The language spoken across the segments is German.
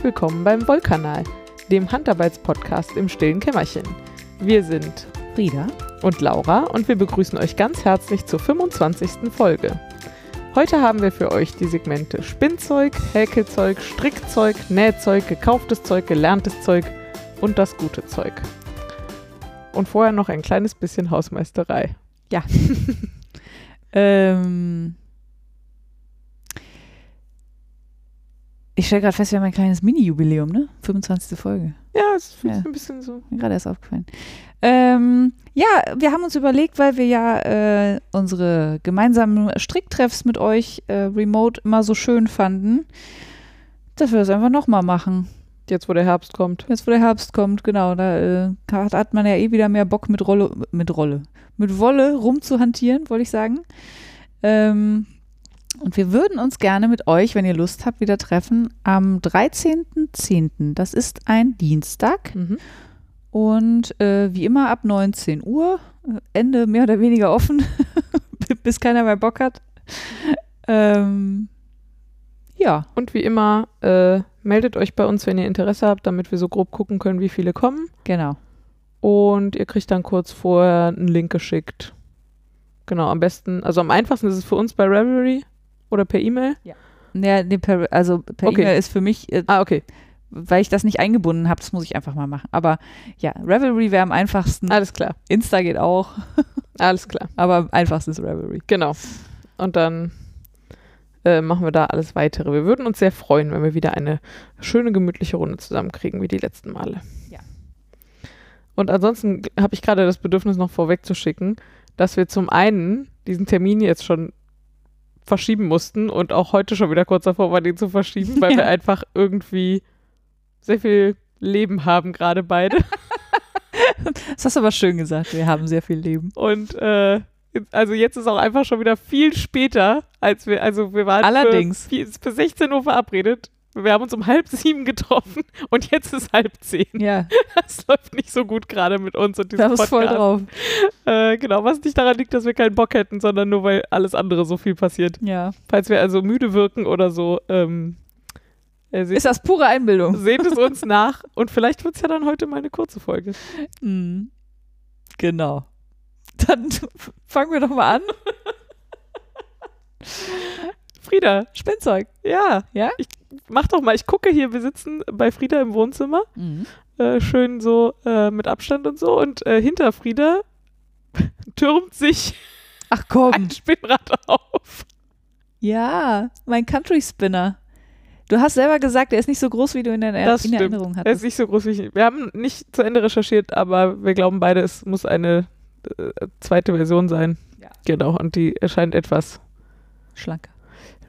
Herzlich willkommen beim Wollkanal, dem Handarbeitspodcast im stillen Kämmerchen. Wir sind Frieda und Laura und wir begrüßen euch ganz herzlich zur 25. Folge. Heute haben wir für euch die Segmente Spinnzeug, Häkelzeug, Strickzeug, Nähzeug, gekauftes Zeug, gelerntes Zeug und das gute Zeug. Und vorher noch ein kleines bisschen Hausmeisterei. Ja. ähm, ich stelle gerade fest, wir haben ein kleines Mini-Jubiläum, ne? 25. Folge. Ja, es fühlt Ja. sich ein bisschen so. Mir gerade erst aufgefallen. Ähm, ja, wir haben uns überlegt, weil wir ja äh, unsere gemeinsamen Stricktreffs mit euch äh, remote immer so schön fanden, dass wir das einfach nochmal machen. Jetzt, wo der Herbst kommt. Jetzt, wo der Herbst kommt, genau, da äh, hat, hat man ja eh wieder mehr Bock mit Rolle, mit Rolle, mit Wolle rumzuhantieren, wollte ich sagen. Ähm, und wir würden uns gerne mit euch, wenn ihr Lust habt, wieder treffen am 13.10. Das ist ein Dienstag Mhm. und äh, wie immer ab 19 Uhr, äh, Ende mehr oder weniger offen, bis keiner mehr Bock hat. Ähm, ja, Und wie immer, äh, meldet euch bei uns, wenn ihr Interesse habt, damit wir so grob gucken können, wie viele kommen. genau. Und ihr kriegt dann kurz vorher einen Link geschickt. Genau, am besten, also am einfachsten ist es für uns bei Revelry oder per E-Mail. Ja, nee, per, also per Okay. E-Mail ist für mich äh, Ah, okay, weil ich das nicht eingebunden habe, das muss ich einfach mal machen. Aber ja, Revelry wäre am einfachsten. alles klar, Insta geht auch, alles klar, aber am einfachsten ist Revelry. genau. Und dann äh, machen wir da alles weitere. Wir würden uns sehr freuen, wenn wir wieder eine schöne, gemütliche Runde zusammenkriegen, wie die letzten Male. Ja. Und ansonsten habe ich gerade das Bedürfnis, noch vorwegzuschicken, dass wir zum einen diesen Termin jetzt schon verschieben mussten und auch heute schon wieder kurz davor waren, den zu verschieben, weil Ja. wir einfach irgendwie sehr viel Leben haben, gerade beide. Das hast du aber schön gesagt. Wir haben sehr viel Leben. Und äh, also jetzt ist auch einfach schon wieder viel später, als wir, also wir waren Allerdings. Für, für 16 Uhr verabredet. Wir haben uns um halb sieben getroffen und jetzt ist halb zehn. Ja, Das läuft nicht so gut gerade mit uns und diesem haben es voll Podcast. drauf. Äh, genau, was nicht daran liegt, dass wir keinen Bock hätten, sondern nur weil alles andere so viel passiert. Ja. Falls wir also müde wirken oder so, ähm, äh, seht, Ist das pure Einbildung? seht es uns nach und vielleicht wird es ja dann heute mal eine kurze Folge. Mhm. Genau. Dann fangen wir doch mal an. Frieda, Spinnzeug. ja, Ja? Ich, mach doch mal, ich gucke hier, wir sitzen bei Frieda im Wohnzimmer, Mhm. äh, schön so äh, mit Abstand und so und äh, hinter Frieda türmt sich Ach komm. ein Spinnrad auf. Ja, mein Country Spinner. Du hast selber gesagt, er ist nicht so groß, wie du in, der, Das in. Erinnerung Er ist hattest. nicht so groß wie ich. Wir haben nicht zu Ende recherchiert, aber wir glauben beide, es muss eine äh, zweite Version sein. Ja. Genau, und die erscheint etwas Schlanker.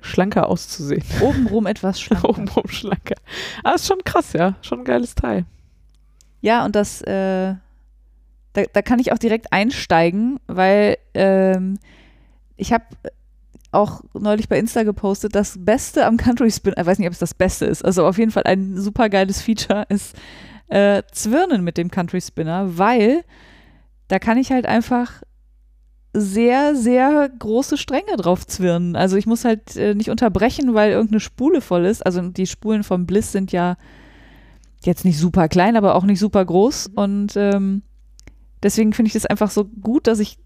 Schlanker auszusehen. Obenrum etwas schlanker. Obenrum schlanker. Aber ist schon krass, ja. Schon ein geiles Teil. Ja, und das, äh, da, da kann ich auch direkt einsteigen, weil ähm, ich habe auch neulich bei Insta gepostet, das Beste am Country Spin, ich weiß nicht, ob es das Beste ist, also auf jeden Fall ein super geiles Feature ist äh, Zwirnen mit dem Country Spinner, weil da kann ich halt einfach sehr, sehr große Stränge drauf zwirnen. Also ich muss halt äh, nicht unterbrechen, weil irgendeine Spule voll ist. Also die Spulen vom Bliss sind ja jetzt nicht super klein, aber auch nicht super groß. Und ähm, deswegen finde ich das einfach so gut, dass ich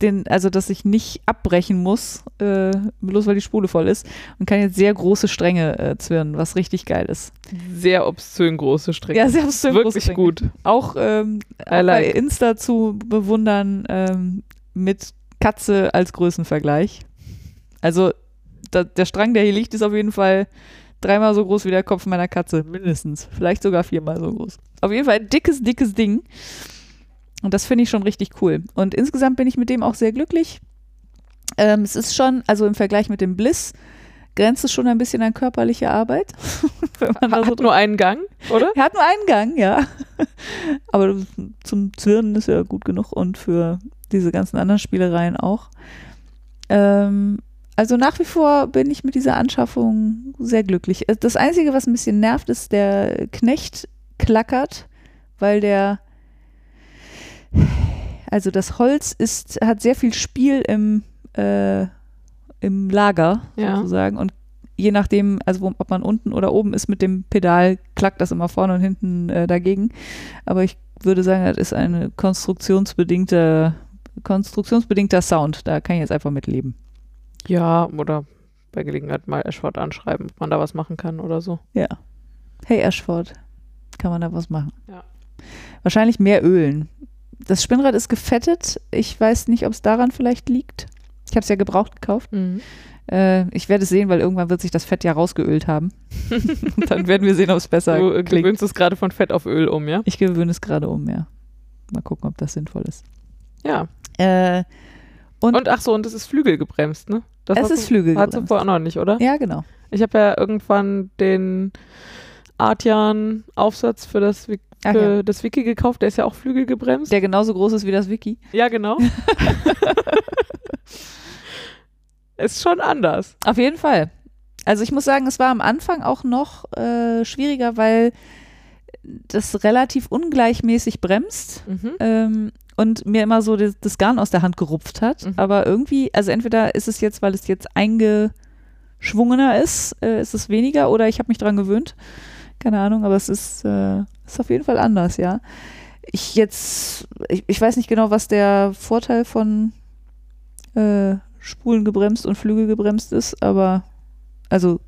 den, also dass ich nicht abbrechen muss, äh, bloß weil die Spule voll ist und kann jetzt sehr große Stränge äh, zwirnen, was richtig geil ist. Sehr obszön große Strecke. Ja, sehr obszön große Wirklich Stränge. gut. Auch, ähm, auch like. bei Insta zu bewundern ähm, mit Katze als Größenvergleich. Also da, der Strang, der hier liegt, ist auf jeden Fall dreimal so groß wie der Kopf meiner Katze, mindestens. Vielleicht sogar viermal so groß. Auf jeden Fall ein dickes, dickes Ding. Und das finde ich schon richtig cool. Und insgesamt bin ich mit dem auch sehr glücklich. Ähm, es ist schon, also im Vergleich mit dem Bliss, grenzt es schon ein bisschen an körperliche Arbeit. Da so Hat nur einen Gang, oder? er hat nur einen Gang, ja. Aber zum Zwirnen ist er gut genug und für diese ganzen anderen Spielereien auch. Ähm, also nach wie vor bin ich mit dieser Anschaffung sehr glücklich. Äh, Das Einzige, was ein bisschen nervt, ist, der Knecht klackert, weil der, also das Holz ist, hat sehr viel Spiel im, äh, im Lager Ja. sozusagen und je nachdem, also wo, ob man unten oder oben ist mit dem Pedal, klackt das immer vorne und hinten äh, dagegen. Aber ich würde sagen, das ist ein konstruktionsbedingter, konstruktionsbedingter Sound. Da kann ich jetzt einfach mit leben. Ja, oder bei Gelegenheit mal Ashford anschreiben, ob man da was machen kann oder so. Ja. Hey Ashford, kann man da was machen? Ja. Wahrscheinlich mehr Ölen. Das Spinnrad ist gefettet. Ich weiß nicht, ob es daran vielleicht liegt. Ich habe es ja gebraucht gekauft. Mhm. Äh, ich werde es sehen, weil irgendwann wird sich das Fett ja rausgeölt haben. Und dann werden wir sehen, ob es besser Du äh, klingt. gewöhnst es gerade von Fett auf Öl um, ja? Ich gewöhne es gerade um, ja. Mal gucken, ob das sinnvoll ist. Ja. Äh, Und- Und, ach so, und es ist flügelgebremst, ne? Das es ist du- flügelgebremst. Du vorher auch noch nicht, oder? ja, genau. Ich habe ja irgendwann den Artian-Aufsatz für das, Wik- Ach ja. das Wiki gekauft. Der ist ja auch flügelgebremst. Der genauso groß ist wie das Wiki. ja, genau. ist schon anders. Auf jeden Fall. Also ich muss sagen, es war am Anfang auch noch äh, schwieriger, weil das relativ ungleichmäßig bremst Mhm. ähm, und mir immer so das, das Garn aus der Hand gerupft hat. Mhm. Aber irgendwie, also entweder ist es jetzt, weil es jetzt eingeschwungener ist, äh, ist es weniger oder ich habe mich dran gewöhnt. Keine Ahnung, aber es ist, äh, ist auf jeden Fall anders, ja. Ich jetzt, ich, ich weiß nicht genau, was der Vorteil von äh, Spulen gebremst und Flügel gebremst ist, aber also,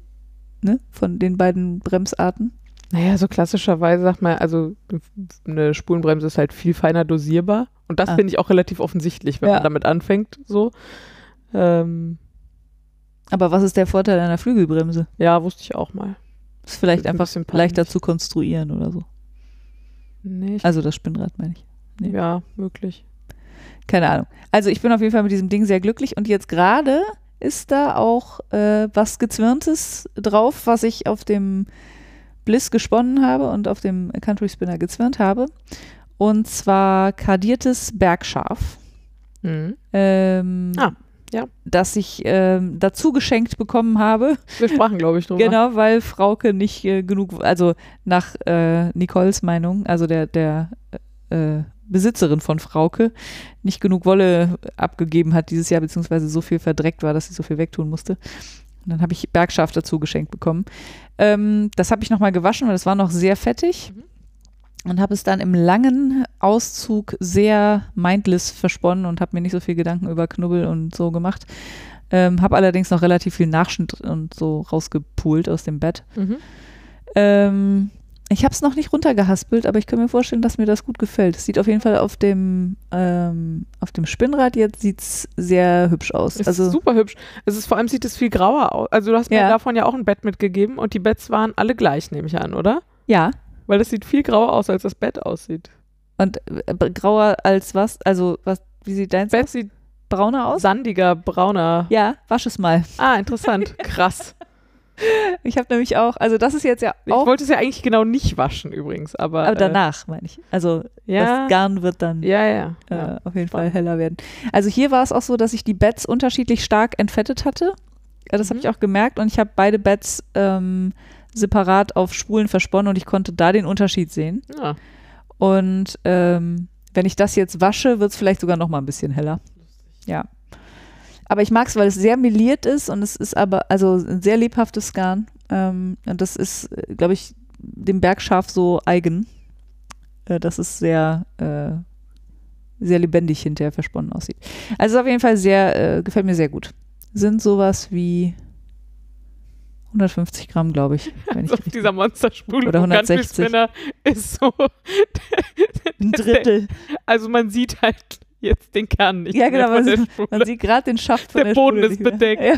ne, von den beiden Bremsarten. Naja, so klassischerweise sagt man, also eine Spulenbremse ist halt viel feiner dosierbar. Und das Ah. finde ich auch relativ offensichtlich, wenn Ja. man damit anfängt. So. Ähm, Aber was ist der Vorteil einer Flügelbremse? ja, wusste ich auch mal. Ist vielleicht Ein einfach peinlich. leichter zu konstruieren oder so. Nee, Also das Spinnrad meine ich. nee. ja, möglich. Keine Ahnung. Also ich bin auf jeden Fall mit diesem Ding sehr glücklich und jetzt gerade ist da auch äh, was Gezwirntes drauf, was ich auf dem Bliss gesponnen habe und auf dem Country Spinner gezwirnt habe. Und zwar kardiertes Bergschaf. Mhm. Ähm, Ah, ja. Das ich ähm, dazu geschenkt bekommen habe. Wir sprachen, glaube ich, drüber. Genau, weil Frauke nicht äh, genug, also nach äh, Nicoles Meinung, also der, der äh, Besitzerin von Frauke, nicht genug Wolle abgegeben hat dieses Jahr, beziehungsweise so viel verdreckt war, dass sie so viel wegtun musste. Und dann habe ich Bergschaf dazu geschenkt bekommen. Ähm, das habe ich nochmal gewaschen, weil das war noch sehr fettig. Mhm. Und habe es dann im langen Auszug sehr mindless versponnen und habe mir nicht so viel Gedanken über Knubbel und so gemacht. Ähm, habe allerdings noch relativ viel Nachschnitt und so rausgepult aus dem Bett. Mhm. Ähm, ich habe es noch nicht runtergehaspelt, aber ich kann mir vorstellen, dass mir das gut gefällt. Es sieht auf jeden Fall auf dem, ähm, auf dem Spinnrad jetzt sieht's sehr hübsch aus. Es also ist super hübsch. Es ist vor allem sieht es viel grauer aus. Also du hast mir Ja. davon ja auch ein Bett mitgegeben und die Betts waren alle gleich, nehme ich an, oder? ja. Weil das sieht viel grauer aus, als das Bett aussieht. Und äh, grauer als was? Also was? Wie sieht deins Bett aus? sieht Brauner aus? sandiger, brauner. Ja, wasch es mal. Ah, interessant. Krass. Ich habe nämlich auch, also das ist jetzt ja Ich auch, wollte es ja eigentlich genau nicht waschen übrigens, aber. aber danach meine ich. Also Äh, ja, das Garn wird dann ja, ja. äh, ja. auf jeden. Fall heller werden. Also hier war es auch so, dass ich die Beds unterschiedlich stark entfettet hatte. Das habe Mhm. ich auch gemerkt und ich habe beide Beds ähm, separat auf Spulen versponnen und ich konnte da den Unterschied sehen. Ja. Und ähm, wenn ich das jetzt wasche, wird es vielleicht sogar noch mal ein bisschen heller. Ja. Aber ich mag es, weil es sehr meliert ist und es ist aber, also ein sehr lebhaftes Garn. Ähm, und das ist, glaube ich, dem Bergschaf so eigen, äh, dass es sehr, äh, sehr lebendig hinterher versponnen aussieht. Also auf jeden Fall sehr, äh, gefällt mir sehr gut. Sind sowas wie 150 Gramm, glaube ich. Wenn ich Also auf richtig- dieser Monsterspule Oder vom Country 160. Spinner ist so. ein Drittel. Also man sieht halt jetzt den Kern nicht Ja, genau, man Spule. Man sieht gerade den Schaft von Der der, Boden Spule ist bedeckt. Ja.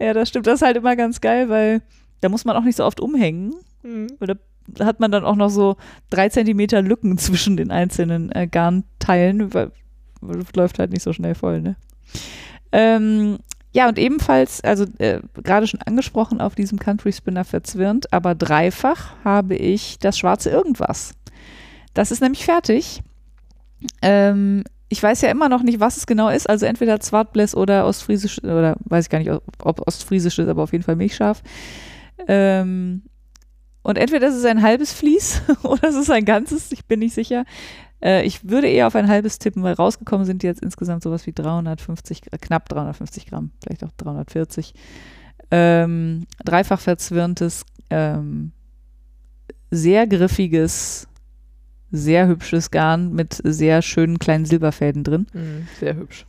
ja, das stimmt. Das ist halt immer ganz geil, weil da muss man auch nicht so oft umhängen. Hm. Da hat man dann auch noch so drei Zentimeter Lücken zwischen den einzelnen äh, Garnteilen, weil, läuft halt nicht so schnell voll, ne? Ähm, ja, und ebenfalls, also äh, gerade schon angesprochen, auf diesem Country Spinner verzwirnt, aber dreifach habe ich das schwarze Irgendwas. Das ist nämlich fertig. Ähm, ich weiß ja immer noch nicht, was es genau ist. Also entweder Zwartbläs oder Ostfriesisch, oder weiß ich gar nicht, ob Ostfriesisch ist, aber auf jeden Fall Milchschaf. Ähm, und entweder ist es ein halbes Vlies oder es ist ein ganzes, ich bin nicht sicher. Äh, ich würde eher auf ein halbes tippen, weil rausgekommen sind jetzt insgesamt sowas wie 350, äh, knapp 350 Gramm, vielleicht auch 340. ähm, dreifach verzwirntes, ähm, sehr griffiges, sehr hübsches Garn mit sehr schönen kleinen Silberfäden drin. Mhm, sehr hübsch.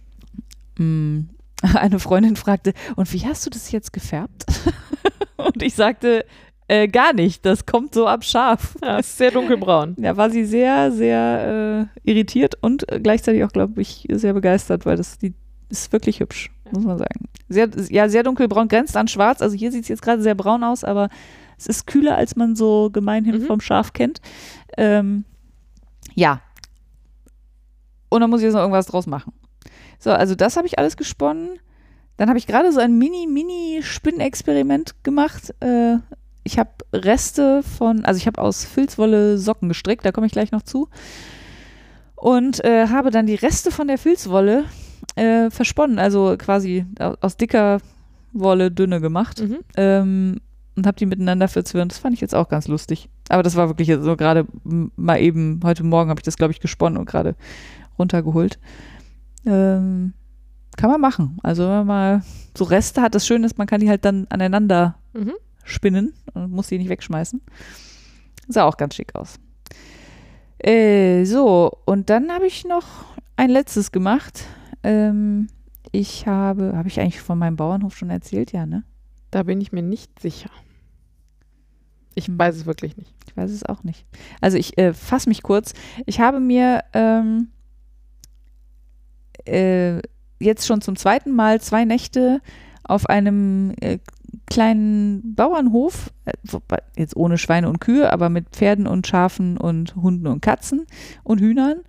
Mm, Eine Freundin fragte, und wie hast du das jetzt gefärbt? und ich sagte, äh, gar nicht, das kommt so ab scharf. Ja, ist sehr dunkelbraun. Da war sie sehr, sehr äh, irritiert und äh, gleichzeitig auch, glaube ich, sehr begeistert, weil das die ist wirklich hübsch, muss man sagen. Sehr, ja, sehr dunkelbraun, grenzt an schwarz. Also hier sieht es jetzt gerade sehr braun aus, aber es ist kühler, als man so gemeinhin Mhm. vom Schaf kennt. Ähm, ja. Und dann muss ich jetzt noch irgendwas draus machen. So, also das habe ich alles gesponnen. Dann habe ich gerade so ein Mini-Mini-Spinnexperiment gemacht. Äh, ich habe Reste von, also ich habe aus Filzwolle Socken gestrickt, da komme ich gleich noch zu. Und äh, habe dann die Reste von der Filzwolle äh, versponnen, also quasi au- aus dicker Wolle dünne gemacht Mhm. ähm, und habe die miteinander verzwirnt. Das fand ich jetzt auch ganz lustig. Aber das war wirklich so gerade mal eben, heute Morgen habe ich das, glaube ich, gesponnen und gerade runtergeholt. Ähm, kann man machen. Also wenn man mal so Reste hat, das Schöne ist, man kann die halt dann aneinander Mhm. spinnen und muss die nicht wegschmeißen. Sah auch ganz schick aus. Äh, so, und dann habe ich noch ein letztes gemacht. Ähm, ich habe, habe ich eigentlich von meinem Bauernhof schon erzählt? Ja, ne? Da bin ich mir nicht sicher. Ich weiß es wirklich nicht. Ich weiß es auch nicht. Also ich äh, fasse mich kurz. Ich habe mir ähm, äh, jetzt schon zum zweiten Mal zwei Nächte auf einem äh, kleinen Bauernhof, äh, jetzt ohne Schweine und Kühe, aber mit Pferden und Schafen und Hunden und Katzen und Hühnern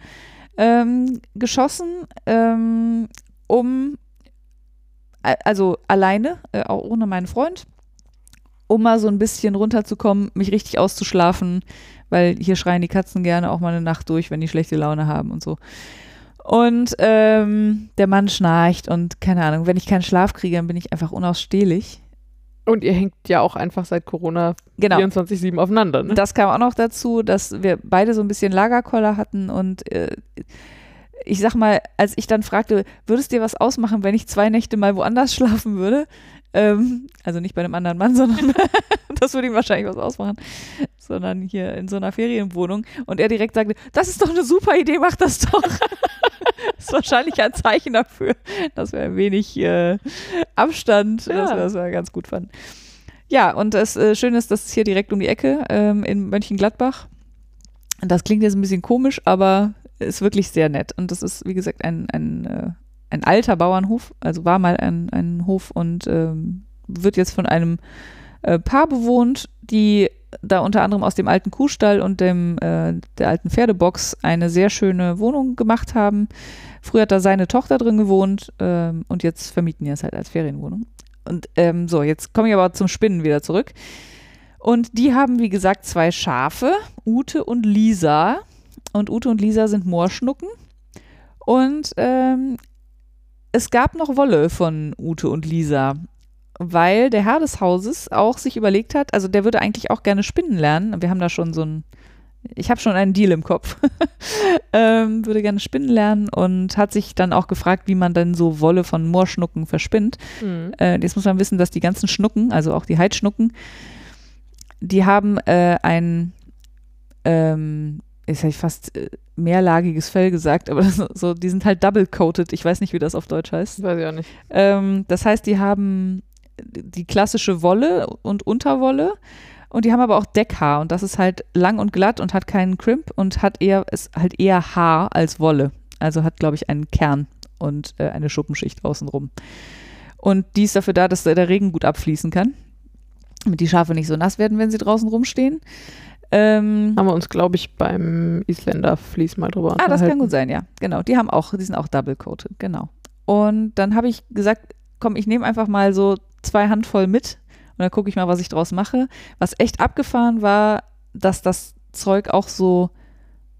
ähm, geschossen, ähm, um, a- also alleine, äh, auch ohne meinen Freund, um mal so ein bisschen runterzukommen, mich richtig auszuschlafen, weil hier schreien die Katzen gerne auch mal eine Nacht durch, wenn die schlechte Laune haben und so. Und ähm, der Mann schnarcht und keine Ahnung, wenn ich keinen Schlaf kriege, dann bin ich einfach unausstehlich. Und ihr hängt ja auch einfach seit Corona Genau. 24-7 aufeinander, ne? Das kam auch noch dazu, dass wir beide so ein bisschen Lagerkoller hatten und äh, ich sag mal, als ich dann fragte, würdest dir was ausmachen, wenn ich zwei Nächte mal woanders schlafen würde? Ähm, also nicht bei einem anderen Mann, sondern das würde ihm wahrscheinlich was ausmachen, sondern hier in so einer Ferienwohnung. Und er direkt sagte, das ist doch eine super Idee, mach das doch. das ist wahrscheinlich ein Zeichen dafür, dass wir ein wenig äh, Abstand, dass Ja. wir das wir ganz gut fanden. Ja, und das äh, Schöne ist, das ist hier direkt um die Ecke ähm, in Mönchengladbach. Das klingt jetzt ein bisschen komisch, aber ist wirklich sehr nett. Und das ist, wie gesagt, ein, ein, äh, ein alter Bauernhof, also war mal ein, ein Hof und ähm, wird jetzt von einem äh, Paar bewohnt, die da unter anderem aus dem alten Kuhstall und dem, äh, der alten Pferdebox eine sehr schöne Wohnung gemacht haben. Früher hat da seine Tochter drin gewohnt ähm, und jetzt vermieten die es halt als Ferienwohnung. Und ähm, so, jetzt komme ich aber zum Spinnen wieder zurück. Und die haben, wie gesagt, zwei Schafe, Ute und Lisa. Und Ute und Lisa sind Moorschnucken. Und ähm, es gab noch Wolle von Ute und Lisa, weil der Herr des Hauses auch sich überlegt hat, also der würde eigentlich auch gerne spinnen lernen. Wir haben da schon so ein, ich habe schon einen Deal im Kopf. ähm, würde gerne spinnen lernen und hat sich dann auch gefragt, wie man denn so Wolle von Moorschnucken verspinnt. Mhm. Äh, jetzt muss man wissen, dass die ganzen Schnucken, also auch die Heidschnucken, die haben äh, ein, ähm, jetzt hätte ich fast äh, mehrlagiges Fell gesagt, aber das, so, die sind halt double-coated. Ich weiß nicht, wie das auf Deutsch heißt. Das weiß ich auch nicht. Ähm, das heißt, die haben die klassische Wolle und Unterwolle und die haben aber auch Deckhaar und das ist halt lang und glatt und hat keinen Crimp und hat eher, ist halt eher Haar als Wolle. Also hat, glaube ich, einen Kern und äh, eine Schuppenschicht außenrum. Und die ist dafür da, dass der Regen gut abfließen kann. Damit die Schafe nicht so nass werden, wenn sie draußen rumstehen. Ähm, Haben wir uns, glaube ich, beim Isländer Fließ mal drüber Ah, das kann unterhalten. gut sein, ja. Genau. Die haben auch, die sind auch double coated, genau. Und dann habe ich gesagt, komm, ich nehme einfach mal so zwei Handvoll mit und dann gucke ich mal, was ich draus mache. Was echt abgefahren war, dass das Zeug auch so,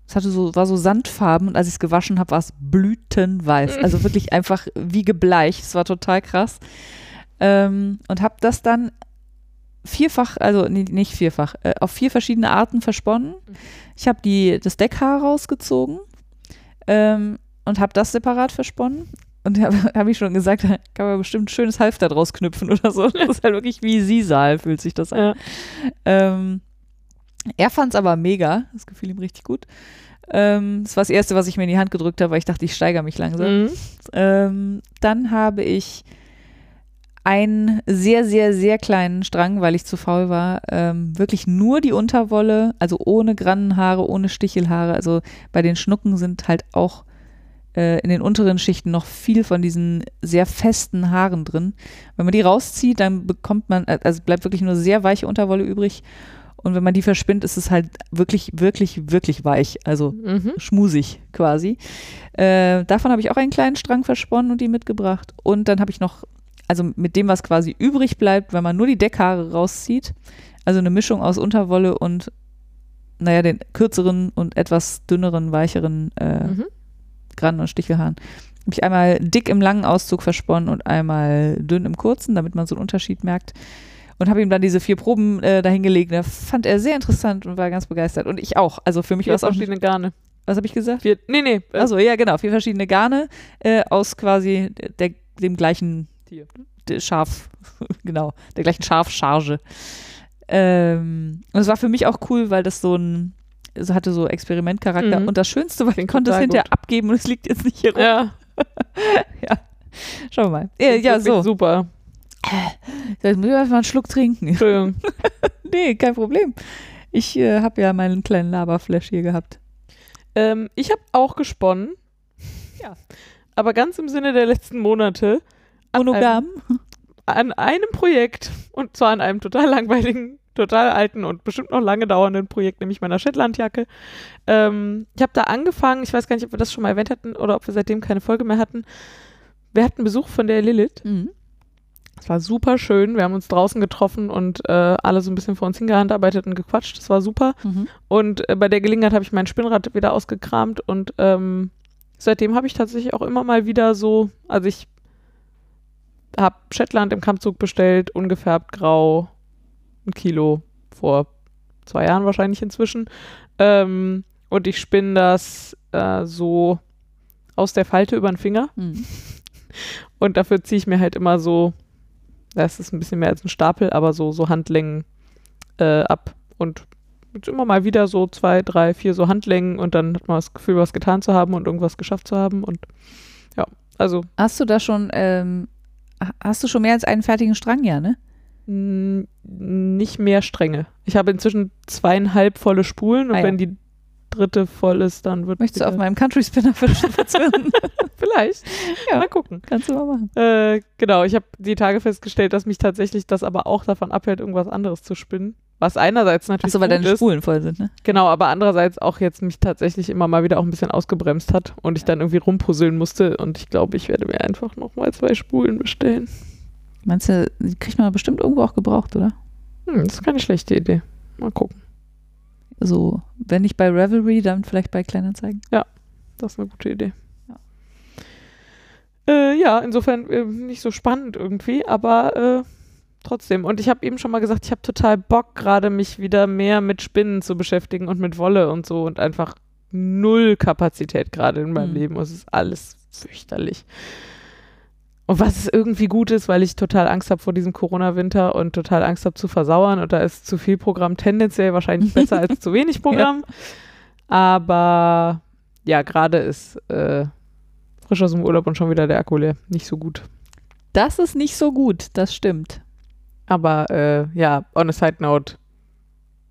es hatte so, war so Sandfarben und als ich es gewaschen habe, war es blütenweiß. Also wirklich einfach wie gebleicht. Es war total krass. Ähm, und habe das dann vierfach, also nee, nicht vierfach, äh, auf vier verschiedene Arten versponnen. Ich habe die das Deckhaar rausgezogen ähm, und habe das separat versponnen. und habe hab ich schon gesagt, da kann man bestimmt ein schönes Halfter draus knüpfen oder so. Das ist halt wirklich wie Sisal, fühlt sich das an. Ja. Ähm, er fand es aber mega. Das gefiel ihm richtig gut. Ähm, das war das Erste, was ich mir in die Hand gedrückt habe, weil ich dachte, ich steigere mich langsam. Mhm. Ähm, dann habe ich einen sehr, sehr, sehr kleinen Strang, weil ich zu faul war. Ähm, wirklich nur die Unterwolle, also ohne Grannenhaare, ohne Stichelhaare. Also bei den Schnucken sind halt auch äh, in den unteren Schichten noch viel von diesen sehr festen Haaren drin. Wenn man die rauszieht, dann bekommt man, äh, also bleibt wirklich nur sehr weiche Unterwolle übrig. Und wenn man die verspinnt, ist es halt wirklich, wirklich, wirklich weich. Also Mhm. schmusig quasi. Äh, davon habe ich auch einen kleinen Strang versponnen und die mitgebracht. Und dann habe ich noch, also mit dem, was quasi übrig bleibt, wenn man nur die Deckhaare rauszieht, also eine Mischung aus Unterwolle und, naja, den kürzeren und etwas dünneren, weicheren äh, Mhm. Grannen- und Stichelhaaren. Habe ich einmal dick im langen Auszug versponnen und einmal dünn im kurzen, damit man so einen Unterschied merkt. Und habe ihm dann diese vier Proben äh, dahingelegt. Da fand er sehr interessant und war ganz begeistert. Und ich auch. Also für mich war es auch. verschiedene Garne. Was habe ich gesagt? Vier, nee, nee. äh, Also ja, genau, vier verschiedene Garne äh, aus quasi der, dem gleichen Der Schaf, genau, der gleichen Schafcharge. Ähm, und es war für mich auch cool, weil das so ein, es hatte so Experimentcharakter. Mhm. Und das Schönste war, ich konnte es hinterher gut. abgeben und es liegt jetzt nicht hier rum. Ja, Schauen wir mal. Ja, ja so. Super. Jetzt muss ich erst mal einen Schluck trinken. Entschuldigung. nee, kein Problem. Ich äh, habe ja meinen kleinen Laberflash hier gehabt. Ähm, ich habe auch gesponnen. Ja. Aber ganz im Sinne der letzten Monate. An Monogam. Einem, an einem Projekt. Und zwar an einem total langweiligen, total alten und bestimmt noch lange dauernden Projekt, nämlich meiner Shetlandjacke. Ähm, ich habe da angefangen. Ich weiß gar nicht, ob wir das schon mal erwähnt hatten oder ob wir seitdem keine Folge mehr hatten. Wir hatten Besuch von der Lilith. Mhm. Es war super schön. Wir haben uns draußen getroffen und äh, alle so ein bisschen vor uns hingehandarbeitet und gequatscht. Das war super. Mhm. Und äh, bei der Gelegenheit habe ich mein Spinnrad wieder ausgekramt und ähm, seitdem habe ich tatsächlich auch immer mal wieder so, also ich habe Shetland im Kampfzug bestellt, ungefärbt grau, ein Kilo vor zwei Jahren wahrscheinlich inzwischen. Ähm, und ich spinne das äh, so aus der Falte über den Finger Mhm. und dafür ziehe ich mir halt immer so, das ist ein bisschen mehr als ein Stapel, aber so, so Handlängen äh, ab. Und jetzt immer mal wieder so zwei, drei, vier so Handlängen und dann hat man das Gefühl, was getan zu haben und irgendwas geschafft zu haben. Und ja, also Hast du da schon, ähm, hast du schon mehr als einen fertigen Strang, ja, ne? nicht mehr Stränge. Ich habe inzwischen zweieinhalb volle Spulen und Ah ja. wenn die dritte voll ist, dann wird Möchtest du auf meinem Country Spinner verzwirren? vielleicht. Ja. Mal gucken. Kannst du mal machen. Äh, genau, ich habe die Tage festgestellt, dass mich tatsächlich das aber auch davon abhält, irgendwas anderes zu spinnen. Was einerseits natürlich Achso, weil deine ist, Spulen voll sind, ne? genau, aber andererseits auch jetzt mich tatsächlich immer mal wieder auch ein bisschen ausgebremst hat und ich dann irgendwie rumpuzzeln musste und ich glaube, ich werde mir einfach nochmal zwei Spulen bestellen. Meinst du, die kriegt man bestimmt irgendwo auch gebraucht, oder? Hm, das ist keine schlechte Idee. Mal gucken. So, wenn nicht bei Revelry, dann vielleicht bei Kleinanzeigen. Das ist eine gute Idee. Ja. Äh, ja, insofern äh, nicht so spannend irgendwie, aber äh, trotzdem. Und ich habe eben schon mal gesagt, ich habe total Bock, gerade mich wieder mehr mit Spinnen zu beschäftigen und mit Wolle und so und einfach null Kapazität gerade in meinem Mhm. Leben. Es ist alles fürchterlich. Und was es irgendwie gut ist, weil ich total Angst habe vor diesem Corona-Winter und total Angst habe zu versauern und da ist zu viel Programm tendenziell wahrscheinlich besser als zu wenig Programm. Aber ja, gerade ist äh, frisch aus dem Urlaub und schon wieder der Akku leer. Nicht so gut. Das ist nicht so gut, das stimmt. Aber äh, ja, on a side note,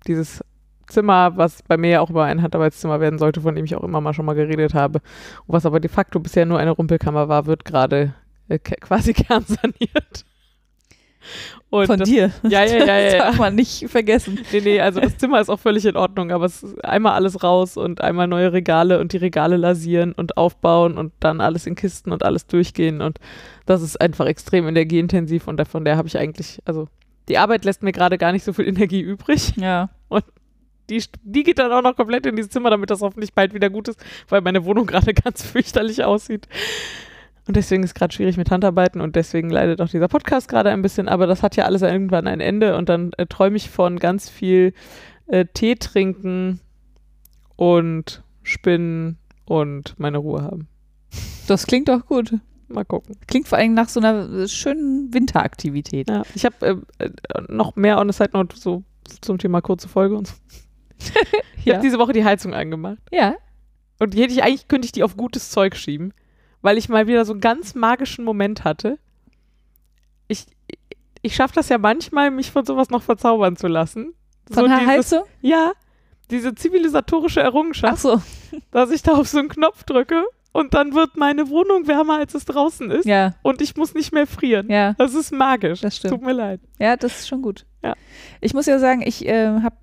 dieses Zimmer, was bei mir ja auch immer ein Handarbeitszimmer werden sollte, von dem ich auch immer mal schon mal geredet habe, was aber de facto bisher nur eine Rumpelkammer war, wird gerade äh, quasi kernsaniert. Und Von das, dir. Ja, ja, ja, ja, Das darf man nicht vergessen. Nee, nee, also das Zimmer ist auch völlig in Ordnung, aber es ist einmal alles raus und einmal neue Regale und die Regale lasieren und aufbauen und dann alles in Kisten und alles durchgehen und das ist einfach extrem energieintensiv und davon der habe ich eigentlich, also die Arbeit lässt mir gerade gar nicht so viel Energie übrig. Ja. Die, die geht dann auch noch komplett in dieses Zimmer, damit das hoffentlich bald wieder gut ist, weil meine Wohnung gerade ganz fürchterlich aussieht. Und deswegen ist gerade schwierig mit Handarbeiten und deswegen leidet auch dieser Podcast gerade ein bisschen, aber das hat ja alles irgendwann ein Ende und dann äh, träume ich von ganz viel äh, Tee trinken und spinnen und meine Ruhe haben. Das klingt doch gut. Mal gucken. Klingt vor allem nach so einer äh, schönen Winteraktivität. Ja. Ich habe äh, äh, noch mehr on the side note so zum Thema kurze Folge und so. Ich Ja. habe diese Woche die Heizung angemacht. Ja. Und hätte ich, eigentlich könnte ich die auf gutes Zeug schieben, weil ich mal wieder so einen ganz magischen Moment hatte. Ich, ich schaffe das ja manchmal, mich von sowas noch verzaubern zu lassen. Von so der dieses, Heizung? Ja, diese zivilisatorische Ach Errungenschaft, so. dass ich da auf so einen Knopf drücke und dann wird meine Wohnung wärmer, als es draußen ist. Ja, Und ich muss nicht mehr frieren. ja. Das ist magisch. Das stimmt. Tut mir leid. Ja, das ist schon gut. Ja. Ich muss ja sagen, ich äh, habe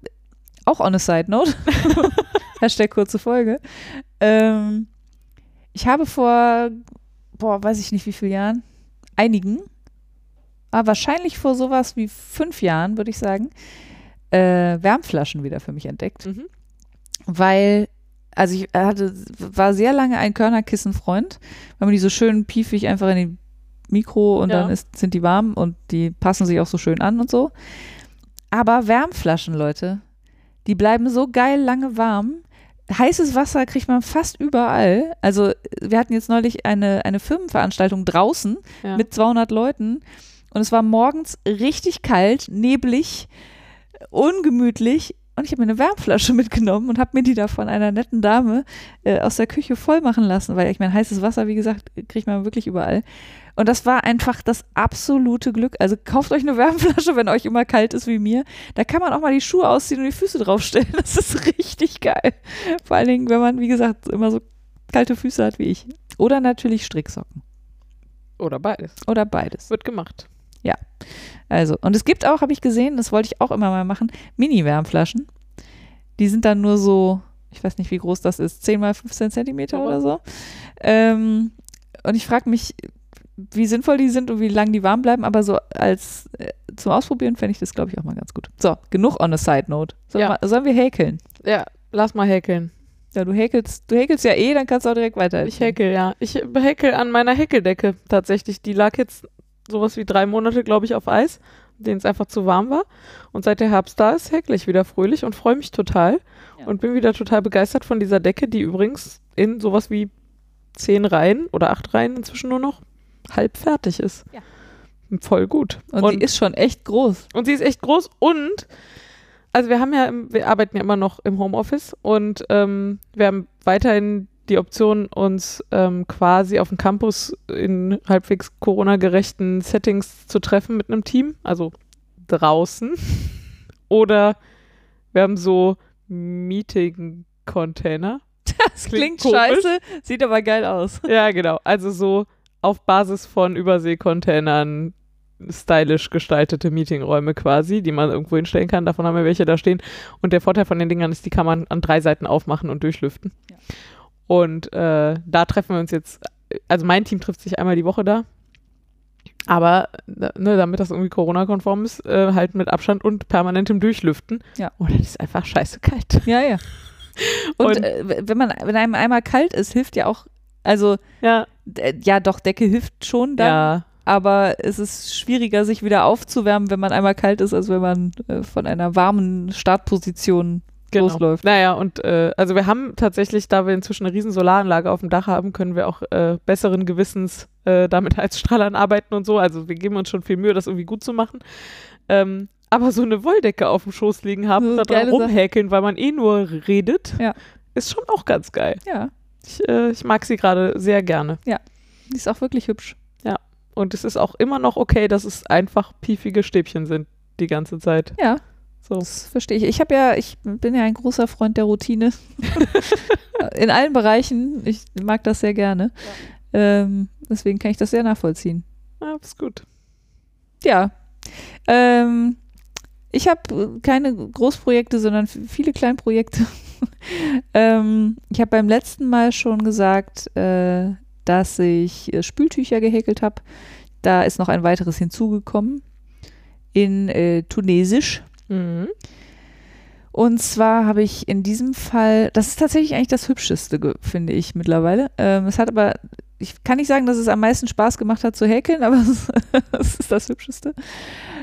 auch on a side note, Hashtag kurze Folge, ähm, ich habe vor, boah, weiß ich nicht wie vielen Jahren, einigen, aber wahrscheinlich vor sowas wie fünf Jahren, würde ich sagen, äh, Wärmflaschen wieder für mich entdeckt, Mhm. weil also ich hatte, war sehr lange ein Körnerkissenfreund, weil man die so schön piefig einfach in die Mikro und Ja. dann ist, sind die warm und die passen sich auch so schön an und so. Aber Wärmflaschen, Leute, die bleiben so geil lange warm. Heißes Wasser kriegt man fast überall. Also wir hatten jetzt neulich eine, eine Firmenveranstaltung draußen Ja. mit 200 Leuten und es war morgens richtig kalt, neblig, ungemütlich und ich habe mir eine Wärmflasche mitgenommen und habe mir die da von einer netten Dame äh, aus der Küche voll machen lassen, weil ich meine, heißes Wasser, wie gesagt, kriegt man wirklich überall. Und das war einfach das absolute Glück. Also kauft euch eine Wärmflasche, wenn euch immer kalt ist wie mir. Da kann man auch mal die Schuhe ausziehen und die Füße draufstellen. Das ist richtig geil. Vor allen Dingen, wenn man, wie gesagt, immer so kalte Füße hat wie ich. Oder natürlich Stricksocken. Oder beides. Oder beides. Wird gemacht. Also, und es gibt auch, habe ich gesehen, das wollte ich auch immer mal machen, Mini-Wärmflaschen. Die sind dann nur so, ich weiß nicht, wie groß das ist, 10 mal 15 Zentimeter Aber- oder so. Ähm, und ich frage mich, wie sinnvoll die sind und wie lange die warm bleiben, aber so als äh, zum Ausprobieren fände ich das, glaube ich, auch mal ganz gut. So, genug on a side note. Sollen, Ja. wir, sollen wir häkeln? Ja, lass mal häkeln. Ja, du häkelst, du häkelst ja eh, dann kannst du auch direkt weiter. Ich häkel, ja. Ich häkel an meiner Häkeldecke tatsächlich. Die lag jetzt sowas wie drei Monate, glaube ich, auf Eis, denen es einfach zu warm war. Und seit der Herbst da ist, häkle ich wieder fröhlich und freue mich total. Ja. Und bin wieder total begeistert von dieser Decke, die übrigens in sowas wie zehn Reihen oder acht Reihen inzwischen nur noch halb fertig ist. Ja. Voll gut. Und, die ist schon echt groß. Und sie ist echt groß und also wir haben ja, im, wir arbeiten ja immer noch im Homeoffice und ähm, wir haben weiterhin die Option, uns ähm, quasi auf dem Campus in halbwegs Corona-gerechten Settings zu treffen mit einem Team, also draußen. Oder wir haben so Meeting-Container. Das Klingt klingt, scheiße, sieht aber geil aus. Ja, genau. Also so auf Basis von Überseekontainern stylisch gestaltete Meetingräume quasi, die man irgendwo hinstellen kann. Davon haben wir welche da stehen. Und der Vorteil von den Dingern ist, die kann man an drei Seiten aufmachen und durchlüften. Ja. Und äh, da treffen wir uns jetzt, also mein Team trifft sich einmal die Woche da. Aber ne, damit das irgendwie Corona-konform ist, äh, halt mit Abstand und permanentem Durchlüften. Ja. Und das ist einfach scheiße kalt. Ja, ja. Und, Und- äh, wenn man, wenn einem einmal kalt ist, hilft ja auch, also Ja, ja, doch Decke hilft schon dann, ja, aber es ist schwieriger, sich wieder aufzuwärmen, wenn man einmal kalt ist, als wenn man äh, von einer warmen Startposition genau. losläuft. Naja, und äh, also wir haben tatsächlich, da wir inzwischen eine riesen Solaranlage auf dem Dach haben, können wir auch äh, besseren Gewissens äh, da mit Heizstrahlern arbeiten und so. Also wir geben uns schon viel Mühe, das irgendwie gut zu machen. Ähm, aber so eine Wolldecke auf dem Schoß liegen haben und da dran rumhäkeln, weil man eh nur redet, Ja. ist schon auch ganz geil. Ja, Ich, äh, ich mag sie gerade sehr gerne. die ist auch wirklich hübsch. Und es ist auch immer noch okay, dass es einfach piefige Stäbchen sind die ganze Zeit. Ja, So. das verstehe ich. Ich habe ja, ich bin ja ein großer Freund der Routine. In allen Bereichen. Ich mag das sehr gerne. Ähm, deswegen kann ich das sehr nachvollziehen. Ja, ist gut. Ja. Ähm, ich habe keine Großprojekte, sondern viele Kleinprojekte. ähm, ich habe beim letzten Mal schon gesagt, äh, dass ich äh, Spültücher gehäkelt habe. Da ist noch ein weiteres hinzugekommen in äh, Tunesisch. Mhm. Und zwar habe ich in diesem Fall, das ist tatsächlich eigentlich das Hübscheste, finde ich mittlerweile. Ähm, es hat aber, ich kann nicht sagen, dass es am meisten Spaß gemacht hat zu häkeln, aber es, es ist das Hübscheste.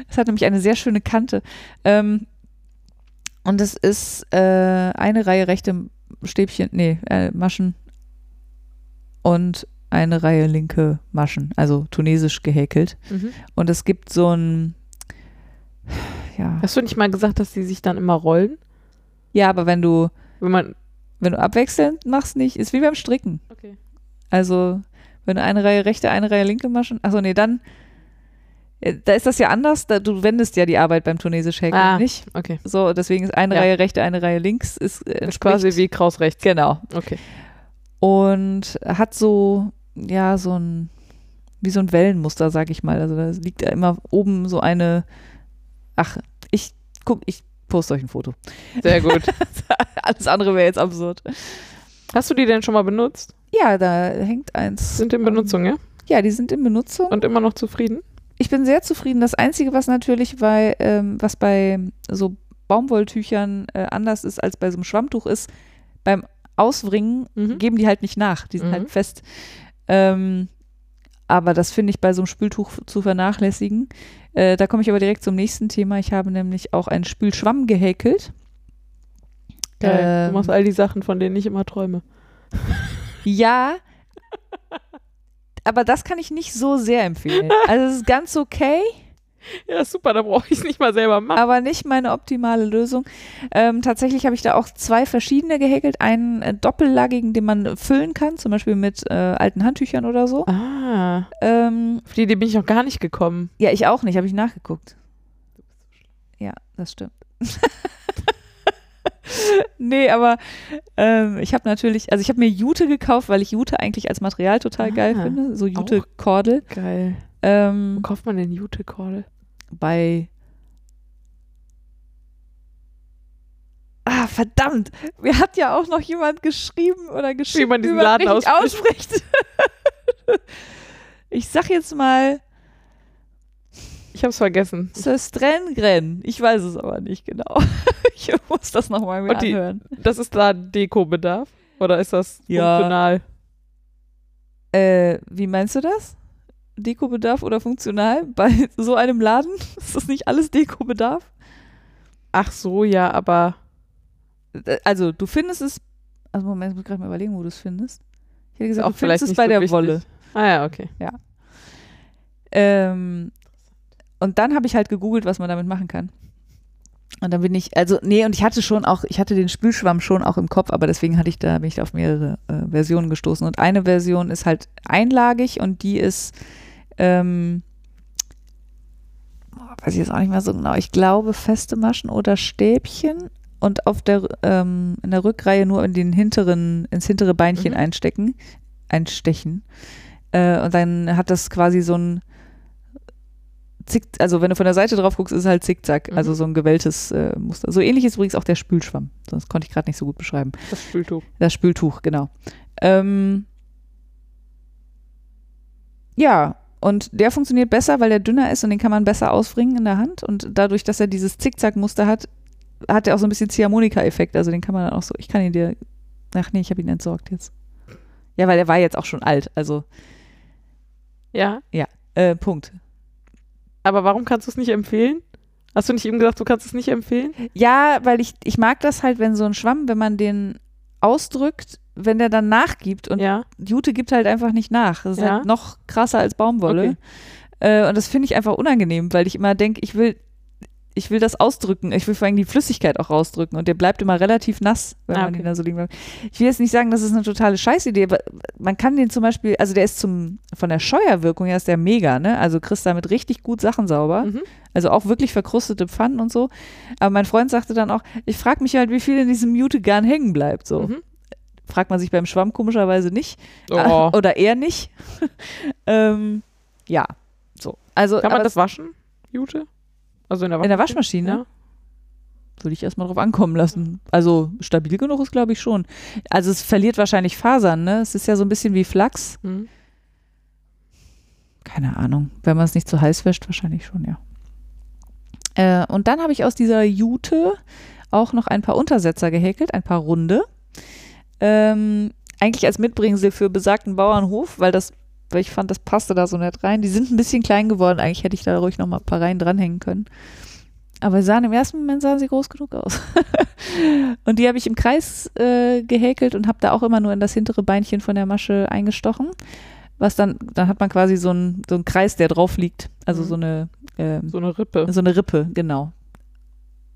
Es hat nämlich eine sehr schöne Kante. Ähm, und es ist äh, eine Reihe rechte Stäbchen, nee, äh, Maschen und eine Reihe linke Maschen, also tunesisch gehäkelt. Mhm. Und es gibt so ein, ja, Hast du nicht mal gesagt, dass die sich dann immer rollen? ja, aber wenn du, Wenn man. wenn du abwechselnd machst, nicht, ist wie beim Stricken. Okay. Also, wenn du eine Reihe rechte, eine Reihe linke Maschen, achso, nee, dann, äh, da ist das ja anders, da, du wendest ja die Arbeit beim tunesisch häkeln Ah. nicht. Okay. So, deswegen ist eine Ja. Reihe rechte, eine Reihe links, ist, äh, Das ist quasi wie Kraus rechts. Genau. Okay. Und hat so, ja, so ein, wie so ein Wellenmuster, sag ich mal. Also da liegt ja immer oben so eine, ach, ich guck, ich poste euch ein Foto. Sehr gut. Alles andere wäre jetzt absurd. Hast du die denn schon mal benutzt? Ja, da hängt eins. Sind in Benutzung, ja? Ja, die sind in Benutzung. Und immer noch zufrieden? Ich bin sehr zufrieden. Das Einzige, was natürlich bei, ähm, was bei so Baumwolltüchern äh, anders ist als bei so einem Schwammtuch ist, beim Auswringen Mhm. geben die halt nicht nach. Die sind Mhm. halt fest. Ähm, aber das finde ich bei so einem Spültuch zu vernachlässigen. Äh, da komme ich aber direkt zum nächsten Thema. Ich habe nämlich auch einen Spülschwamm gehäkelt. Geil. Ähm, du machst all die Sachen, von denen ich immer träume. Ja, aber das kann ich nicht so sehr empfehlen. Also es ist ganz okay. Ja, super, da brauche ich es nicht mal selber machen. aber nicht meine optimale Lösung. Ähm, tatsächlich habe ich da auch zwei verschiedene gehäkelt. Einen äh, doppellaggigen, den man füllen kann, zum Beispiel mit äh, alten Handtüchern oder so. Ah, Ähm, auf die Idee bin ich noch gar nicht gekommen. ja, ich auch nicht, habe ich nachgeguckt. Ja, das stimmt. nee, aber ähm, ich habe natürlich, also ich habe mir Jute gekauft, weil ich Jute eigentlich als Material total geil Ah, finde. So Jute-Kordel. Geil. Wo Ähm, kauft man denn Jute-Kordel? bei. Ah, verdammt! Mir hat ja auch noch jemand geschrieben oder geschrieben, man diesen Laden richtig ausspricht. ich sag jetzt mal Ich hab's vergessen. Söstrengren. Ich weiß es aber nicht genau. ich muss das nochmal mir die- anhören. Das ist da Dekobedarf? Oder ist das Ja. funktional? Äh, wie meinst du das? Dekobedarf oder funktional? Bei so einem Laden ist das nicht alles Dekobedarf? Ach so, ja, aber Äh, Also, du findest es. Also, Moment, ich muss gerade mal überlegen, wo du es findest. Ich hätte gesagt, auch du findest es bei so der wichtig. Wolle. Ah ja, okay. Ähm, und dann habe ich halt gegoogelt, was man damit machen kann. Und dann bin ich, also, nee, und ich hatte schon auch, ich hatte den Spülschwamm schon auch im Kopf, aber deswegen hatte ich da, bin ich da auf mehrere äh, Versionen gestoßen. Und eine Version ist halt einlagig und die ist, ähm, weiß ich jetzt auch nicht mehr so genau, ich glaube feste Maschen oder Stäbchen und auf der, ähm, in der Rückreihe nur in den hinteren, ins hintere Beinchen Mhm. einstecken, einstechen. Äh, und dann hat das quasi so ein Zick, also wenn du von der Seite drauf guckst, ist es halt Zickzack, Mhm. also so ein gewelltes äh, Muster. So ähnlich ist übrigens auch der Spülschwamm. Das konnte ich gerade nicht so gut beschreiben. Das Spültuch. Das Spültuch, genau. Ähm, ja, und der funktioniert besser, weil der dünner ist und den kann man besser ausbringen in der Hand. Und dadurch, dass er dieses Zickzack-Muster hat, hat er auch so ein bisschen Ziehharmonika-Effekt. Also den kann man dann auch so, ich kann ihn dir, ach nee, ich habe ihn entsorgt jetzt. Ja, weil er war jetzt auch schon alt, also Ja, äh, Punkt. aber warum kannst du es nicht empfehlen? Hast du nicht eben gesagt, du kannst es nicht empfehlen? Ja, weil ich, ich mag das halt, wenn so ein Schwamm, wenn man den ausdrückt, wenn der dann nachgibt und ja. Jute gibt halt einfach nicht nach. Das ist Ja. halt noch krasser als Baumwolle. Okay. Äh, und das finde ich einfach unangenehm, weil ich immer denke, ich will, ich will das ausdrücken. Ich will vor allem die Flüssigkeit auch rausdrücken und der bleibt immer relativ nass, wenn Ah, man okay. den da so liegen bleibt. Ich will jetzt nicht sagen, das ist eine totale Scheißidee, aber man kann den zum Beispiel, also der ist zum, von der Scheuerwirkung her ist der mega, ne? Also kriegst damit richtig gut Sachen sauber. Mhm. Also auch wirklich verkrustete Pfannen und so. Aber mein Freund sagte dann auch, ich frage mich halt, wie viel in diesem Mute-Garn hängen bleibt. So. Mhm. Fragt man sich beim Schwamm komischerweise nicht. Oh. Oder eher nicht. ähm, ja, so. Also Kann man das waschen, Jute? Also in der in der Waschmaschine? Waschmaschine würde ich erstmal drauf ankommen lassen. Also stabil genug ist, glaube ich, schon. Also es verliert wahrscheinlich Fasern, ne? Es ist ja so ein bisschen wie Flachs. Ja. Mhm. Keine Ahnung. Wenn man es nicht zu heiß wäscht, wahrscheinlich schon, ja. Äh, und dann habe ich aus dieser Jute auch noch ein paar Untersetzer gehäkelt, ein paar runde. Ähm, eigentlich als Mitbringsel für besagten Bauernhof, weil das, weil ich fand, das passte da so nett rein. Die sind ein bisschen klein geworden. Eigentlich hätte ich da ruhig noch mal ein paar Reihen dranhängen können. Aber sahen im ersten Moment sahen sie groß genug aus. und die habe ich im Kreis äh, gehäkelt und habe da auch immer nur in das hintere Beinchen von der Masche eingestochen. was dann, dann hat man quasi so einen so einen Kreis, der drauf liegt. Also Mhm. so eine, ähm, So eine Rippe. so eine Rippe, genau.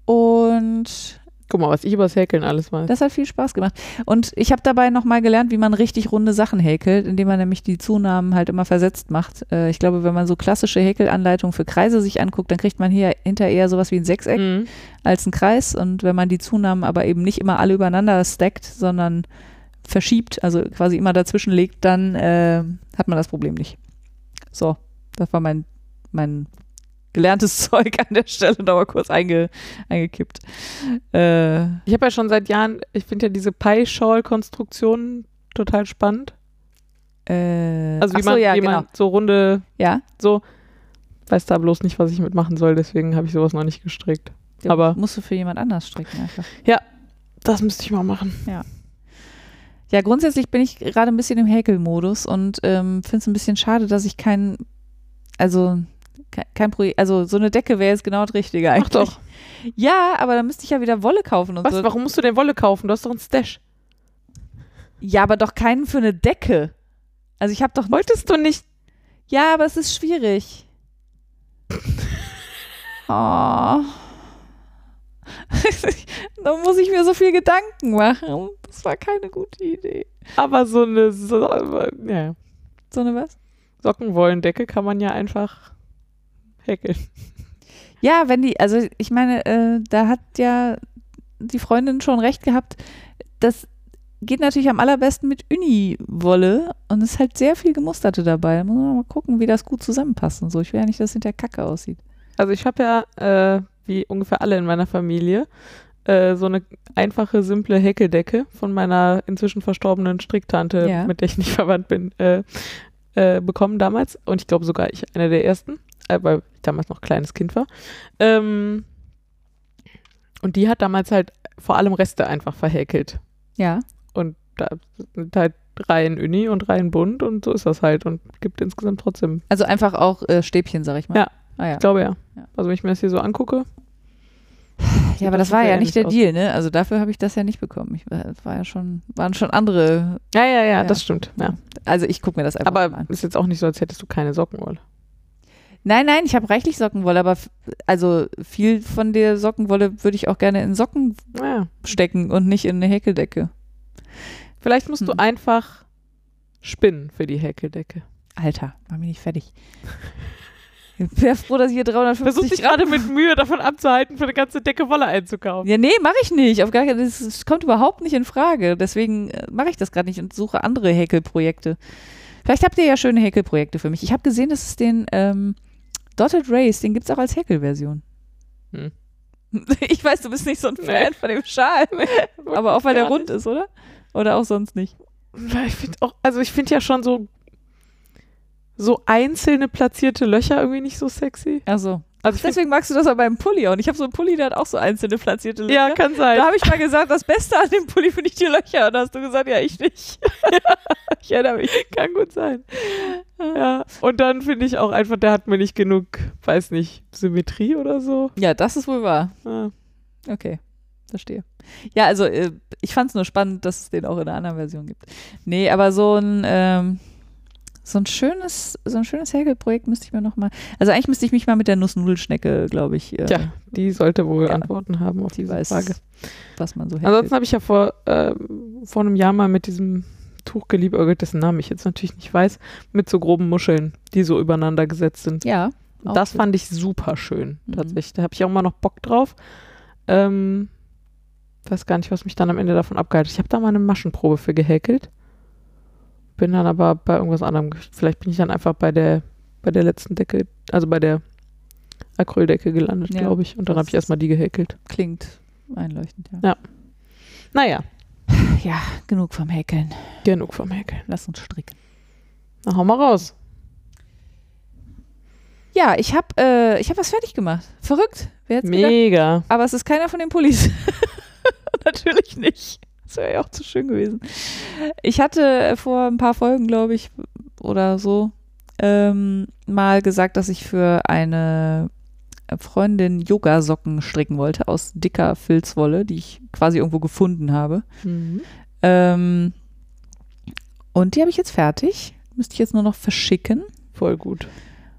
Und Guck mal, was ich übers Häkeln alles weiß. das hat viel Spaß gemacht. Und ich habe dabei nochmal gelernt, wie man richtig runde Sachen häkelt, indem man nämlich die Zunahmen halt immer versetzt macht. Äh, ich glaube, wenn man so klassische Häkelanleitungen für Kreise sich anguckt, dann kriegt man hier hinter eher sowas wie ein Sechseck Mhm. als ein Kreis. Und wenn man die Zunahmen aber eben nicht immer alle übereinander stackt, sondern verschiebt, also quasi immer dazwischen legt, dann äh, hat man das Problem nicht. So, das war mein, mein gelerntes Zeug an der Stelle nochmal kurz einge, eingekippt. Äh, Ich habe ja schon seit Jahren, ich finde ja diese Pie-Shawl-Konstruktion total spannend. äh, Also wie so, man, ja, wie genau. man so runde, Ja, so, weiß da bloß nicht, was ich mitmachen soll, deswegen habe ich sowas noch nicht gestrickt. Ja, Aber- musst du für jemand anders stricken einfach. Das müsste ich mal machen. Ja, grundsätzlich bin ich gerade ein bisschen im Häkelmodus und ähm, finde es ein bisschen schade, dass ich kein, also kein, kein Projekt, also so eine Decke wäre jetzt genau das Richtige eigentlich. Mach doch. Ja, aber dann müsste ich ja wieder Wolle kaufen und Was, so. warum musst du denn Wolle kaufen? Du hast doch einen Stash. Ja, aber doch keinen für eine Decke. Also ich habe doch, Wolltest du nicht? ja, aber es ist schwierig. Oh. da muss ich mir so viel Gedanken machen. Das war keine gute Idee. Aber so eine so, ja, So eine was? Sockenwollendecke kann man ja einfach häkeln. Ja, wenn die, also ich meine, äh, da hat ja die Freundin schon recht gehabt. Das geht natürlich am allerbesten mit Uni-Wolle und es ist halt sehr viel Gemusterte dabei. Da muss man mal gucken, wie das gut zusammenpasst und so. Ich will ja nicht, dass es hinterher kacke aussieht. Also ich habe ja, äh, wie ungefähr alle in meiner Familie, äh, so eine einfache, simple Häkeldecke von meiner inzwischen verstorbenen Stricktante, Ja. mit der ich nicht verwandt bin, äh, äh, bekommen damals. Und ich glaube sogar ich einer der ersten, äh, weil ich damals noch kleines Kind war. Ähm, und die hat damals halt vor allem Reste einfach verhäkelt. Ja. Und da sind halt drei in Uni und drei in Bunt und so ist das halt und gibt insgesamt trotzdem, Also einfach auch äh, Stäbchen, sag ich mal. Ja. Ah, ja. ich glaube ja. Ja. Also wenn ich mir das hier so angucke, ja, aber das war ja ja nicht der ähnlich Deal, ne? Also dafür habe ich das ja nicht bekommen. Ich, war- das war ja schon, waren schon andere. ja, ja, ja, Ja. das stimmt. Ja. Also ich gucke mir das einfach mal Aber an. ist jetzt auch nicht so, als hättest du keine Sockenwolle. Nein, nein, ich habe reichlich Sockenwolle, aber also viel von der Sockenwolle würde ich auch gerne in Socken Naja. stecken und nicht in eine Häkeldecke. Vielleicht musst du Hm. einfach spinnen für die Häkeldecke. Alter, mach mich nicht fertig. Ich bin froh, dass ich hier 350 Versuch dich gerade mit Mühe davon abzuhalten, für eine ganze Decke Wolle einzukaufen. Ja, nee, mache ich nicht. Auf gar keinen, das, das kommt überhaupt nicht in Frage. Deswegen äh, mache ich das gerade nicht und suche andere Häkelprojekte. Vielleicht habt ihr ja schöne Häkelprojekte für mich. Ich habe gesehen, dass es den ähm, Dotted Race, den gibt es auch als Häkelversion. Hm. Ich weiß, du bist nicht so ein Nee. Fan von dem Schal, aber auch weil der rund ist, oder? Oder auch sonst nicht. Ich finde auch, also ich finde ja schon so, so einzelne platzierte Löcher irgendwie nicht so sexy. Also, Also ich find, deswegen magst du das aber beim Pulli auch. Und ich habe so einen Pulli, der hat auch so einzelne platzierte Löcher. ja, kann sein. Da habe ich mal gesagt, das Beste an dem Pulli finde ich die Löcher. Und da hast du gesagt, ja, ich nicht. ich erinnere mich. Kann gut sein. Ja, und dann finde ich auch einfach, der hat mir nicht genug, weiß nicht, Symmetrie oder so. Ja, das ist wohl wahr. Ja. Okay, verstehe. Ja, also äh, ich fand es nur spannend, dass es den auch in einer anderen Version gibt. Nee, aber so ein, ähm, so ein schönes, so ein schönes Häkelprojekt müsste ich mir noch mal, also eigentlich müsste ich mich mal mit der Nussnudelschnecke, glaube ich, äh, Tja, die sollte wohl Ja. Antworten haben auf die weiß, Frage. was man so häkelt. Ansonsten habe ich ja vor, ähm, vor einem Jahr mal mit diesem Tuch geliebäugelt, dessen Namen ich jetzt natürlich nicht weiß, mit so groben Muscheln, die so übereinander gesetzt sind. ja, das gut. fand ich super schön, Mhm. tatsächlich. Da habe ich auch mal noch Bock drauf. Ähm, weiß gar nicht, was mich dann am Ende davon abgehalten hat. Ich habe da mal eine Maschenprobe für gehäkelt. Bin dann aber bei irgendwas anderem. Vielleicht bin ich dann einfach bei der, bei der letzten Decke, also bei der Acryldecke gelandet, Ja, glaube ich. Und dann habe ich erstmal die gehäkelt. klingt einleuchtend, ja. Ja. Naja, Ja, genug vom Häkeln. genug vom Häkeln. Lass uns stricken. Na, hau mal raus. Ja, ich habe äh, ich hab was fertig gemacht. Verrückt. Wer hätte gedacht? Mega. Aber es ist keiner von den Pullis. Natürlich nicht. Das wäre ja auch zu schön gewesen. Ich hatte vor ein paar Folgen, glaube ich, oder so, ähm, mal gesagt, dass ich für eine Freundin Yoga-Socken stricken wollte aus dicker Filzwolle, die ich quasi irgendwo gefunden habe. Mhm. Ähm, und die habe ich jetzt fertig. Müsste ich jetzt nur noch verschicken. Voll gut.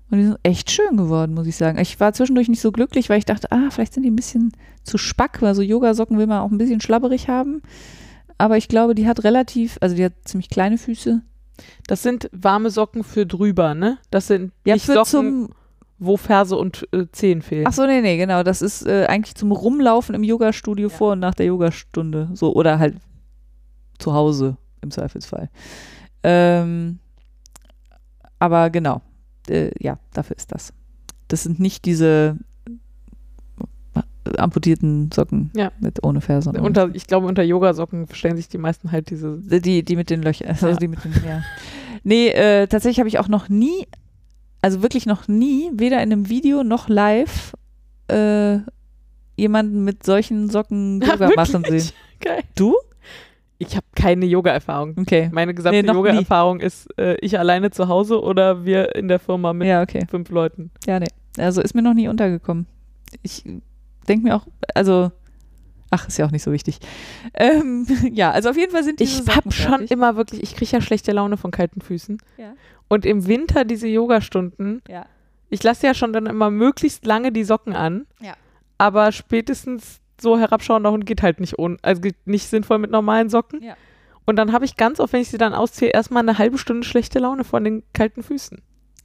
Und die sind echt schön geworden, muss ich sagen. Ich war zwischendurch nicht so glücklich, weil ich dachte, ah, vielleicht sind die ein bisschen zu spack, weil so Yogasocken will man auch ein bisschen schlabberig haben. Aber ich glaube, die hat relativ, also die hat ziemlich kleine Füße. Das sind warme Socken für drüber, ne? Das sind Ja, nicht Socken, zum, wo Ferse und äh, Zehen fehlen. ach so, nee, nee, genau. Das ist äh, eigentlich zum Rumlaufen im Yogastudio Ja. vor und nach der Yogastunde. So, oder halt zu Hause im Zweifelsfall. Ähm, aber genau, äh, ja, dafür ist das. Das sind nicht diese amputierten Socken Ja. mit ohne Ferse. unter, ich glaube, unter Yogasocken stellen sich die meisten halt diese. Die, die mit den Löchern, also Ja. die mit den, ja. Nee, äh, tatsächlich habe ich auch noch nie, also wirklich noch nie, weder in einem Video noch live, äh, jemanden mit solchen Socken Ja, Yoga machen sehen. Geil. Du? Ich habe keine Yoga-Erfahrung. Okay. Meine gesamte Nee. Yoga-Erfahrung ist äh, ich alleine zu Hause oder wir in der Firma mit Ja, okay. fünf Leuten. Ja, nee. Also ist mir noch nie untergekommen. Ich denke mir auch, also, ach, ist ja auch nicht so wichtig. Ähm, ja, also auf jeden Fall sind diese Ich habe schon immer wirklich, ich kriege ja schlechte Laune von kalten Füßen. Ja. Und im Winter diese Yogastunden, Ja. ich lasse ja schon dann immer möglichst lange die Socken an. Ja. Aber spätestens so herabschauender Hund geht halt nicht ohne, also geht nicht sinnvoll mit normalen Socken. Ja. Und dann habe ich ganz oft, wenn ich sie dann ausziehe, erstmal eine halbe Stunde schlechte Laune von den kalten Füßen.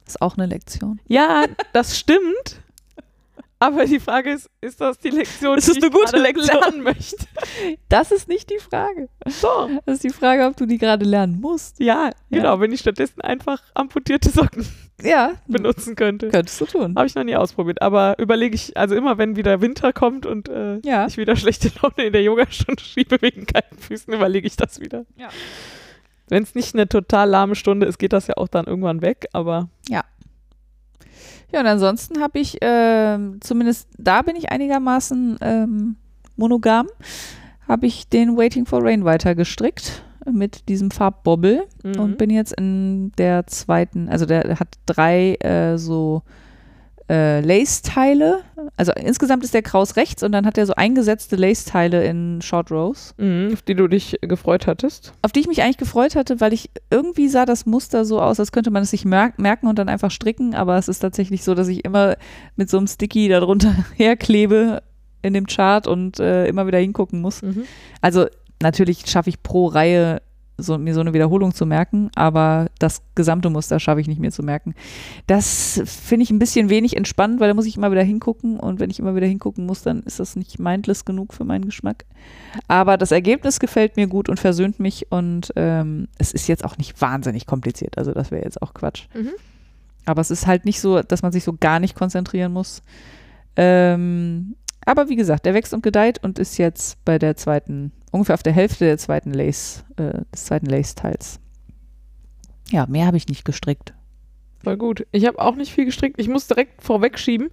Ist auch eine Lektion. Ja, das stimmt. Aber die Frage ist, ist das die Lektion, Ist das die eine ich gute Lektion? lernen möchte? Das ist nicht die Frage. So. Das ist die Frage, ob du die gerade lernen musst. Ja, genau, wenn ich stattdessen einfach amputierte Socken Ja, benutzen könnte. könntest du tun. Habe ich noch nie ausprobiert, aber überlege ich, also immer wenn wieder Winter kommt und äh, Ja. ich wieder schlechte Laune in der Yogastunde schiebe wegen kalten Füßen, überlege ich das wieder. Ja. Wenn es nicht eine total lahme Stunde ist, geht das ja auch dann irgendwann weg, aber Ja, und ansonsten habe ich, ähm, zumindest da bin ich einigermaßen ähm, monogam, habe ich den Waiting for Rain weiter gestrickt mit diesem Farbbobbel mhm. und bin jetzt in der zweiten, also der hat drei äh, so äh, Lace-Teile. Also insgesamt ist der Kraus rechts und dann hat er so eingesetzte Lace-Teile in Short Rows. Mhm, auf die du dich gefreut hattest. auf die ich mich eigentlich gefreut hatte, weil ich irgendwie sah das Muster so aus, als könnte man es sich mer merken und dann einfach stricken, aber es ist tatsächlich so, dass ich immer mit so einem Sticky darunter herklebe in dem Chart und äh, immer wieder hingucken muss. Mhm. Also natürlich schaffe ich pro Reihe so, mir so eine Wiederholung zu merken, aber das gesamte Muster schaffe ich nicht mehr zu merken. Das finde ich ein bisschen wenig entspannt, weil da muss ich immer wieder hingucken und wenn ich immer wieder hingucken muss, dann ist das nicht mindless genug für meinen Geschmack. Aber das Ergebnis gefällt mir gut und versöhnt mich und ähm, es ist jetzt auch nicht wahnsinnig kompliziert, also das wäre jetzt auch Quatsch. Mhm. Aber es ist halt nicht so, dass man sich so gar nicht konzentrieren muss. Ähm, aber wie gesagt, der wächst und gedeiht und ist jetzt bei der zweiten, ungefähr auf der Hälfte der zweiten Lace, äh, des zweiten Lace-Teils. Ja, mehr habe ich nicht gestrickt. Voll gut. Ich habe auch nicht viel gestrickt. Ich muss direkt vorwegschieben,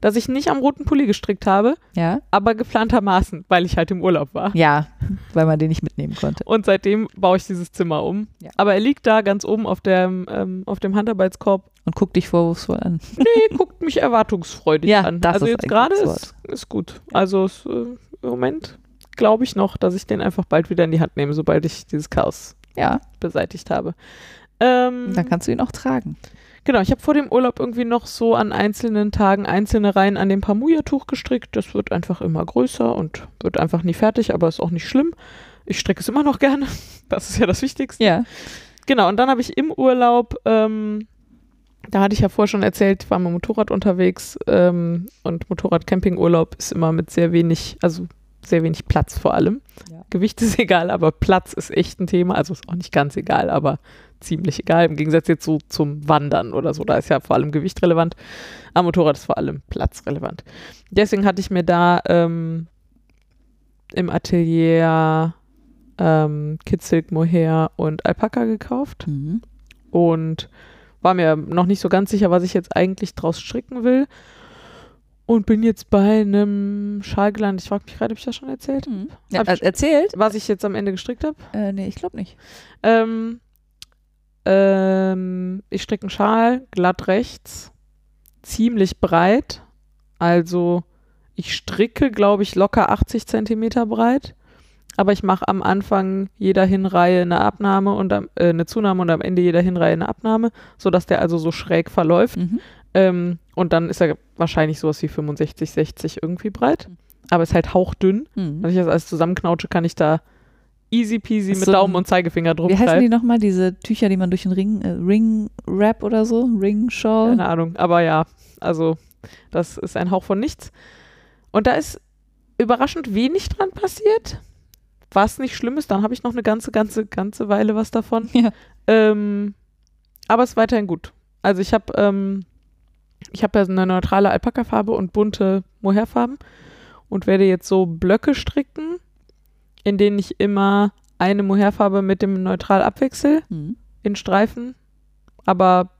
dass ich nicht am roten Pulli gestrickt habe, Ja? aber geplantermaßen, weil ich halt im Urlaub war. Ja, weil man den nicht mitnehmen konnte. Und seitdem baue ich dieses Zimmer um. Ja. Aber er liegt da ganz oben auf dem, ähm, auf dem Handarbeitskorb. Und guck dich vorwurfsvoll an. Nee, guckt mich erwartungsfreudig Ja, an. das also ist jetzt gerade ist, ist gut. Also es, äh, im Moment glaube ich noch, dass ich den einfach bald wieder in die Hand nehme, sobald ich dieses Chaos Ja, beseitigt habe. Ähm, dann kannst du ihn auch tragen. Genau, ich habe vor dem Urlaub irgendwie noch so an einzelnen Tagen einzelne Reihen an dem Pamuja-Tuch gestrickt. Das wird einfach immer größer und wird einfach nie fertig, aber ist auch nicht schlimm. Ich stricke es immer noch gerne. Das ist ja das Wichtigste. Ja. Genau, und dann habe ich im Urlaub, ähm, da hatte ich ja vorher schon erzählt, war mit Motorrad unterwegs ähm, und Motorrad-Camping-Urlaub ist immer mit sehr wenig, also sehr wenig Platz vor allem. Ja. Gewicht ist egal, aber Platz ist echt ein Thema. Also ist auch nicht ganz egal, aber ziemlich egal. Im Gegensatz jetzt so zum Wandern oder so, da ist ja vor allem Gewicht relevant. Am Motorrad ist vor allem Platz relevant. Deswegen hatte ich mir da ähm, im Atelier ähm, Kitzilk, Mohair und Alpaka gekauft Mhm. und war mir noch nicht so ganz sicher, was ich jetzt eigentlich draus stricken will. Und bin jetzt bei einem Schal gelandet. Ich frage mich gerade, ob ich das schon erzählt habe? Mhm. Ja, Hab ich- er- erzählt? Was ich jetzt am Ende gestrickt habe? Äh, nee, ich glaube nicht. Ähm, ähm, ich stricke einen Schal, glatt rechts, ziemlich breit. Also ich stricke, glaube ich, locker 80 Zentimeter breit. aber ich mache am Anfang jeder Hinreihe eine Abnahme und am, äh, eine Zunahme und am Ende jeder Hinreihe eine Abnahme, sodass der also so schräg verläuft. Mhm. Ähm, und dann ist er wahrscheinlich sowas wie 65, 60 irgendwie breit. Mhm. Aber ist halt hauchdünn. Mhm. Wenn ich das alles zusammenknautsche, kann ich da easy peasy mit so Daumen und Zeigefinger drum Wie heißen die nochmal, diese Tücher, die man durch den Ring, äh, Ring Wrap oder so? Ring Shawl? Keine Ahnung. Aber ja, also das ist ein Hauch von nichts. Und da ist überraschend wenig dran passiert. Was nicht schlimm ist, dann habe ich noch eine ganze, ganze, ganze Weile was davon. Ja. Ähm, aber es ist weiterhin gut. Also ich habe ähm, ich habe ja eine neutrale Alpaka-Farbe und bunte Mohairfarben und werde jetzt so Blöcke stricken, in denen ich immer eine Mohairfarbe mit dem Neutral abwechsel Mhm. in Streifen. Aber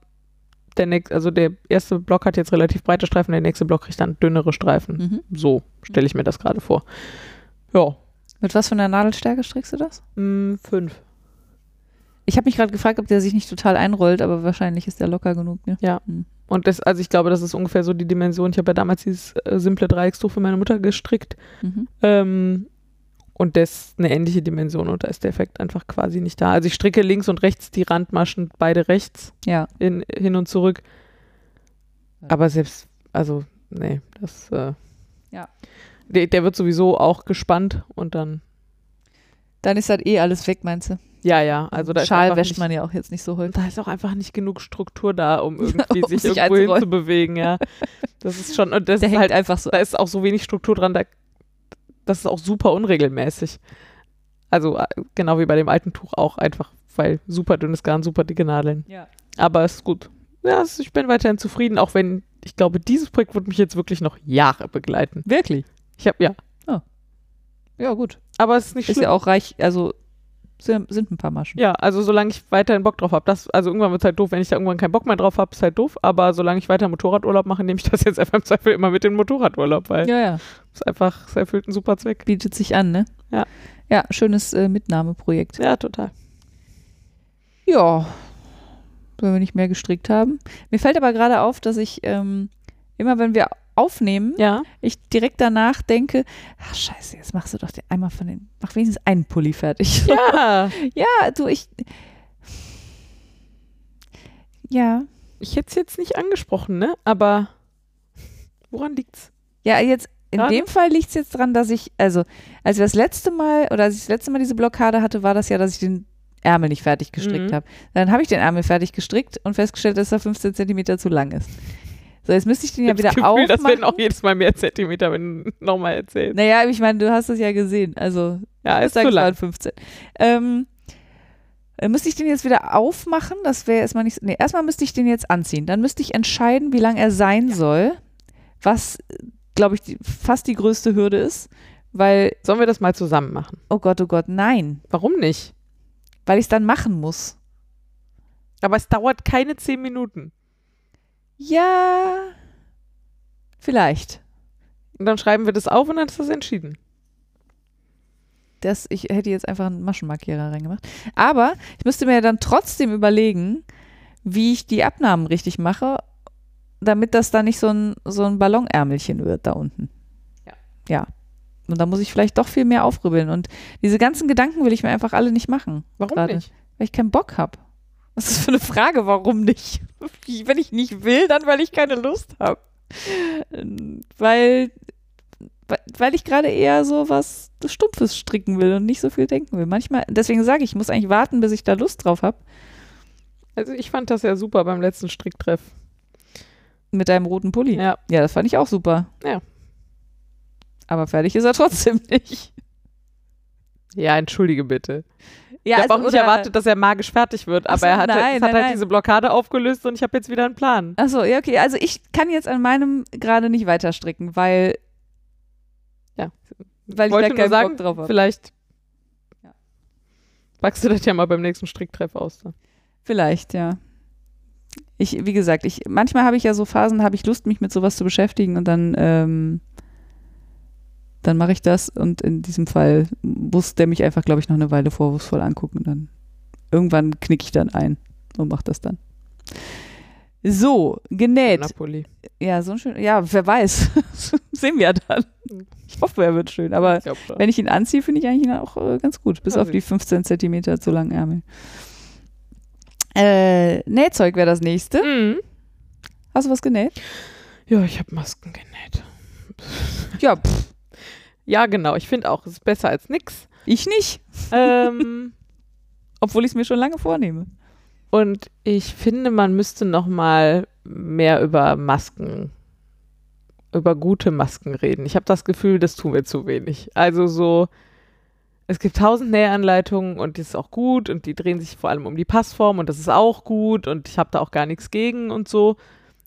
der nächste, also der erste Block hat jetzt relativ breite Streifen, der nächste Block kriegt dann dünnere Streifen. Mhm. So stelle ich mir das gerade vor. Ja, Mit was für einer Nadelstärke strickst du das? mm, fünf. Ich habe mich gerade gefragt, ob der sich nicht total einrollt, aber wahrscheinlich ist der locker genug. Ne? Und das, also ich glaube, das ist ungefähr so die Dimension. Ich habe ja damals dieses äh, simple Dreieckstuch für meine Mutter gestrickt. Mhm. Ähm, und das ist eine ähnliche Dimension und da ist der Effekt einfach quasi nicht da. Also ich stricke links und rechts die Randmaschen, beide rechts Ja. in, hin und zurück. Aber selbst, also, nee, das, äh, Ja. Der, der wird sowieso auch gespannt und dann, Dann ist halt eh alles weg, meinst du? ja, ja, also da Schal wäscht nicht, man ja auch jetzt nicht so häufig. da ist auch einfach nicht genug Struktur da, um irgendwie Um sich, sich irgendwo hinzubewegen, ja. Das ist schon, und das Der ist halt, einfach so. da ist auch so wenig Struktur dran, da, das ist auch super unregelmäßig. Also äh, genau wie bei dem alten Tuch auch einfach, weil super dünnes Garn, super dicke Nadeln. Ja. Aber es ist gut. Ja, ich bin weiterhin zufrieden, auch wenn ich glaube, dieses Projekt wird mich jetzt wirklich noch Jahre begleiten. Wirklich? Ich habe ja, Ja, gut. aber es ist nicht Ist schlimm. ja auch reich, also sind, sind ein paar Maschen. Ja, also solange ich weiterhin Bock drauf habe. Das, also irgendwann wird es halt doof, wenn ich da irgendwann keinen Bock mehr drauf habe, ist halt doof. Aber solange ich weiter Motorradurlaub mache, nehme ich das jetzt einfach im Zweifel immer mit den Motorradurlaub, weil Ja, ja. es einfach, es erfüllt einen super Zweck. Bietet sich an, ne? Ja. Ja, schönes äh, Mitnahmeprojekt. Ja, total. Ja, wenn wir nicht mehr gestrickt haben. Mir fällt aber gerade auf, dass ich ähm, immer, wenn wir aufnehmen, Ja. ich direkt danach denke, ach scheiße, jetzt machst du doch den einmal von den, mach wenigstens einen Pulli fertig. Ja. ja, du, ich, ja, Ich hätte es jetzt nicht angesprochen, ne? Aber woran liegt's? ja, jetzt, in Gerade? dem Fall liegt es jetzt dran, dass ich, also, als wir das letzte Mal, oder als ich das letzte Mal diese Blockade hatte, war das ja, dass ich den Ärmel nicht fertig gestrickt Mhm. habe. Dann habe ich den Ärmel fertig gestrickt und festgestellt, dass er 15 Zentimeter zu lang ist. So, jetzt müsste ich den ja Ich wieder hab das Gefühl, das werden aufmachen. auch jedes Mal mehr Zentimeter, wenn du nochmal erzählst. Naja, ich meine, du hast es ja gesehen. Also, Ja, ist zu lang. waren 15. Ähm, äh, müsste ich den jetzt wieder aufmachen? Das wäre erstmal nicht. Nee, erstmal müsste ich den jetzt anziehen. Dann müsste ich entscheiden, wie lang er sein soll. Was, glaube ich, die, fast die größte Hürde ist. Weil, Sollen wir das mal zusammen machen? oh Gott, oh Gott, nein. Warum nicht? Weil ich es dann machen muss. Aber es dauert keine zehn Minuten. Ja. Vielleicht. Und dann schreiben wir das auf und dann ist das entschieden. Das, ich hätte jetzt einfach einen Maschenmarkierer reingemacht. Aber ich müsste mir dann trotzdem überlegen, wie ich die Abnahmen richtig mache, damit das da nicht so ein, so ein Ballonärmelchen wird da unten. Ja. Ja. Und da muss ich vielleicht doch viel mehr aufribbeln. Und diese ganzen Gedanken will ich mir einfach alle nicht machen. Warum gerade, nicht? Weil ich keinen Bock habe. Was ist das für eine Frage, warum nicht? Wenn ich nicht will, dann weil ich keine Lust habe. Weil, weil- weil ich gerade eher so was Stumpfes stricken will und nicht so viel denken will. Manchmal, deswegen sage ich, ich muss eigentlich warten, bis ich da Lust drauf habe. Also ich fand das ja super beim letzten Stricktreff. Mit deinem roten Pulli. Ja. Ja, das fand ich auch super. Ja. Aber fertig ist er trotzdem nicht. Ja, entschuldige bitte. Ja, ich habe auch nicht erwartet, dass er magisch fertig wird, aber so, er hat, nein, es hat nein, halt nein. diese Blockade aufgelöst und ich habe jetzt wieder einen Plan. Achso, ja, okay. Also ich kann jetzt an meinem gerade nicht weiter stricken, weil, Ja. weil ich Wollte da keinen sagen, Bock drauf habe. vielleicht Ja. packst du das ja mal beim nächsten Stricktreff aus. Dann. Vielleicht, ja. Ich, wie gesagt, ich, manchmal habe ich ja so Phasen, habe ich Lust, mich mit sowas zu beschäftigen und dann, ähm, dann mache ich das und in diesem Fall muss der mich einfach, glaube ich, noch eine Weile vorwurfsvoll angucken und dann irgendwann knicke ich dann ein und mache das dann. So, genäht. Napoli. Ja, so ein schön. Ja, wer weiß. Sehen wir dann. Ich hoffe, er wird schön. Aber Ich wenn ich ihn anziehe, finde ich eigentlich ihn auch äh, ganz gut. Bis Ja, auf die 15 Zentimeter zu langen Ärmel. Äh, Nähzeug wäre das nächste. Mhm. Hast du was genäht? Ja, ich habe Masken genäht. Ja, pff, Ja, genau. Ich finde auch, es ist besser als nix. ich nicht. ähm, Obwohl ich es mir schon lange vornehme. und ich finde, man müsste noch mal mehr über Masken, über gute Masken reden. Ich habe das Gefühl, das tun wir zu wenig. Also so, es gibt tausend Nähanleitungen und die ist auch gut und die drehen sich vor allem um die Passform und das ist auch gut und ich habe da auch gar nichts gegen und so.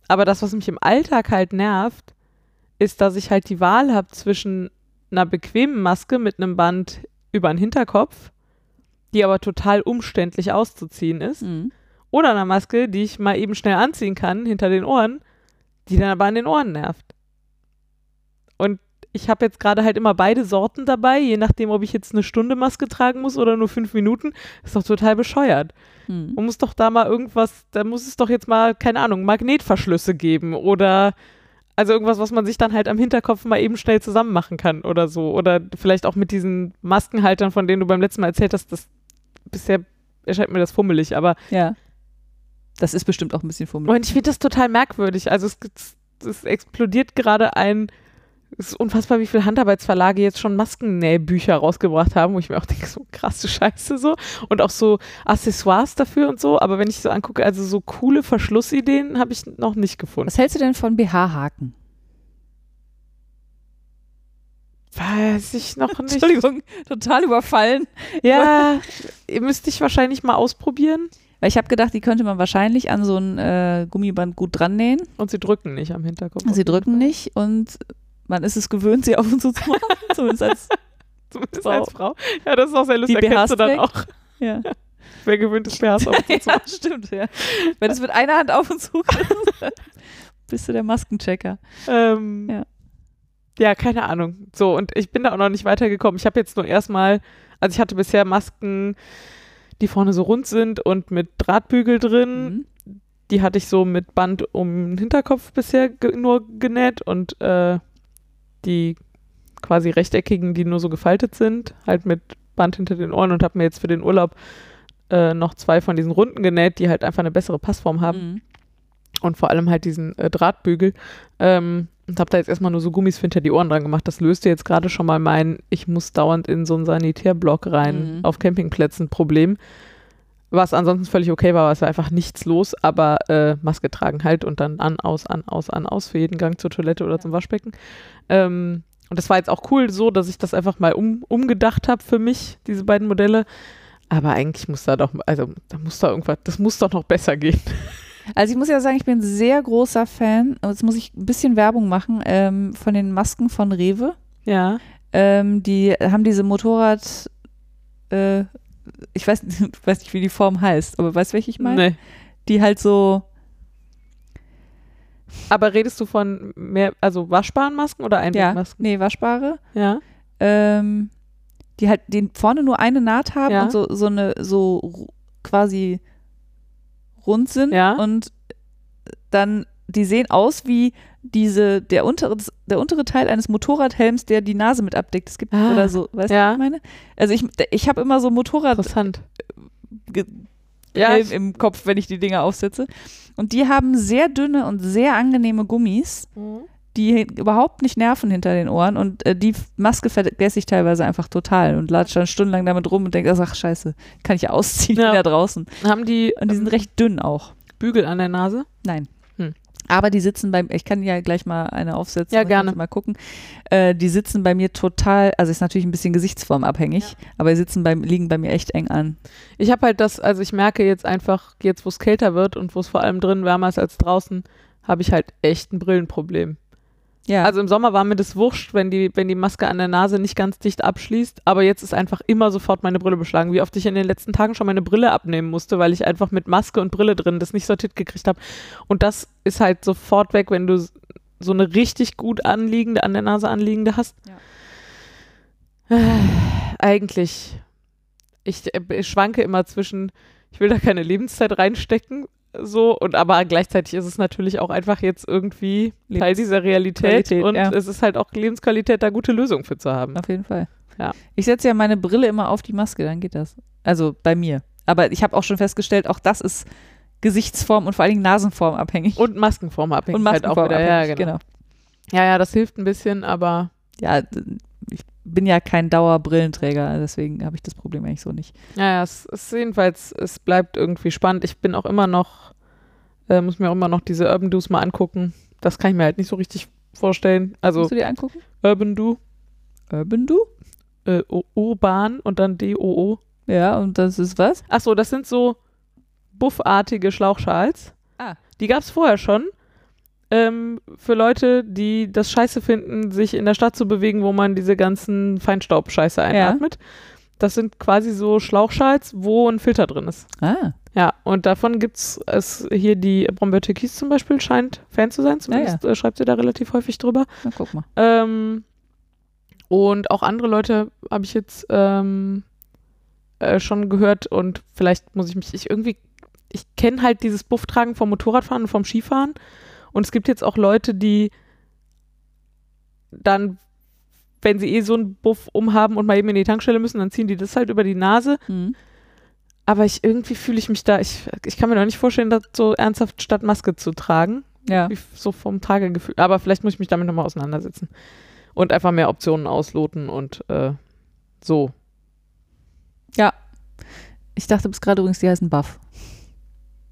Aber das, was mich im Alltag halt nervt, ist, dass ich halt die Wahl habe zwischen einer bequemen Maske mit einem Band über den Hinterkopf, die aber total umständlich auszuziehen ist, Mhm. oder einer Maske, die ich mal eben schnell anziehen kann hinter den Ohren, die dann aber an den Ohren nervt. Und ich habe jetzt gerade halt immer beide Sorten dabei, je nachdem, ob ich jetzt eine Stunde Maske tragen muss oder nur fünf Minuten. Ist doch total bescheuert. Mhm. Man muss doch da mal irgendwas, da muss es doch jetzt mal, keine Ahnung, Magnetverschlüsse geben oder also irgendwas, was man sich dann halt am Hinterkopf mal eben schnell zusammen machen kann oder so. Oder vielleicht auch mit diesen Maskenhaltern, von denen du beim letzten Mal erzählt hast, das bisher erscheint mir das fummelig, aber Ja. Das ist bestimmt auch ein bisschen fummelig. und ich finde das total merkwürdig. Also es, es, es explodiert gerade ein, es ist unfassbar, wie viele Handarbeitsverlage jetzt schon Maskennähbücher rausgebracht haben, wo ich mir auch denke, so krasse Scheiße so. Und auch so Accessoires dafür und so. Aber wenn ich so angucke, also so coole Verschlussideen habe ich noch nicht gefunden. Was hältst du denn von BH-Haken? Weiß ich noch nicht. Entschuldigung, total überfallen. Ja, müsste ich wahrscheinlich mal ausprobieren. Weil ich habe gedacht, die könnte man wahrscheinlich an so ein äh, Gummiband gut dran nähen. Und sie drücken nicht am Hinterkopf. Sie drücken nicht und man ist es gewöhnt, sie auf und zu zu machen. Zumindest als, Zumindest Frau. als Frau. Ja, das ist auch sehr lustig. Die Erkennst du dann BHs auch, ja. wer gewöhnt ist, BHs auf und zu zu ja, stimmt, ja. Wenn es mit einer Hand auf und zu kannst, bist du der Maskenchecker. Ähm, Ja. ja. keine Ahnung. So, und ich bin da auch noch nicht weitergekommen. Ich habe jetzt nur erstmal, also ich hatte bisher Masken, die vorne so rund sind und mit Drahtbügel drin. Mhm. Die hatte ich so mit Band um den Hinterkopf bisher ge nur genäht und äh, die quasi rechteckigen, die nur so gefaltet sind, halt mit Band hinter den Ohren und habe mir jetzt für den Urlaub äh, noch zwei von diesen Runden genäht, die halt einfach eine bessere Passform haben Mhm. und vor allem halt diesen äh, Drahtbügel. Ähm, und habe da jetzt erstmal nur so Gummis hinter die Ohren dran gemacht. Das löste jetzt gerade schon mal mein, ich muss dauernd in so einen Sanitärblock rein Mhm. auf Campingplätzen Problem. Was ansonsten völlig okay war, aber es war einfach nichts los, aber äh, Maske tragen halt und dann an, aus, an, aus, an, aus für jeden Gang zur Toilette oder zum Waschbecken. Ähm, und das war jetzt auch cool so, dass ich das einfach mal um, umgedacht habe für mich, diese beiden Modelle. Aber eigentlich muss da doch, also da muss da irgendwas, das muss doch noch besser gehen. Also ich muss ja sagen, ich bin ein sehr großer Fan, jetzt muss ich ein bisschen Werbung machen, ähm, von den Masken von Rewe. Ja. Ähm, die haben diese Motorrad, äh, ich weiß, weiß nicht, wie die Form heißt, aber weißt du, welche ich meine? Nee. Die halt so, Aber redest du von mehr, also waschbaren Masken oder ja, Einwegmasken? nee, waschbare, Ja. ähm, die halt die vorne nur eine Naht haben Ja. und so, so eine, so quasi rund sind Ja. und dann, die sehen aus wie diese, der untere, der untere Teil eines Motorradhelms, der die Nase mit abdeckt. Es gibt, Ah, oder so, weißt du, ja. was ich meine? Also ich, ich habe immer so Motorrad, Interessant. Ge- Ja, Helm im Kopf, wenn ich die Dinger aufsetze. Und die haben sehr dünne und sehr angenehme Gummis, die überhaupt nicht nerven hinter den Ohren. Und äh, die Maske vergesse ich teilweise einfach total und latsche dann stundenlang damit rum und denke, ach scheiße, kann ich ja ausziehen Ja. wieder draußen. haben die, Und die sind recht dünn auch. Bügel an der Nase? Nein. Aber die sitzen beim, ich kann ja gleich mal eine aufsetzen. Ja, gerne. Mal gucken. Äh, die sitzen bei mir total, also ist natürlich ein bisschen gesichtsformabhängig, aber die sitzen beim, liegen bei mir echt eng an. Ich habe halt das, also ich merke jetzt einfach, jetzt wo es kälter wird und wo es vor allem drin wärmer ist als draußen, habe ich halt echt ein Brillenproblem. Ja. Also im Sommer war mir das wurscht, wenn die, wenn die Maske an der Nase nicht ganz dicht abschließt, aber jetzt ist einfach immer sofort meine Brille beschlagen. Wie oft ich in den letzten Tagen schon meine Brille abnehmen musste, weil ich einfach mit Maske und Brille drin das nicht sortiert gekriegt habe. Und das ist halt sofort weg, wenn du so eine richtig gut anliegende, an der Nase anliegende hast. Äh, eigentlich, ich, äh, ich schwanke immer zwischen, ich will da keine Lebenszeit reinstecken, so und aber gleichzeitig ist es natürlich auch einfach jetzt irgendwie Teil dieser Realität Qualität, und ja. es ist halt auch Lebensqualität, da gute Lösungen für zu haben. Auf jeden Fall. Ja. Ich setze ja meine Brille immer auf die Maske, dann geht das. Also bei mir. Aber ich habe auch schon festgestellt, auch das ist Gesichtsform und vor allen Dingen Nasenform abhängig. Und Maskenform abhängig Und halt auch Maskenform wieder. Ja, abhängig, genau. genau. ja, ja, das hilft ein bisschen, aber Ja, bin ja kein Dauerbrillenträger, deswegen habe ich das Problem eigentlich so nicht. ja, ja, es ist jedenfalls, es bleibt irgendwie spannend. Ich bin auch immer noch, äh, muss mir auch immer noch diese Urban Do's mal angucken. Das kann ich mir halt nicht so richtig vorstellen. Also Musst du dir angucken? Urban Do, Urban Du? äh, Urban und dann D-O-O. Ja, und das ist was? Ach so, das sind so buffartige Schlauchschals. Ah. Die gab es vorher schon. Ähm, für Leute, die das scheiße finden, sich in der Stadt zu bewegen, wo man diese ganzen Feinstaub-Scheiße einatmet. Das sind quasi so Schlauchschals, wo ein Filter drin ist. Ah, Ja, und davon gibt es hier die Brombeer Türkis zum Beispiel, scheint Fan zu sein. Zumindest äh, schreibt sie da relativ häufig drüber. na guck mal. Ähm, und auch andere Leute habe ich jetzt ähm, äh, schon gehört und vielleicht muss ich mich, ich irgendwie, ich kenne halt dieses Bufftragen vom Motorradfahren und vom Skifahren und es gibt jetzt auch Leute, die dann, wenn sie eh so einen Buff umhaben und mal eben in die Tankstelle müssen, dann ziehen die das halt über die Nase. Hm. Aber ich irgendwie fühle ich mich da, ich, ich kann mir noch nicht vorstellen, das so ernsthaft statt Maske zu tragen. Ja. So vom Tragegefühl. Aber vielleicht muss ich mich damit nochmal auseinandersetzen. Und einfach mehr Optionen ausloten und äh, so. Ich dachte bis gerade übrigens, die heißen Buff.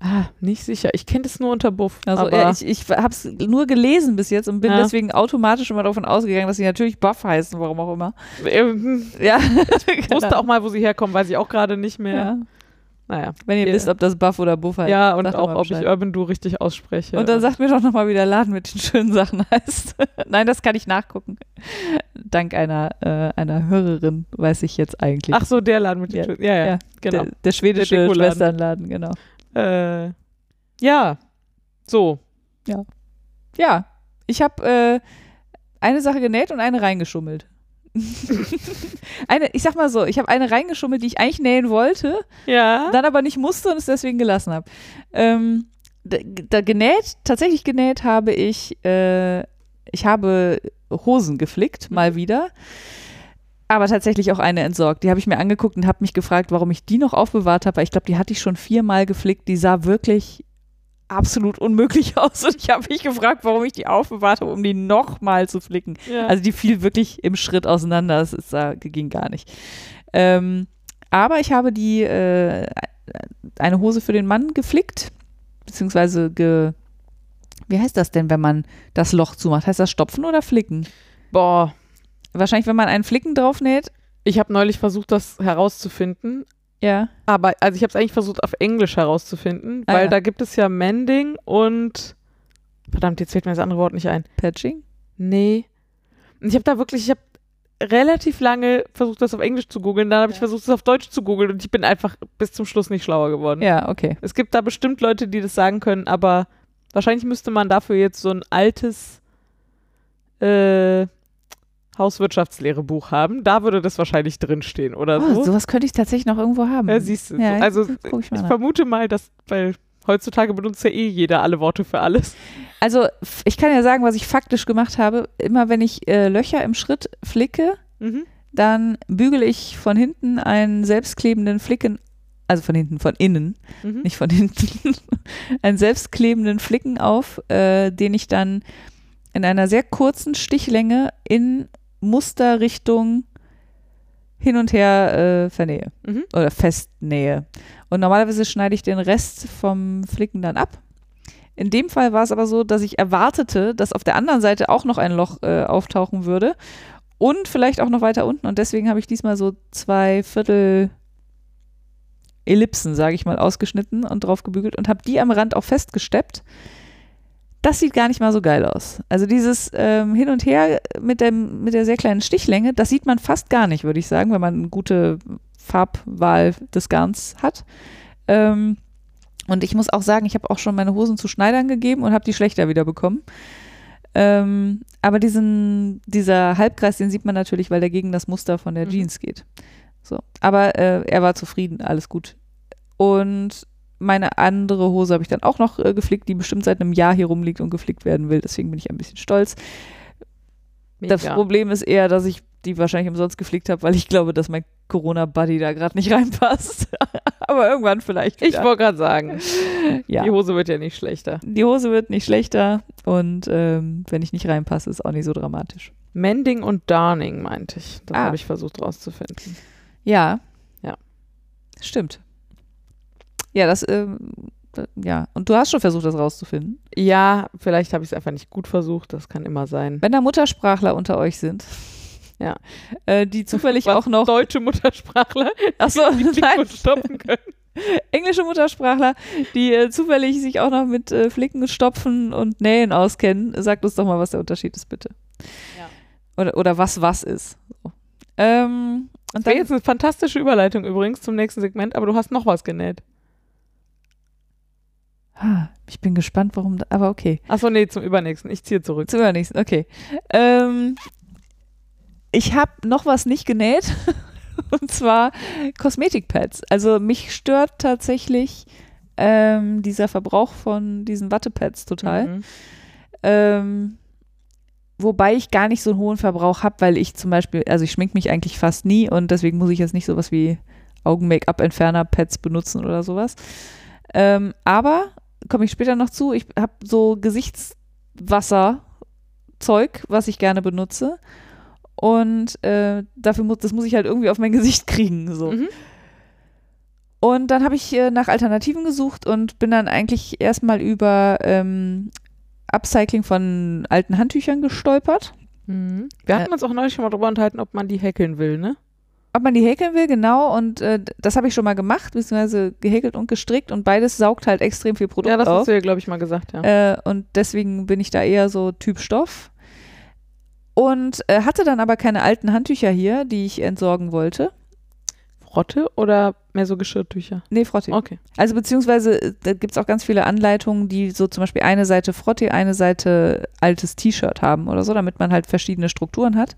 Ah, nicht sicher. Ich kenne das nur unter Buff. Also aber ja, ich, ich habe es nur gelesen bis jetzt und bin Ja. deswegen automatisch immer davon ausgegangen, dass sie natürlich Buff heißen, warum auch immer. ähm, Ja, ich wusste auch mal, wo sie herkommen, weiß ich auch gerade nicht mehr. Ja. Naja. Wenn ihr wisst, ob das Buff oder Buff heißt. Ja, und auch, ob ich. Urban Do richtig ausspreche. Und dann sagt mir doch nochmal, wie der Laden mit den schönen Sachen heißt. Nein, das kann ich nachgucken. Dank einer, äh, einer Hörerin weiß ich jetzt eigentlich. Ach so, der Laden mit den Ja. Schön- Ja, ja, Ja, genau. der, der schwedische Der. Schwesternladen, genau. Äh, ja, so. Ja, ich habe äh, eine Sache genäht und eine reingeschummelt. eine, ich sag mal so, ich habe eine reingeschummelt, die ich eigentlich nähen wollte, Ja. dann aber nicht musste und es deswegen gelassen habe. Ähm, da, da genäht, tatsächlich genäht habe ich, äh, ich habe Hosen geflickt, mal wieder. Aber tatsächlich auch eine entsorgt. Die habe ich mir angeguckt und habe mich gefragt, warum ich die noch aufbewahrt habe. Weil ich glaube, die hatte ich schon viermal geflickt. Die sah wirklich absolut unmöglich aus. Und ich habe mich gefragt, warum ich die aufbewahrt habe, um die nochmal zu flicken. ja. Also die fiel wirklich im Schritt auseinander. Das ist, äh, ging gar nicht. Ähm, aber ich habe die äh, eine Hose für den Mann geflickt, beziehungsweise ge, wie heißt das denn, wenn man das Loch zumacht? Heißt das stopfen oder flicken? Boah, Wahrscheinlich, wenn man einen Flicken drauf näht. ich habe neulich versucht, das herauszufinden. Ja. Aber, also ich habe es eigentlich versucht, auf Englisch herauszufinden, Ah, weil ja. da gibt es ja Mending und verdammt, jetzt fällt mir das andere Wort nicht ein. Patching? Nee. Ich habe da wirklich, ich habe relativ lange versucht, das auf Englisch zu googeln, dann habe ich Ja. versucht, es auf Deutsch zu googeln und ich bin einfach bis zum Schluss nicht schlauer geworden. Ja, okay. Es gibt da bestimmt Leute, die das sagen können, aber wahrscheinlich müsste man dafür jetzt so ein altes äh, Hauswirtschaftslehrebuch haben. Da würde das wahrscheinlich drinstehen oder Oh, so. sowas könnte ich tatsächlich noch irgendwo haben. Ja, siehst du. Ja, so. Also ich ich vermute mal, dass, weil heutzutage benutzt ja eh jeder alle Worte für alles. Also, ich kann ja sagen, was ich faktisch gemacht habe. Immer wenn ich äh, Löcher im Schritt flicke, Mhm. dann bügele ich von hinten einen selbstklebenden Flicken, also von hinten, von innen, Mhm. nicht von hinten, einen selbstklebenden Flicken auf, äh, den ich dann in einer sehr kurzen Stichlänge in Musterrichtung hin und her äh, vernähe Mhm. oder festnähe. Und normalerweise schneide ich den Rest vom Flicken dann ab. In dem Fall war es aber so, dass ich erwartete, dass auf der anderen Seite auch noch ein Loch äh, auftauchen würde und vielleicht auch noch weiter unten. Und deswegen habe ich diesmal so zwei Viertel Ellipsen, sage ich mal, ausgeschnitten und drauf gebügelt und habe die am Rand auch festgesteppt. Das sieht gar nicht mal so geil aus. Also dieses ähm, Hin und Her mit, dem, mit der sehr kleinen Stichlänge, das sieht man fast gar nicht, würde ich sagen, wenn man eine gute Farbwahl des Garns hat. Ähm, und ich muss auch sagen, ich habe auch schon meine Hosen zu Schneidern gegeben und habe die schlechter wieder bekommen. Ähm, aber diesen, dieser Halbkreis, den sieht man natürlich, weil der gegen das Muster von der Mhm. Jeans geht. So. Aber äh, er war zufrieden, alles gut. Und meine andere Hose habe ich dann auch noch äh, geflickt, die bestimmt seit einem Jahr hier rumliegt und geflickt werden will. Deswegen bin ich ein bisschen stolz. Das Mega. Problem ist eher, dass ich die wahrscheinlich umsonst geflickt habe, weil ich glaube, dass mein Corona-Buddy da gerade nicht reinpasst. Aber irgendwann vielleicht. Ich Wieder. wollte gerade sagen, ja. die Hose wird ja nicht schlechter. Die Hose wird nicht schlechter und ähm, wenn ich nicht reinpasse, ist auch nicht so dramatisch. Mending und Darning, meinte ich. Das Ah. habe ich versucht rauszufinden. Ja. Ja. Stimmt. Ja, das, ähm, äh, ja. Und du hast schon versucht, das rauszufinden. Ja, vielleicht habe ich es einfach nicht gut versucht. Das kann immer sein. Wenn da Muttersprachler unter euch sind, Ja. äh, die zufällig Was auch noch, deutsche Muttersprachler, achso, nein, stoppen können. englische Muttersprachler, die äh, zufällig sich auch noch mit äh, Flicken, Stopfen und Nähen auskennen, sagt uns doch mal, was der Unterschied ist, bitte. Ja. Oder, oder was was ist. So. Ähm, und Das wäre jetzt eine fantastische Überleitung übrigens zum nächsten Segment, aber du hast noch was genäht. Ah, ich bin gespannt, warum, da, aber okay. Achso, nee, zum übernächsten. Ich ziehe zurück. Zum übernächsten, okay. Ähm, ich habe noch was nicht genäht. Und zwar Kosmetikpads. Also mich stört tatsächlich ähm, dieser Verbrauch von diesen Wattepads total. Mhm. Ähm, wobei ich gar nicht so einen hohen Verbrauch habe, weil ich zum Beispiel, also ich schmink mich eigentlich fast nie und deswegen muss ich jetzt nicht sowas wie Augen-Make-up-Entferner-Pads benutzen oder sowas. Ähm, aber komme ich später noch zu, ich habe so Gesichtswasserzeug, was ich gerne benutze. Und äh, dafür muss, das muss ich halt irgendwie auf mein Gesicht kriegen. So. Mhm. Und dann habe ich äh, nach Alternativen gesucht und bin dann eigentlich erstmal über ähm, Upcycling von alten Handtüchern gestolpert. Mhm. Wir hatten uns auch neulich schon mal drüber unterhalten, ob man die häkeln will, ne? Ob man die häkeln will, genau. Und äh, das habe ich schon mal gemacht, beziehungsweise gehäkelt und gestrickt. Und beides saugt halt extrem viel Produkt Ja, das auf. hast du ja, glaube ich, mal gesagt, ja. Äh, und deswegen bin ich da eher so Typ Stoff. Und äh, hatte dann aber keine alten Handtücher hier, die ich entsorgen wollte. Frotte oder mehr so Geschirrtücher? Nee, Frottee. Okay. Also beziehungsweise äh, da gibt es auch ganz viele Anleitungen, die so zum Beispiel eine Seite Frottee, eine Seite altes T-Shirt haben oder so, damit man halt verschiedene Strukturen hat.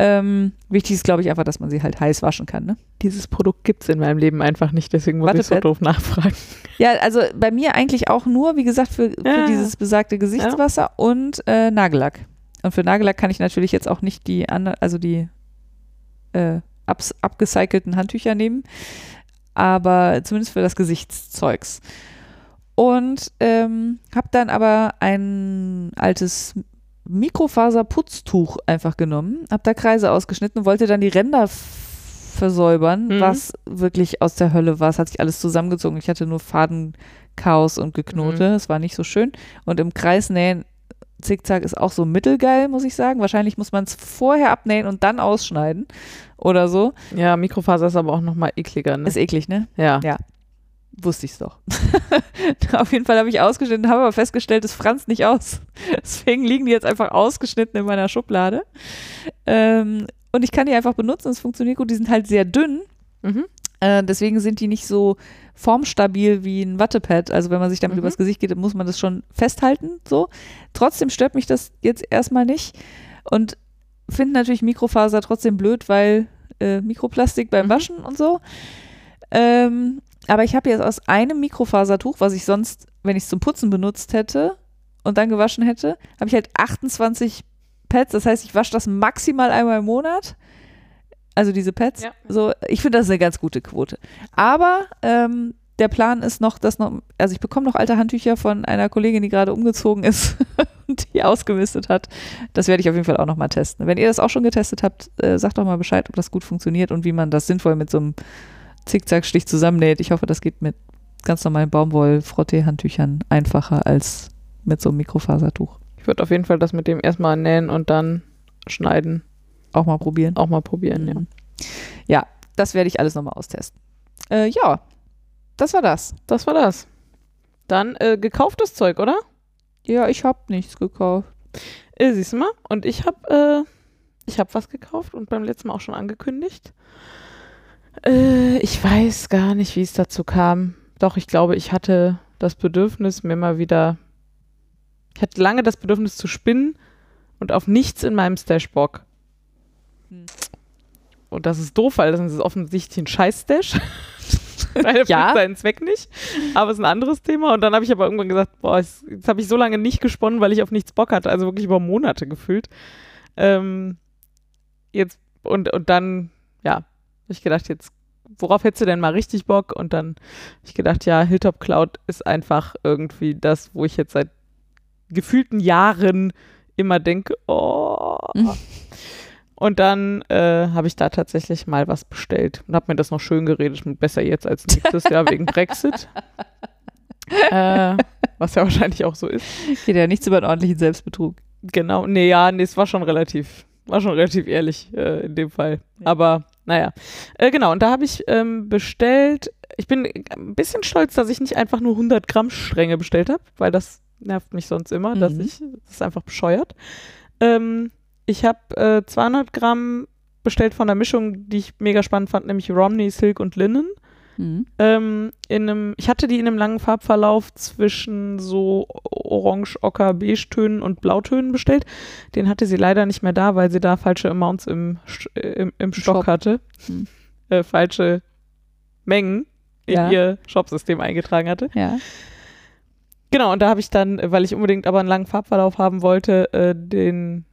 Ähm, wichtig ist, glaube ich, einfach, dass man sie halt heiß waschen kann. Ne? Dieses Produkt gibt es in meinem Leben einfach nicht, deswegen muss ich so doof nachfragen. Ja, also bei mir eigentlich auch nur, wie gesagt, für, für Ja. dieses besagte Gesichtswasser und äh, Nagellack. Und für Nagellack kann ich natürlich jetzt auch nicht die andere, also die äh, abs- abgecycelten Handtücher nehmen, aber zumindest für das Gesichtszeugs. Und ähm, habe dann aber ein altes Mikrofaserputztuch einfach genommen, habe da Kreise ausgeschnitten und wollte dann die Ränder versäubern, Mhm. was wirklich aus der Hölle war. Es hat sich alles zusammengezogen. Ich hatte nur Fadenchaos und Geknote. Es war nicht so schön. Und im Kreisnähen, Zickzack ist auch so mittelgeil, muss ich sagen. Wahrscheinlich muss man es vorher abnähen und dann ausschneiden oder so. Ja, Mikrofaser ist aber auch nochmal ekliger, ne? Ist eklig, ne? ja. Ja. Wusste ich's doch. Auf jeden Fall habe ich ausgeschnitten, habe aber festgestellt, es franzt nicht aus. Deswegen liegen die jetzt einfach ausgeschnitten in meiner Schublade. Ähm, und ich kann die einfach benutzen, es funktioniert gut. Die sind halt sehr dünn. Mhm. Äh, deswegen sind die nicht so formstabil wie ein Wattepad. Also wenn man sich damit Mhm. übers Gesicht geht, muss man das schon festhalten. So. Trotzdem stört mich das jetzt erstmal nicht. Und finde natürlich Mikrofaser trotzdem blöd, weil äh, Mikroplastik beim Mhm. Waschen und so. Ähm, aber ich habe jetzt aus einem Mikrofasertuch, was ich sonst, wenn ich es zum Putzen benutzt hätte und dann gewaschen hätte, habe ich halt 28 Pads. Das heißt, ich wasche das maximal einmal im Monat. Also diese Pads. Ja. So, ich finde das eine ganz gute Quote. Aber ähm, der Plan ist noch, dass noch, also ich bekomme noch alte Handtücher von einer Kollegin, die gerade umgezogen ist und die ausgemistet hat. Das werde ich auf jeden Fall auch noch mal testen. Wenn ihr das auch schon getestet habt, äh, sagt doch mal Bescheid, ob das gut funktioniert und wie man das sinnvoll mit so einem Zickzackstich zusammennäht. Ich hoffe, das geht mit ganz normalen Baumwoll-Frottee-Handtüchern einfacher als mit so einem Mikrofasertuch. Ich würde auf jeden Fall das mit dem erstmal nähen und dann schneiden Auch mal probieren. auch mal probieren, ja. Mhm. Ja, das werde ich alles nochmal austesten. Äh, ja, das war das. Das war das. Dann äh, gekauftes Zeug, oder? Ja, ich habe nichts gekauft. Äh, siehst du mal? Und ich habe äh, ich habe was gekauft und beim letzten Mal auch schon angekündigt. Äh, ich weiß gar nicht, wie es dazu kam. Doch, ich glaube, ich hatte das Bedürfnis, mir mal wieder. Ich hatte lange das Bedürfnis zu spinnen und auf nichts in meinem Stash Bock. Hm. Und das ist doof, weil das ist offensichtlich ein Scheiß-Stash. Weil Ja. seinen Zweck nicht. Aber es ist ein anderes Thema. Und dann habe ich aber irgendwann gesagt, boah, jetzt, jetzt habe ich so lange nicht gesponnen, weil ich auf nichts Bock hatte. Also wirklich über Monate gefühlt. Ähm, jetzt, und, und dann, ja, ich gedacht, jetzt, worauf hättest du denn mal richtig Bock? Und dann habe ich gedacht, ja, Hilltop Cloud ist einfach irgendwie das, wo ich jetzt seit gefühlten Jahren immer denke, oh. Mhm. Und dann äh, habe ich da tatsächlich mal was bestellt und habe mir das noch schön geredet mit besser jetzt als nächstes Jahr wegen Brexit. äh, was ja wahrscheinlich auch so ist. Geht ja nichts über einen ordentlichen Selbstbetrug. Genau, nee, ja, nee, es war schon relativ, war schon relativ ehrlich äh, in dem Fall. Ja. Aber naja, äh, genau, und da habe ich ähm, bestellt, ich bin ein bisschen stolz, dass ich nicht einfach nur 100 Gramm Stränge bestellt habe, weil das nervt mich sonst immer, dass Mhm. ich, das ist einfach bescheuert. Ähm, ich habe äh, 200 Gramm bestellt von einer Mischung, die ich mega spannend fand, nämlich Romney, Silk und Linen. Mhm. Ähm, in einem, ich hatte die in einem langen Farbverlauf zwischen so Orange, Ocker, Beige-Tönen und Blautönen bestellt. Den hatte sie leider nicht mehr da, weil sie da falsche Amounts im, äh, im, im Stock Shop. hatte. Hm. Äh, falsche Mengen in Ja. ihr Shopsystem eingetragen hatte. Ja. Genau, und da habe ich dann, weil ich unbedingt aber einen langen Farbverlauf haben wollte, äh, den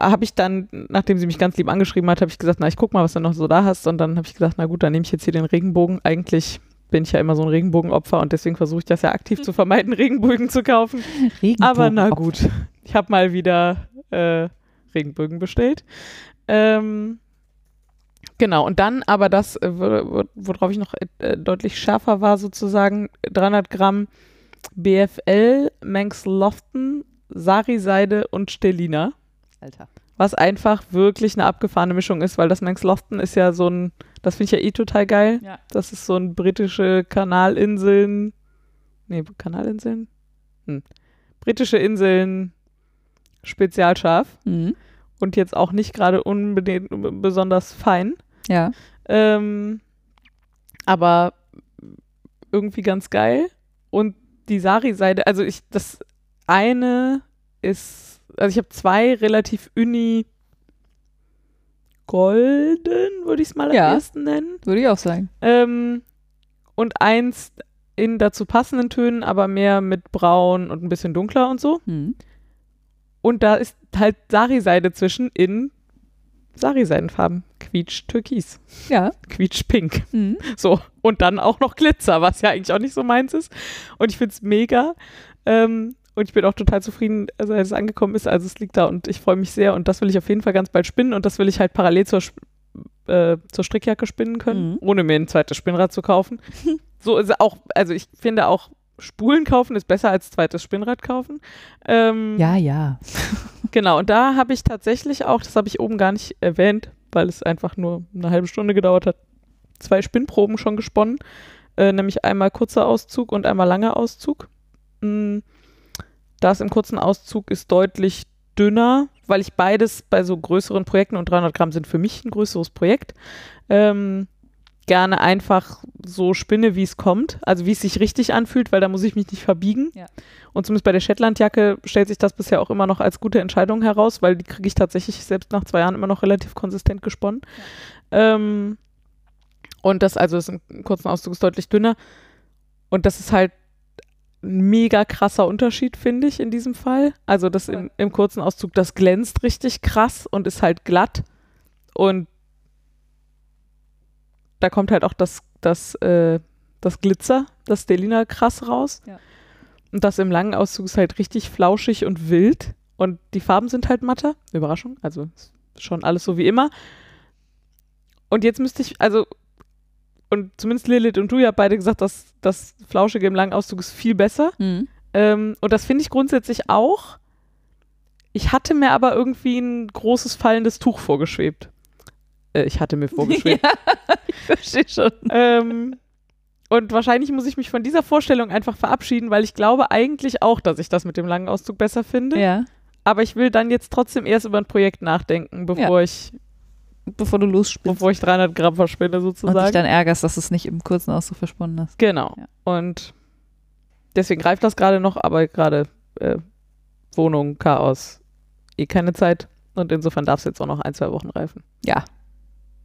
habe ich dann, nachdem sie mich ganz lieb angeschrieben hat, habe ich gesagt, na, ich guck mal, was du noch so da hast. Und dann habe ich gesagt, na gut, dann nehme ich jetzt hier den Regenbogen. Eigentlich bin ich ja immer so ein Regenbogenopfer und deswegen versuche ich das ja aktiv zu vermeiden, Regenbogen zu kaufen. Aber na gut, ich habe mal wieder äh, Regenbögen bestellt. Ähm, genau, und dann aber das, äh, wo- wo- worauf ich noch äh, deutlich schärfer war, sozusagen 300 Gramm BFL, Manx Lofton, Sari-Seide und Stellina. Alter. Was einfach wirklich eine abgefahrene Mischung ist, weil das Manx Lofton ist ja so ein, das finde ich ja eh total geil. Ja. Das ist so ein britische Kanalinseln. Nee, Kanalinseln? Hm. Britische Inseln Spezialschaf Mhm. und jetzt auch nicht gerade unbedingt besonders fein. Ja. Ähm, aber irgendwie ganz geil. Und die Sari-Seide, also ich, das eine ist, also ich habe zwei relativ uni golden, würde ich es mal Ja. am ersten nennen. Würde ich auch sagen. Ähm, und eins in dazu passenden Tönen, aber mehr mit braun und ein bisschen dunkler und so. Mhm. Und da ist halt Sari-Seide zwischen in Sari-Seidenfarben. Quietsch Türkis, Ja. Quietsch Pink. Mhm. So. Und dann auch noch Glitzer, was ja eigentlich auch nicht so meins ist. Und ich finde es mega. Ähm, und ich bin auch total zufrieden, also, als es angekommen ist. Also es liegt da und ich freue mich sehr. Und das will ich auf jeden Fall ganz bald spinnen. Und das will ich halt parallel zur, äh, zur Strickjacke spinnen können, Mhm. ohne mir ein zweites Spinnrad zu kaufen. so ist auch, also ich finde auch, Spulen kaufen ist besser als zweites Spinnrad kaufen. Ähm, Ja, ja. Genau, und da habe ich tatsächlich auch, das habe ich oben gar nicht erwähnt, weil es einfach nur eine halbe Stunde gedauert hat, zwei Spinnproben schon gesponnen. Äh, nämlich einmal kurzer Auszug und einmal langer Auszug. Mm, Das im kurzen Auszug ist deutlich dünner, weil ich beides bei so größeren Projekten und 300 Gramm sind für mich ein größeres Projekt. Ähm, gerne einfach so spinne, wie es kommt, also wie es sich richtig anfühlt, weil da muss ich mich nicht verbiegen. Ja. Und zumindest bei der Shetlandjacke stellt sich das bisher auch immer noch als gute Entscheidung heraus, weil die kriege ich tatsächlich selbst nach zwei Jahren immer noch relativ konsistent gesponnen. Ähm, und das also ist im kurzen Auszug ist deutlich dünner. Und das ist halt mega krasser Unterschied, finde ich, in diesem Fall. Also das im, im kurzen Auszug, das glänzt richtig krass und ist halt glatt. Und da kommt halt auch das, das, äh, das Glitzer, das Delina krass raus. Ja. Und das im langen Auszug ist halt richtig flauschig und wild. Und die Farben sind halt matter. Überraschung. Also schon alles so wie immer. Und jetzt müsste ich, also, und zumindest Lilith und du ja beide gesagt, dass das Flauschige im langen Auszug ist viel besser. Mhm. Ähm, und das finde ich grundsätzlich auch. Ich hatte mir aber irgendwie ein großes fallendes Tuch vorgeschwebt. Äh, ich hatte mir vorgeschwebt. ich verstehe schon. ähm, und wahrscheinlich muss ich mich von dieser Vorstellung einfach verabschieden, weil ich glaube eigentlich auch, dass ich das mit dem langen Auszug besser finde. Ja. Aber ich will dann jetzt trotzdem erst über ein Projekt nachdenken, bevor ich Bevor du losspielst. bevor ich 300 Gramm verschwinde und dich sozusagen. dann ärgerst, dass du es nicht im kurzen Auszug versponnen hast. Genau. Ja. Und deswegen greift das gerade noch, aber gerade äh, Wohnung, Chaos, eh keine Zeit. Und insofern darf es jetzt auch noch ein, zwei Wochen reifen. Ja.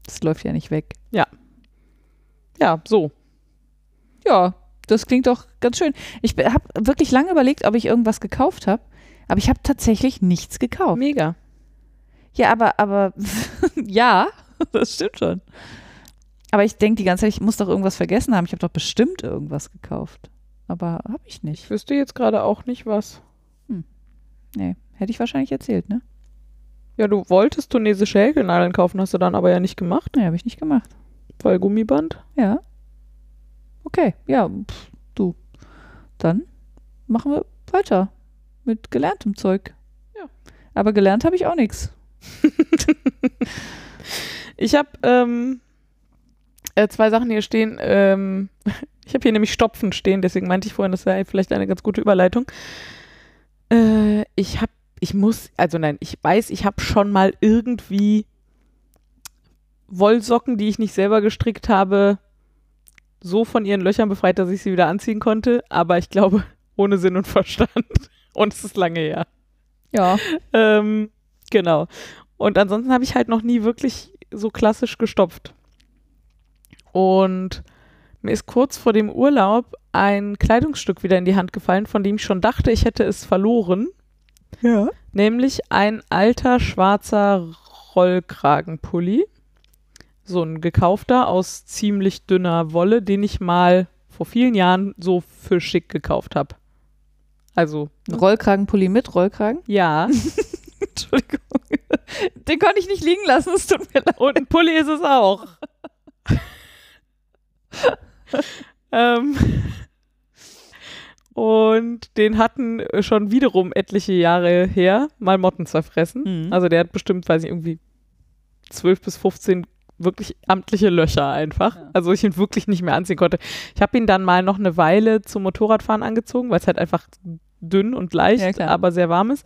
Das läuft ja nicht weg. Ja, so. Ja, das klingt doch ganz schön. Ich habe wirklich lange überlegt, ob ich irgendwas gekauft habe, aber ich habe tatsächlich nichts gekauft. Mega. Ja, aber, aber, ja, das stimmt schon. Aber ich denke die ganze Zeit, ich muss doch irgendwas vergessen haben. Ich habe doch bestimmt irgendwas gekauft. Aber habe ich nicht. Ich wüsste jetzt gerade auch nicht was. Nee, hätte ich wahrscheinlich erzählt, ne? Ja, du wolltest tunesische Häkelnadeln kaufen, hast du dann aber ja nicht gemacht, Nee, habe ich nicht gemacht. weil Gummiband. Ja. Okay, ja, pff, du. Dann machen wir weiter mit gelerntem Zeug. Ja. Aber gelernt habe ich auch nichts. Ich habe ähm, äh, zwei Sachen hier stehen. Ähm, ich habe hier nämlich Stopfen stehen, deswegen meinte ich vorhin, das wäre vielleicht eine ganz gute Überleitung. Äh, ich habe, ich muss, also nein, ich weiß, ich habe schon mal irgendwie Wollsocken, die ich nicht selber gestrickt habe, so von ihren Löchern befreit, dass ich sie wieder anziehen konnte, aber ich glaube ohne Sinn und Verstand. Und es ist lange her. Ja. Ähm, genau. Und ansonsten habe ich halt noch nie wirklich so klassisch gestopft. Und mir ist kurz vor dem Urlaub ein Kleidungsstück wieder in die Hand gefallen, von dem ich schon dachte, ich hätte es verloren. Ja. Nämlich ein alter schwarzer Rollkragenpulli. So ein gekaufter aus ziemlich dünner Wolle, den ich mal vor vielen Jahren so für schick gekauft habe. Also, Rollkragenpulli mit Rollkragen? ja. Entschuldigung. Den konnte ich nicht liegen lassen, es tut mir leid. Und ein Pulli ist es auch. ähm, und den hatten schon wiederum etliche Jahre her mal Motten zerfressen. Mhm. Also der hat bestimmt, weiß ich, irgendwie 12 bis 15 wirklich amtliche Löcher einfach. Ja. Also ich ihn wirklich nicht mehr anziehen konnte. Ich habe ihn dann mal noch eine Weile zum Motorradfahren angezogen, weil es halt einfach dünn und leicht, Ja, aber sehr warm ist.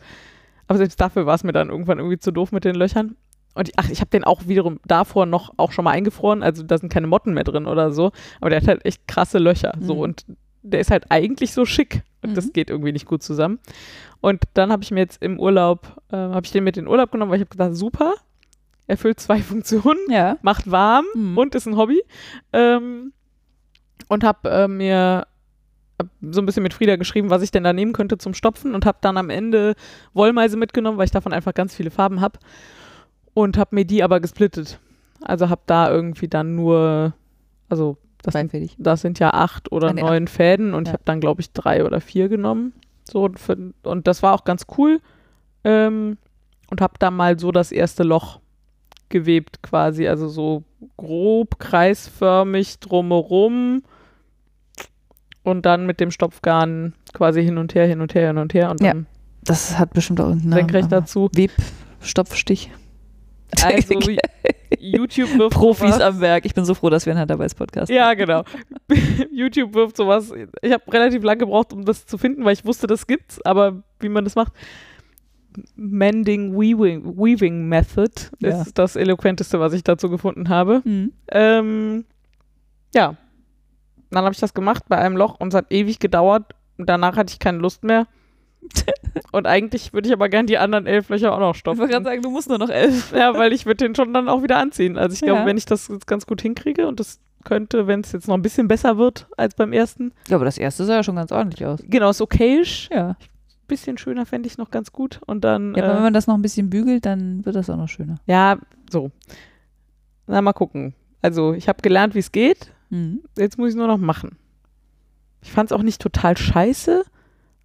Aber selbst dafür war es mir dann irgendwann irgendwie zu doof mit den Löchern. Und ich, ach, ich habe den auch wiederum davor noch auch schon mal eingefroren. Also da sind keine Motten mehr drin oder so. Aber der hat halt echt krasse Löcher. So Mhm. und der ist halt eigentlich so schick. Und das Mhm. geht irgendwie nicht gut zusammen. Und dann habe ich mir jetzt im Urlaub, äh, habe ich den mit in den Urlaub genommen, weil ich habe gedacht, super, erfüllt zwei Funktionen, Ja. macht warm Mhm. und ist ein Hobby. Ähm, und habe äh, mir so ein bisschen mit Frieda geschrieben, was ich denn da nehmen könnte zum Stopfen und habe dann am Ende Wollmeise mitgenommen, weil ich davon einfach ganz viele Farben habe und habe mir die aber gesplittet. Also habe da irgendwie dann nur, also das das sind ja acht oder nee, neun Fäden und ich Ja. habe dann glaube ich drei oder vier genommen. So für, und das war auch ganz cool ähm, und habe da mal so das erste Loch gewebt quasi, also so grob kreisförmig drumherum und dann mit dem Stopfgarn quasi hin und her, hin und her, hin und her und Ja. Das hat bestimmt auch irgendeinen Namen. senkrecht dazu. Webstopfstich. Also YouTube wirft Profis sowas. am Werk. Ich bin so froh, dass wir einen Handarbeites-Podcast Ja, genau. YouTube wirft sowas. Ich habe relativ lange gebraucht, um das zu finden, weil ich wusste, das gibt's, aber wie man das macht. Mending Weaving, Weaving Method Ja. ist das eloquenteste, was ich dazu gefunden habe. Mhm. Ähm, ja. Dann habe ich das gemacht bei einem Loch und es hat ewig gedauert. Und danach hatte ich keine Lust mehr. und eigentlich würde ich aber gern die anderen elf Löcher auch noch Ich wollte stopfen. gerade sagen, du musst nur noch elf. Ja, weil ich würde den schon dann auch wieder anziehen. Also ich glaube, Ja. wenn ich das jetzt ganz gut hinkriege und das könnte, wenn es jetzt noch ein bisschen besser wird als beim ersten. Ja, aber das erste sah ja schon ganz ordentlich aus. Genau, ist okayisch. Ja. Bisschen schöner fände ich noch ganz gut. Und dann, Ja, aber wenn äh, man das noch ein bisschen bügelt, dann wird das auch noch schöner. ja, so. Na, mal gucken. Also ich habe gelernt, wie es geht. Mhm. Jetzt muss ich nur noch machen. Ich fand es auch nicht total scheiße.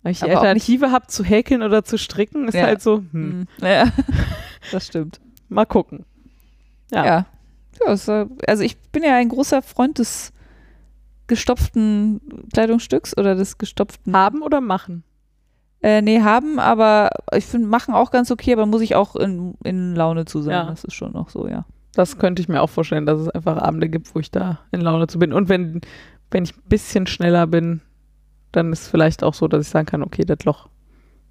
Weil ich die Aber Alternative habe zu häkeln oder zu stricken, ist Ja. halt so, hm, Mhm. Ja, das stimmt. mal gucken. Ja. Ja. ja äh, also ich bin ja ein großer Freund des gestopften Kleidungsstücks oder des gestopften. Haben oder machen? Äh, nee, haben, aber ich finde, machen auch ganz okay, aber muss ich auch in, in Laune zu sein. Ja. Das ist schon noch so, ja. Das könnte ich mir auch vorstellen, dass es einfach Abende gibt, wo ich da in Laune zu bin. Und wenn, wenn ich ein bisschen schneller bin, dann ist es vielleicht auch so, dass ich sagen kann, okay, das Loch,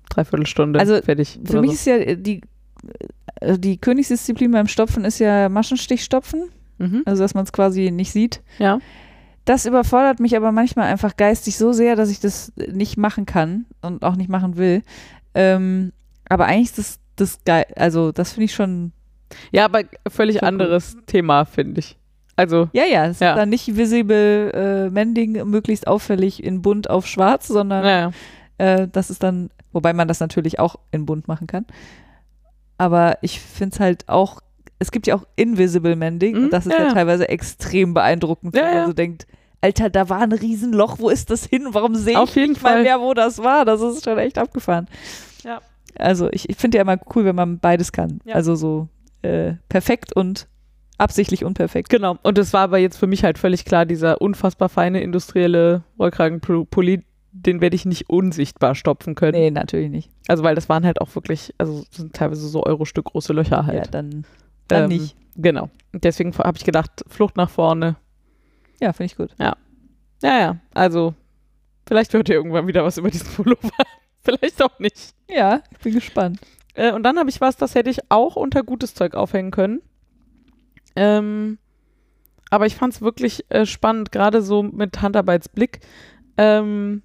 dreiviertel Stunde, Also, fertig. Für mich so. ist ja die, äh, die Königsdisziplin beim Stopfen ist ja Maschenstichstopfen, Mhm. also dass man es quasi nicht sieht. Ja. Das überfordert mich aber manchmal einfach geistig so sehr, dass ich das nicht machen kann und auch nicht machen will. Ähm, aber eigentlich ist das, das geil, also das finde ich schon, ja, aber völlig cool. anderes Thema, finde ich. Also, Ja, ja, es Ja. ist dann nicht visible äh, Mending, möglichst auffällig in bunt auf schwarz, sondern naja. äh, das ist dann, wobei man das natürlich auch in bunt machen kann. Aber ich finde es halt auch, es gibt ja auch Invisible Mending Mhm, und das ist ja, ja, ja. teilweise extrem beeindruckend, Ja, wenn man ja. so denkt, Alter, da war ein Riesenloch, wo ist das hin? Warum sehe Auf ich jeden nicht mal Fall. mehr, wo das war? Das ist schon echt abgefahren. Ja. Also ich, ich finde ja immer cool, wenn man beides kann. Ja. Also so äh, perfekt und absichtlich unperfekt. Genau. Und das war aber jetzt für mich halt völlig klar, dieser unfassbar feine industrielle Rollkragenpulli, den werde ich nicht unsichtbar stopfen können. Nee, natürlich nicht. Also, weil das waren halt auch wirklich, also sind teilweise so Euro-Stück große Löcher Ja, halt. dann, dann Ähm, nicht. Genau. Und deswegen habe ich gedacht, Flucht nach vorne. Ja, finde ich gut. Ja, ja. Also, vielleicht hört ihr irgendwann wieder was über diesen Pullover. vielleicht auch nicht. Ja, ich bin gespannt. Äh, und dann habe ich was, das hätte ich auch unter gutes Zeug aufhängen können. Ähm, aber ich fand es wirklich äh, spannend, gerade so mit Handarbeitsblick. Ähm,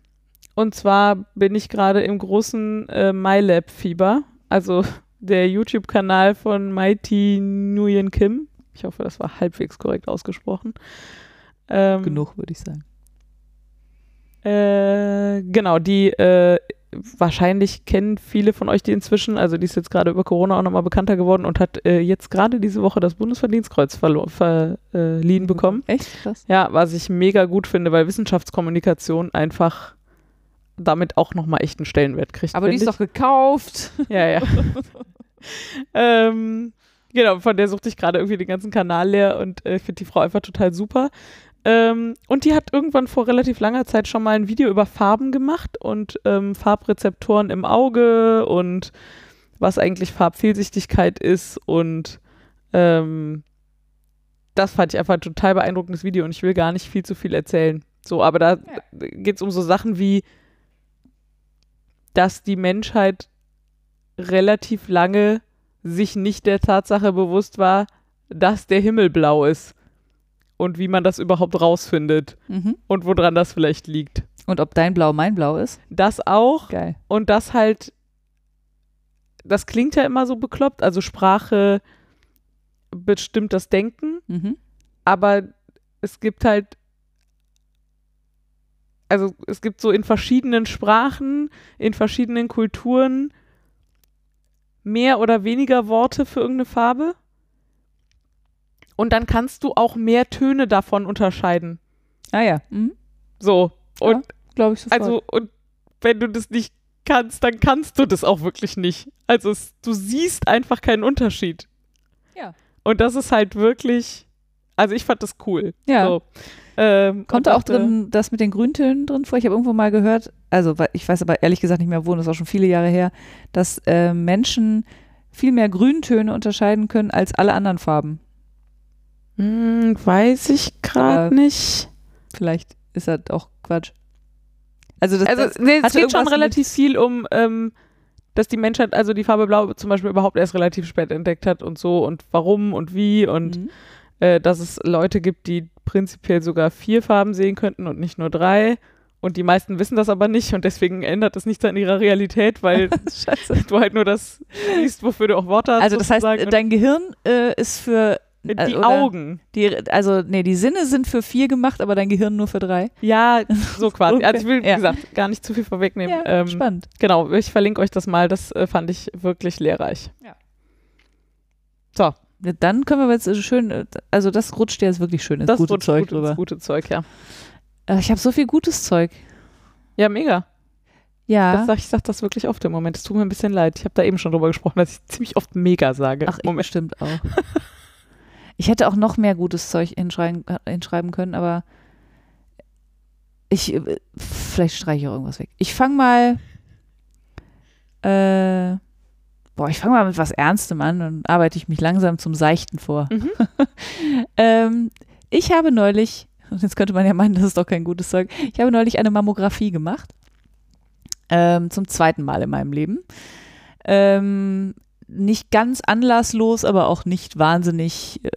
und zwar bin ich gerade im großen äh, MyLab-Fieber, also der YouTube-Kanal von Mighty Nguyen Kim. Ich hoffe, das war halbwegs korrekt ausgesprochen. Ähm, Genug, würde ich sagen. äh, genau, die äh, wahrscheinlich kennen viele von euch die inzwischen. Also die ist jetzt gerade über Corona auch nochmal bekannter geworden und hat äh, jetzt gerade diese Woche das Bundesverdienstkreuz verliehen bekommen. Echt? Krass. Ja, was ich mega gut finde, weil Wissenschaftskommunikation einfach damit auch nochmal echt einen Stellenwert kriegt. Aber die ist find doch gekauft. ich. Ja, ja. ähm, genau, von der suchte ich gerade irgendwie den ganzen Kanal leer und äh, finde die Frau einfach total super. Ähm, und die hat irgendwann vor relativ langer Zeit schon mal ein Video über Farben gemacht und ähm, Farbrezeptoren im Auge und was eigentlich Farbfehlsichtigkeit ist und ähm, das fand ich einfach ein total beeindruckendes Video und ich will gar nicht viel zu viel erzählen. So, aber da geht es um so Sachen wie, dass die Menschheit relativ lange sich nicht der Tatsache bewusst war, dass der Himmel blau ist und wie man das überhaupt rausfindet Mhm. und woran das vielleicht liegt. Und ob dein Blau mein Blau ist? Das auch Geil. und das halt, das klingt ja immer so bekloppt, also Sprache bestimmt das Denken, Mhm. aber es gibt halt, also es gibt so in verschiedenen Sprachen, in verschiedenen Kulturen mehr oder weniger Worte für irgendeine Farbe. Und dann kannst du auch mehr Töne davon unterscheiden. Ah ja. Mhm. So. Und Glaube ich sofort. also, und wenn du das nicht kannst, dann kannst du das auch wirklich nicht. Also es, du siehst einfach keinen Unterschied. Ja. Und das ist halt wirklich, also ich fand das cool. ja. So. Ähm, Kommt da auch drin das mit den Grüntönen drin vor? Ich habe irgendwo mal gehört, also ich weiß aber ehrlich gesagt nicht mehr wo, das ist auch schon viele Jahre her, dass äh, Menschen viel mehr Grüntöne unterscheiden können als alle anderen Farben. Hm, weiß ich gerade nicht. Vielleicht ist das auch Quatsch. Also das, Also das nee, es geht schon relativ viel um, ähm, dass die Menschheit, also die Farbe Blau zum Beispiel überhaupt erst relativ spät entdeckt hat und so und warum und wie und Mhm. äh, dass es Leute gibt, die prinzipiell sogar vier Farben sehen könnten und nicht nur drei. Und die meisten wissen das aber nicht und deswegen ändert es nichts an ihrer Realität, weil du halt nur das siehst, wofür du auch Worte hast. Also das heißt, dein Gehirn äh, ist für die oder- Augen. die, also nee, die Sinne sind für vier gemacht, aber dein Gehirn nur für drei. Ja, so quasi. Okay, Also ich will, wie ja. gesagt, gar nicht zu viel vorwegnehmen. Ja, ähm, spannend. Genau, ich verlinke euch das mal. Das äh, fand ich wirklich lehrreich. Ja, Dann können wir jetzt äh, schön, äh, also das rutscht ja jetzt wirklich schön ins Das gute Zeug gut drüber. ins gute Zeug, ja. Äh, Ich habe so viel gutes Zeug. Ja, mega. Ja. Das sag, ich sage das wirklich oft im Moment. Es tut mir ein bisschen leid. Ich habe da eben schon drüber gesprochen, dass ich ziemlich oft mega sage. Ach, ich Moment. bestimmt auch. ich hätte auch noch mehr gutes Zeug hinschreiben, hinschreiben können, aber ich, äh, vielleicht streiche ich auch irgendwas weg. Ich fange mal, äh, boah, ich fange mal mit was Ernstem an und arbeite ich mich langsam zum Seichten vor. Mhm. ähm, ich habe neulich, und jetzt könnte man ja meinen, das ist doch kein gutes Zeug, ich habe neulich eine Mammographie gemacht. Ähm, zum zweiten Mal in meinem Leben. Ähm, nicht ganz anlasslos, aber auch nicht wahnsinnig, äh,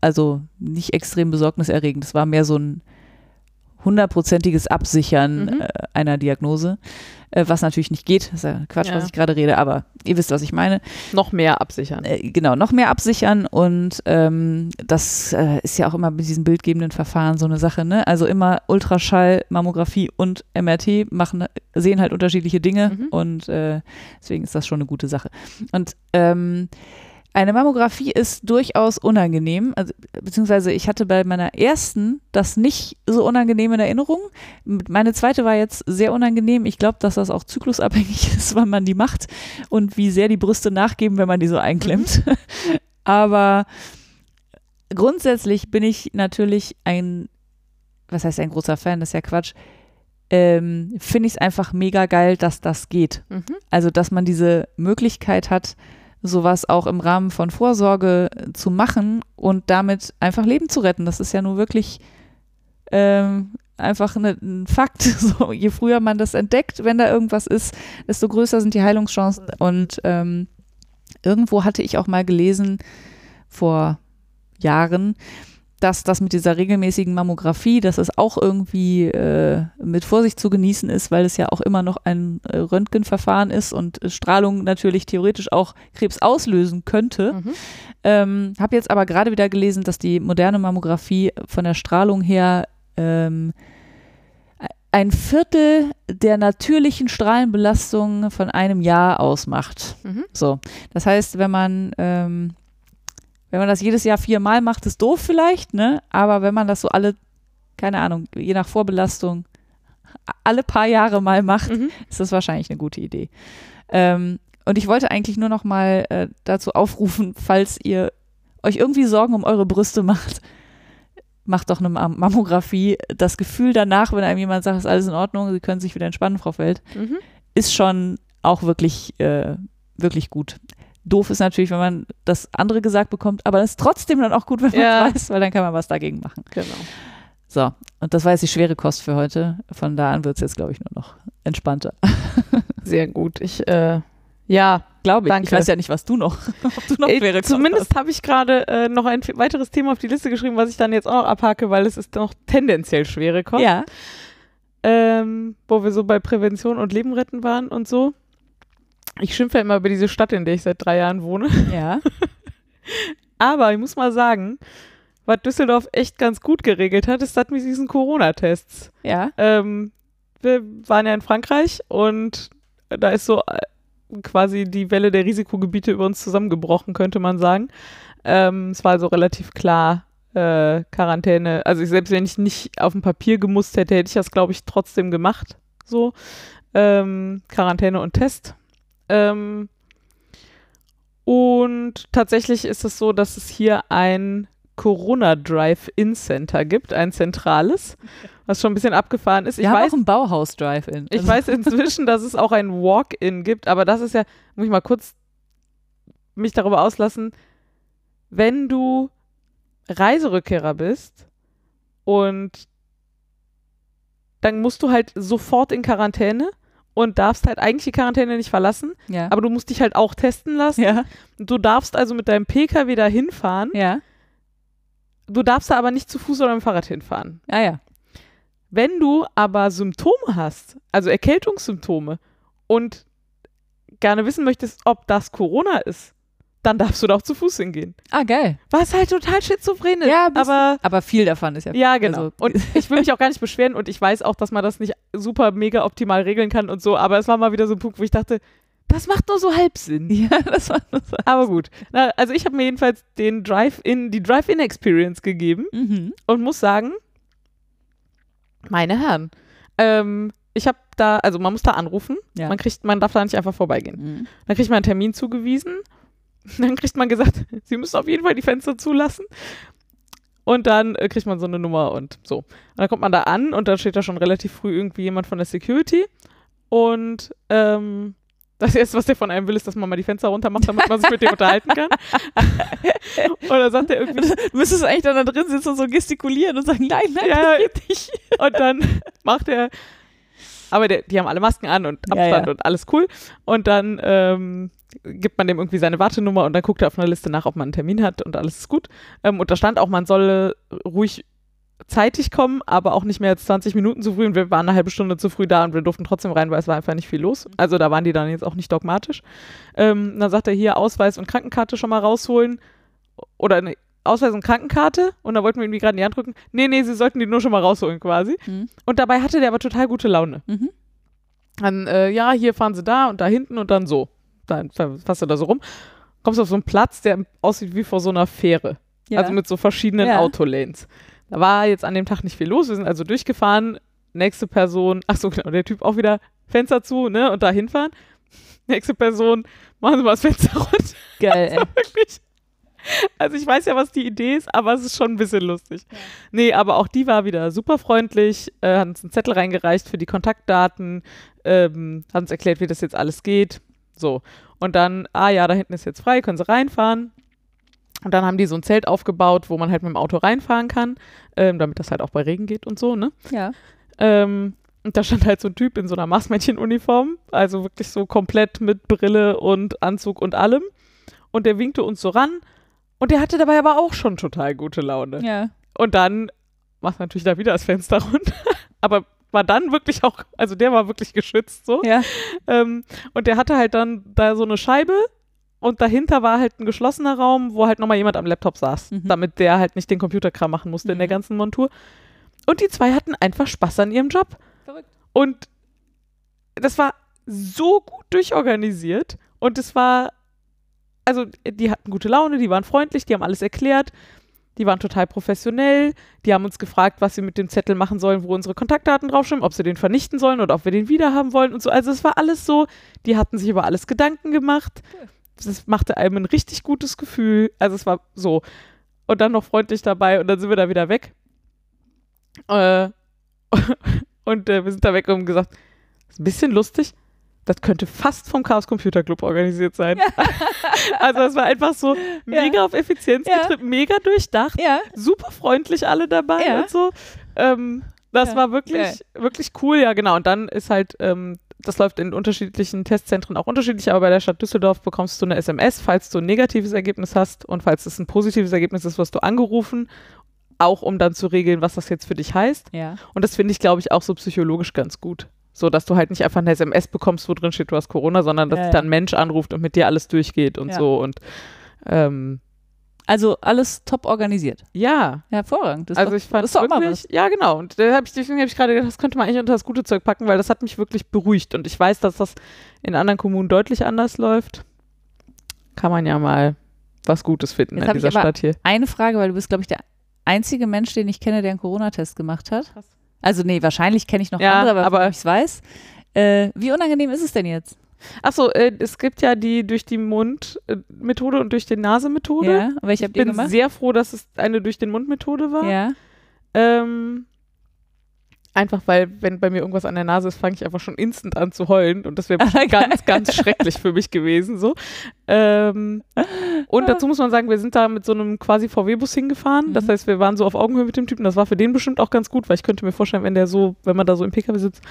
also nicht extrem besorgniserregend. Es war mehr so ein hundertprozentiges Absichern Mhm. äh, einer Diagnose, äh, was natürlich nicht geht. Das ist ja Quatsch, Ja. was ich gerade rede, aber ihr wisst, was ich meine. Noch mehr absichern. Äh, genau, noch mehr absichern und ähm, das äh, ist ja auch immer mit diesen bildgebenden Verfahren so eine Sache, ne? Also immer Ultraschall, Mammographie und MRT machen, sehen halt unterschiedliche Dinge Mhm. und äh, deswegen ist das schon eine gute Sache. Und ähm, eine Mammographie ist durchaus unangenehm, also, beziehungsweise ich hatte bei meiner ersten das nicht so unangenehm in Erinnerung. Meine zweite war jetzt sehr unangenehm. Ich glaube, dass das auch zyklusabhängig ist, wann man die macht und wie sehr die Brüste nachgeben, wenn man die so einklemmt. Aber grundsätzlich bin ich natürlich ein, was heißt ein großer Fan, das ist ja Quatsch. Ähm, Finde ich es einfach mega geil, dass das geht. Mhm. Also, dass man diese Möglichkeit hat, sowas auch im Rahmen von Vorsorge äh, zu machen und damit einfach Leben zu retten. Das ist ja nur wirklich ähm, einfach eine, ein Fakt. So, je früher man das entdeckt, wenn da irgendwas ist, desto größer sind die Heilungschancen. Und ähm, irgendwo hatte ich auch mal gelesen, vor Jahren, dass das mit dieser regelmäßigen Mammographie, dass es auch irgendwie äh, mit Vorsicht zu genießen ist, weil es ja auch immer noch ein äh, Röntgenverfahren ist und äh, Strahlung natürlich theoretisch auch Krebs auslösen könnte. Mhm. Ähm, Habe jetzt aber gerade wieder gelesen, dass die moderne Mammographie von der Strahlung her ähm, ein Viertel der natürlichen Strahlenbelastung von einem Jahr ausmacht. Mhm. So, das heißt, wenn man ähm, wenn man das jedes Jahr viermal macht, ist doof vielleicht, ne? Aber wenn man das so alle, keine Ahnung, je nach Vorbelastung, alle paar Jahre mal macht, Mhm. ist das wahrscheinlich eine gute Idee. Ähm, und ich wollte eigentlich nur noch mal äh, dazu aufrufen, falls ihr euch irgendwie Sorgen um eure Brüste macht, macht doch eine Mam Mammographie. Das Gefühl danach, wenn einem jemand sagt, ist alles in Ordnung, Sie können sich wieder entspannen, Frau Feld, Mhm. ist schon auch wirklich, äh, wirklich gut. Doof ist natürlich, wenn man das andere gesagt bekommt, aber das ist trotzdem dann auch gut, wenn man Ja. weiß, weil dann kann man was dagegen machen. Genau. So, und das war jetzt die schwere Kost für heute. Von da an wird es jetzt, glaube ich, nur noch entspannter. Sehr gut. Ich, äh, ja, Glaube ich. Danke. Ich weiß ja nicht, was du noch, ob du noch schwere Kost Zumindest habe ich gerade äh, noch ein weiteres Thema auf die Liste geschrieben, was ich dann jetzt auch noch abhake, weil es ist noch tendenziell schwere. Kost. Ja. ähm, wo wir so bei Prävention und Leben retten waren und so. Ich schimpfe ja immer über diese Stadt, in der ich seit drei Jahren wohne. Ja. Aber ich muss mal sagen, was Düsseldorf echt ganz gut geregelt hat, ist das mit diesen Corona-Tests. Ja. Ähm, wir waren ja in Frankreich und da ist so äh, quasi die Welle der Risikogebiete über uns zusammengebrochen, könnte man sagen. Ähm, es war also relativ klar, äh, Quarantäne. Also ich, selbst wenn ich nicht auf dem Papier gemusst hätte, hätte ich das, glaube ich, trotzdem gemacht. So. Ähm, Quarantäne und Test. Ähm, und tatsächlich ist es so, dass es hier ein Corona Drive-In Center gibt, ein zentrales, was schon ein bisschen abgefahren ist. Ich Wir haben weiß, auch ein Bauhaus-Drive-In. ich Also- weiß inzwischen, dass es auch ein Walk-In gibt, aber das ist ja, muss ich mal kurz mich darüber auslassen, wenn du Reiserückkehrer bist und dann musst du halt sofort in Quarantäne und darfst halt eigentlich die Quarantäne nicht verlassen, Ja. aber du musst dich halt auch testen lassen. ja. Du darfst also mit deinem PKW da hinfahren, Ja. du darfst da aber nicht zu Fuß oder mit dem Fahrrad hinfahren. Ja, ja. Wenn du aber Symptome hast, also Erkältungssymptome und gerne wissen möchtest, ob das Corona ist, dann darfst du da auch zu Fuß hingehen. Ah, geil. Was halt total schizophren ist. Ja, aber Aber viel davon ist ja. ja, genau. Also- und ich will mich auch gar nicht beschweren und ich weiß auch, dass man das nicht super mega optimal regeln kann und so, aber es war mal wieder so ein Punkt, wo ich dachte, das macht nur so halb Sinn. Ja, das war nur so. Aber gut. Na, also ich habe mir jedenfalls den Drive-In, die Drive-In-Experience gegeben Mhm. und muss sagen, meine Herren, ähm, ich habe da, also man muss da anrufen, Ja. man kriegt, man darf da nicht einfach vorbeigehen. Mhm. Dann kriegt man einen Termin zugewiesen, dann kriegt man gesagt, Sie müssen auf jeden Fall die Fenster zulassen. Und dann äh, kriegt man so eine Nummer und so. Und dann kommt man da an und dann steht da schon relativ früh irgendwie jemand von der Security. Und ähm, das erste, was der von einem will, ist, dass man mal die Fenster runter macht, damit man sich mit dem unterhalten kann. und dann sagt er irgendwie, Du müsstest eigentlich dann da drin sitzen und so gestikulieren und sagen, nein, nein, Ja, das geht nicht. Und dann macht er, aber der, die haben alle Masken an und Ja, Abstand ja. und alles cool. Und dann ähm, gibt man dem irgendwie seine Wartenummer und dann guckt er auf einer Liste nach, ob man einen Termin hat und alles ist gut. Ähm, und da stand auch, man solle ruhig zeitig kommen, aber auch nicht mehr als 20 Minuten zu früh und wir waren eine halbe Stunde zu früh da und wir durften trotzdem rein, weil es war einfach nicht viel los. Also da waren die dann jetzt auch nicht dogmatisch. Ähm, dann sagt er hier Ausweis und Krankenkarte schon mal rausholen oder ne, Ausweis und Krankenkarte und da wollten wir irgendwie gerade in die Hand drücken. Nee, nee, sie sollten die nur schon mal rausholen quasi. Mhm. Und dabei hatte der aber total gute Laune. Mhm. Dann, äh, ja, hier fahren sie da und da hinten und dann so. Dann fasst du da so rum. Kommst auf so einen Platz, der aussieht wie vor so einer Fähre. Ja. Also mit so verschiedenen Ja. Autolanes. Da war jetzt an dem Tag nicht viel los. Wir sind also durchgefahren. Nächste Person, ach so, genau, der Typ auch wieder Fenster zu, ne, und da hinfahren. Nächste Person, machen Sie mal das Fenster runter. Geil, ey. Wirklich. Also ich weiß ja, was die Idee ist, aber es ist schon ein bisschen lustig. Nee, aber auch die war wieder super freundlich, äh, hat uns einen Zettel reingereicht für die Kontaktdaten, ähm, hat uns erklärt, wie das jetzt alles geht. So. Und dann, ah ja, da hinten ist jetzt frei, können Sie reinfahren. Und dann haben die so ein Zelt aufgebaut, wo man halt mit dem Auto reinfahren kann, ähm, damit das halt auch bei Regen geht und so, ne? Ja. Ähm, und da stand halt so ein Typ in so einer Marsmännchen-Uniform, also wirklich so komplett mit Brille und Anzug und allem. Und der winkte uns so ran. Und der hatte dabei aber auch schon total gute Laune. Ja. Und dann macht natürlich da wieder das Fenster runter. aber war dann wirklich auch, also der war wirklich geschützt so. Ja. Ähm, und der hatte halt dann da so eine Scheibe und dahinter war halt ein geschlossener Raum, wo halt nochmal jemand am Laptop saß, Mhm. damit der halt nicht den Computerkram machen musste in der Mhm. ganzen Montur. Und die zwei hatten einfach Spaß an ihrem Job. Verrückt. Und das war so gut durchorganisiert und es war, also die hatten gute Laune, die waren freundlich, die haben alles erklärt, die waren total professionell, die haben uns gefragt, was sie mit dem Zettel machen sollen, wo unsere Kontaktdaten draufstehen, ob sie den vernichten sollen oder ob wir den wiederhaben wollen und so. Also es war alles so, die hatten sich über alles Gedanken gemacht. Das machte einem ein richtig gutes Gefühl. Also es war so. Und dann noch freundlich dabei und dann sind wir da wieder weg. Äh, und äh, wir sind da weg und haben gesagt, ist ein bisschen lustig. Das könnte fast vom Chaos Computer Club organisiert sein. also es war einfach so mega auf Effizienz Ja. getrieben, mega durchdacht, Ja. super freundlich alle dabei Ja. und so. Ähm, das Ja, war wirklich, wirklich cool, ja genau. Und dann ist halt, ähm, das läuft in unterschiedlichen Testzentren auch unterschiedlich, aber bei der Stadt Düsseldorf bekommst du eine SMS, falls du ein negatives Ergebnis hast und falls es ein positives Ergebnis ist, wirst du angerufen, auch um dann zu regeln, was das jetzt für dich heißt. Ja. Und das finde ich, glaube ich, auch so psychologisch ganz gut. So, dass du halt nicht einfach eine SMS bekommst, wo drin steht, du hast Corona, sondern dass Ja, ja. dann ein Mensch anruft und mit dir alles durchgeht und Ja. so. Und ähm, Also alles top organisiert. ja, Hervorragend. Das ist also ich fand das auch mal wirklich, ja genau. Und da hab ich, deswegen habe ich gerade gedacht, das könnte man eigentlich unter das gute Zeug packen, weil das hat mich wirklich beruhigt. Und ich weiß, dass das in anderen Kommunen deutlich anders läuft. Kann man ja mal was Gutes finden Jetzt in dieser Stadt hier. Eine Frage, weil du bist, glaube ich, der einzige Mensch, den ich kenne, der einen Corona-Test gemacht hat. Krass. Also nee, wahrscheinlich kenne ich noch Ja, andere, aber, aber- aber ich weiß. Äh, wie unangenehm ist es denn jetzt? Achso, äh, es gibt ja die durch die Mund-Methode und durch die Nase-Methode. Ja, welche Ich habt ihr bin gemacht? sehr froh, dass es eine durch den Mund-Methode war. Ja. Ähm, einfach weil, wenn bei mir irgendwas an der Nase ist, fange ich einfach schon instant an zu heulen und das wäre ganz, ganz schrecklich für mich gewesen. So. Ähm, und dazu muss man sagen, wir sind da mit so einem quasi VW-Bus hingefahren. Das Mhm. heißt, wir waren so auf Augenhöhe mit dem Typen. Das war für den bestimmt auch ganz gut, weil ich könnte mir vorstellen, wenn der so, wenn man da so im PKW sitzt.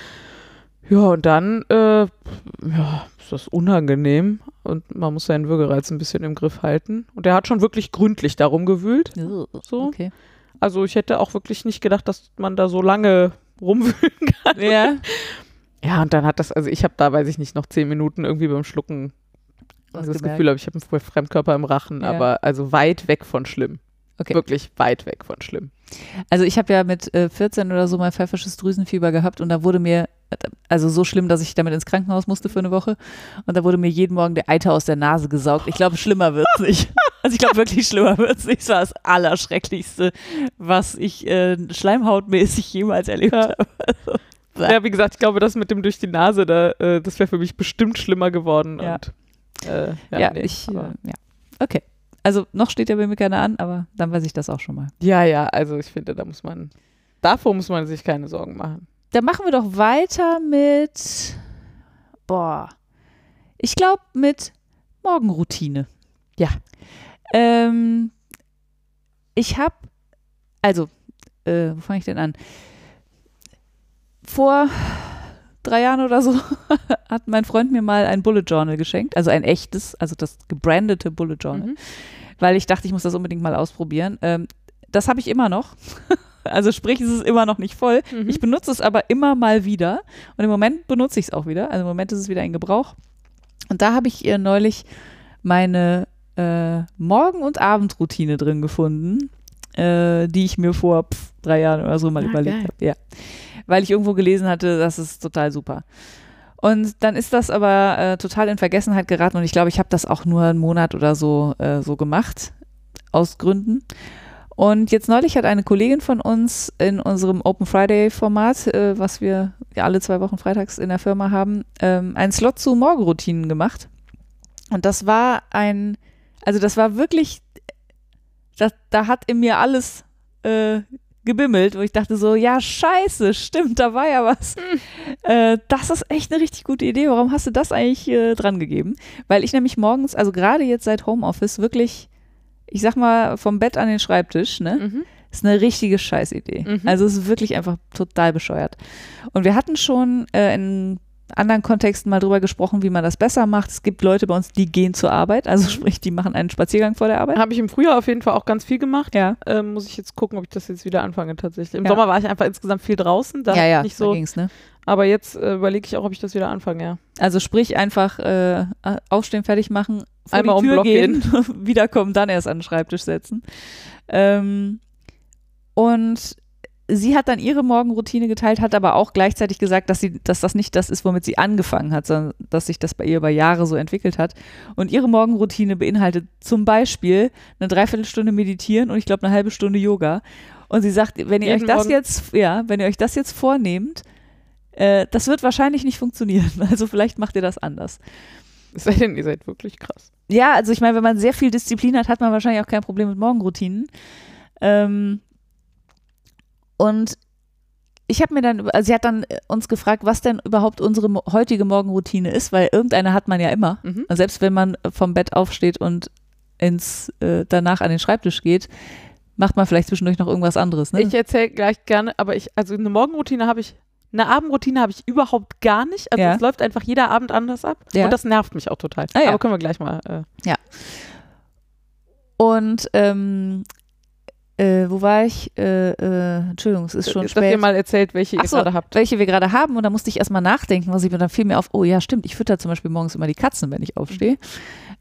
Ja, und dann, äh, ja, ist das unangenehm und man muss seinen Würgereiz ein bisschen im Griff halten. Und der hat schon wirklich gründlich darum gewühlt. So. Okay. Also ich hätte auch wirklich nicht gedacht, dass man da so lange rumwühlen kann. Ja. Ja, und dann hat das, also ich habe da, weiß ich nicht, noch zehn Minuten irgendwie beim Schlucken Was das gemerkt. Gefühl, habe, ich habe einen Fremdkörper im Rachen, Ja. aber also weit weg von schlimm. Okay. Wirklich weit weg von schlimm. Also ich habe ja mit äh, 14 oder so mal pfeifersches Drüsenfieber gehabt und da wurde mir, also so schlimm, dass ich damit ins Krankenhaus musste für eine Woche und da wurde mir jeden Morgen der Eiter aus der Nase gesaugt. Ich glaube, schlimmer wird's nicht. Also ich glaube wirklich schlimmer wird's nicht. Es war das Allerschrecklichste, was ich äh, schleimhautmäßig jemals erlebt Ja. habe. Also, Ja, wie gesagt, ich glaube, das mit dem durch die Nase, da, äh, das wäre für mich bestimmt schlimmer geworden. Ja. Und, äh, ja, ja, nee, ich, äh, ja. Okay. Also noch steht ja bei mir keiner an, aber dann weiß ich das auch schon mal. ja, ja, also ich finde, da muss man, davor muss man sich keine Sorgen machen. Dann machen wir doch weiter mit, boah, ich glaube mit Morgenroutine. Ja. Ähm, ich habe, also, äh, wo fange ich denn an? Vor drei Jahren oder so hat mein Freund mir mal ein Bullet Journal geschenkt, also ein echtes, also das gebrandete Bullet Journal Mhm. weil ich dachte, ich muss das unbedingt mal ausprobieren. Ähm, das habe ich immer noch. Also sprich, es ist immer noch nicht voll. Mhm. Ich benutze es aber immer mal wieder. Und im Moment benutze ich es auch wieder. Also im Moment ist es wieder in Gebrauch. Und da habe ich ihr neulich meine äh, Morgen- und Abendroutine drin gefunden, äh, die ich mir vor pf, drei Jahren oder so mal Ah, überlegt habe. Ja. Weil ich irgendwo gelesen hatte, das ist total super. Und dann ist das aber äh, total in Vergessenheit geraten und ich glaube, ich habe das auch nur einen Monat oder so, äh, so gemacht, aus Gründen. Und jetzt neulich hat eine Kollegin von uns in unserem Open Friday Format, äh, was wir ja alle zwei Wochen freitags in der Firma haben, ähm, einen Slot zu Morgenroutinen gemacht. Und das war ein, also das war wirklich, das, da hat in mir alles äh, gebimmelt, wo ich dachte so, ja scheiße, stimmt, da war ja was. Äh, das ist echt eine richtig gute Idee. Warum hast du das eigentlich äh, dran gegeben? Weil ich nämlich morgens, also gerade jetzt seit Homeoffice, wirklich, ich sag mal, vom Bett an den Schreibtisch, ne? Mhm. Ist eine richtige Scheißidee. Mhm. Also es ist wirklich einfach total bescheuert. Und wir hatten schon äh, in anderen Kontexten mal drüber gesprochen, wie man das besser macht. Es gibt Leute bei uns, die gehen zur Arbeit, also Mhm. sprich, die machen einen Spaziergang vor der Arbeit. Habe ich im Frühjahr auf jeden Fall auch ganz viel gemacht. Ja, Ähm, muss ich jetzt gucken, ob ich das jetzt wieder anfange tatsächlich. Im Ja. Sommer war ich einfach insgesamt viel draußen, da ja, ja, nicht da so. ging's, ne? Aber jetzt äh, überlege ich auch, ob ich das wieder anfange, ja. Also sprich einfach äh, aufstehen, fertig machen, vor Einmal die um Tür Block gehen, wiederkommen, dann erst an den Schreibtisch setzen. Ähm, und sie hat dann ihre Morgenroutine geteilt, hat aber auch gleichzeitig gesagt, dass sie, dass das nicht das ist, womit sie angefangen hat, sondern dass sich das bei ihr über Jahre so entwickelt hat. Und ihre Morgenroutine beinhaltet zum Beispiel eine Dreiviertelstunde meditieren und ich glaube eine halbe Stunde Yoga. Und sie sagt, wenn ihr Jeden euch das Morgen? jetzt, ja, wenn ihr euch das jetzt vornehmt, äh, das wird wahrscheinlich nicht funktionieren. Also vielleicht macht ihr das anders. Es sei denn, ihr seid wirklich krass. Ja, also ich meine, wenn man sehr viel Disziplin hat, hat man wahrscheinlich auch kein Problem mit Morgenroutinen. Ähm, und ich habe mir dann, also sie hat dann äh, uns gefragt, was denn überhaupt unsere heutige Morgenroutine ist, weil irgendeine hat man ja immer. Mhm. Also selbst wenn man vom Bett aufsteht und ins äh, danach an den Schreibtisch geht, macht man vielleicht zwischendurch noch irgendwas anderes. Ne? Ich erzähle gleich gerne, aber ich, also eine Morgenroutine habe ich, eine Abendroutine habe ich überhaupt gar nicht. Also Ja. es läuft einfach jeder Abend anders ab. Ja. Und das nervt mich auch total. Ah, ja. Aber können wir gleich mal. Äh, und ähm, äh, wo war ich? Äh, äh, Entschuldigung, es ist schon dass spät. ihr mal erzählt, welche ihr so, gerade habt. welche wir gerade haben. Und da musste ich erstmal nachdenken, was ich mir dann fiel mir auf, oh ja, stimmt, ich fütter zum Beispiel morgens immer die Katzen, wenn ich aufstehe.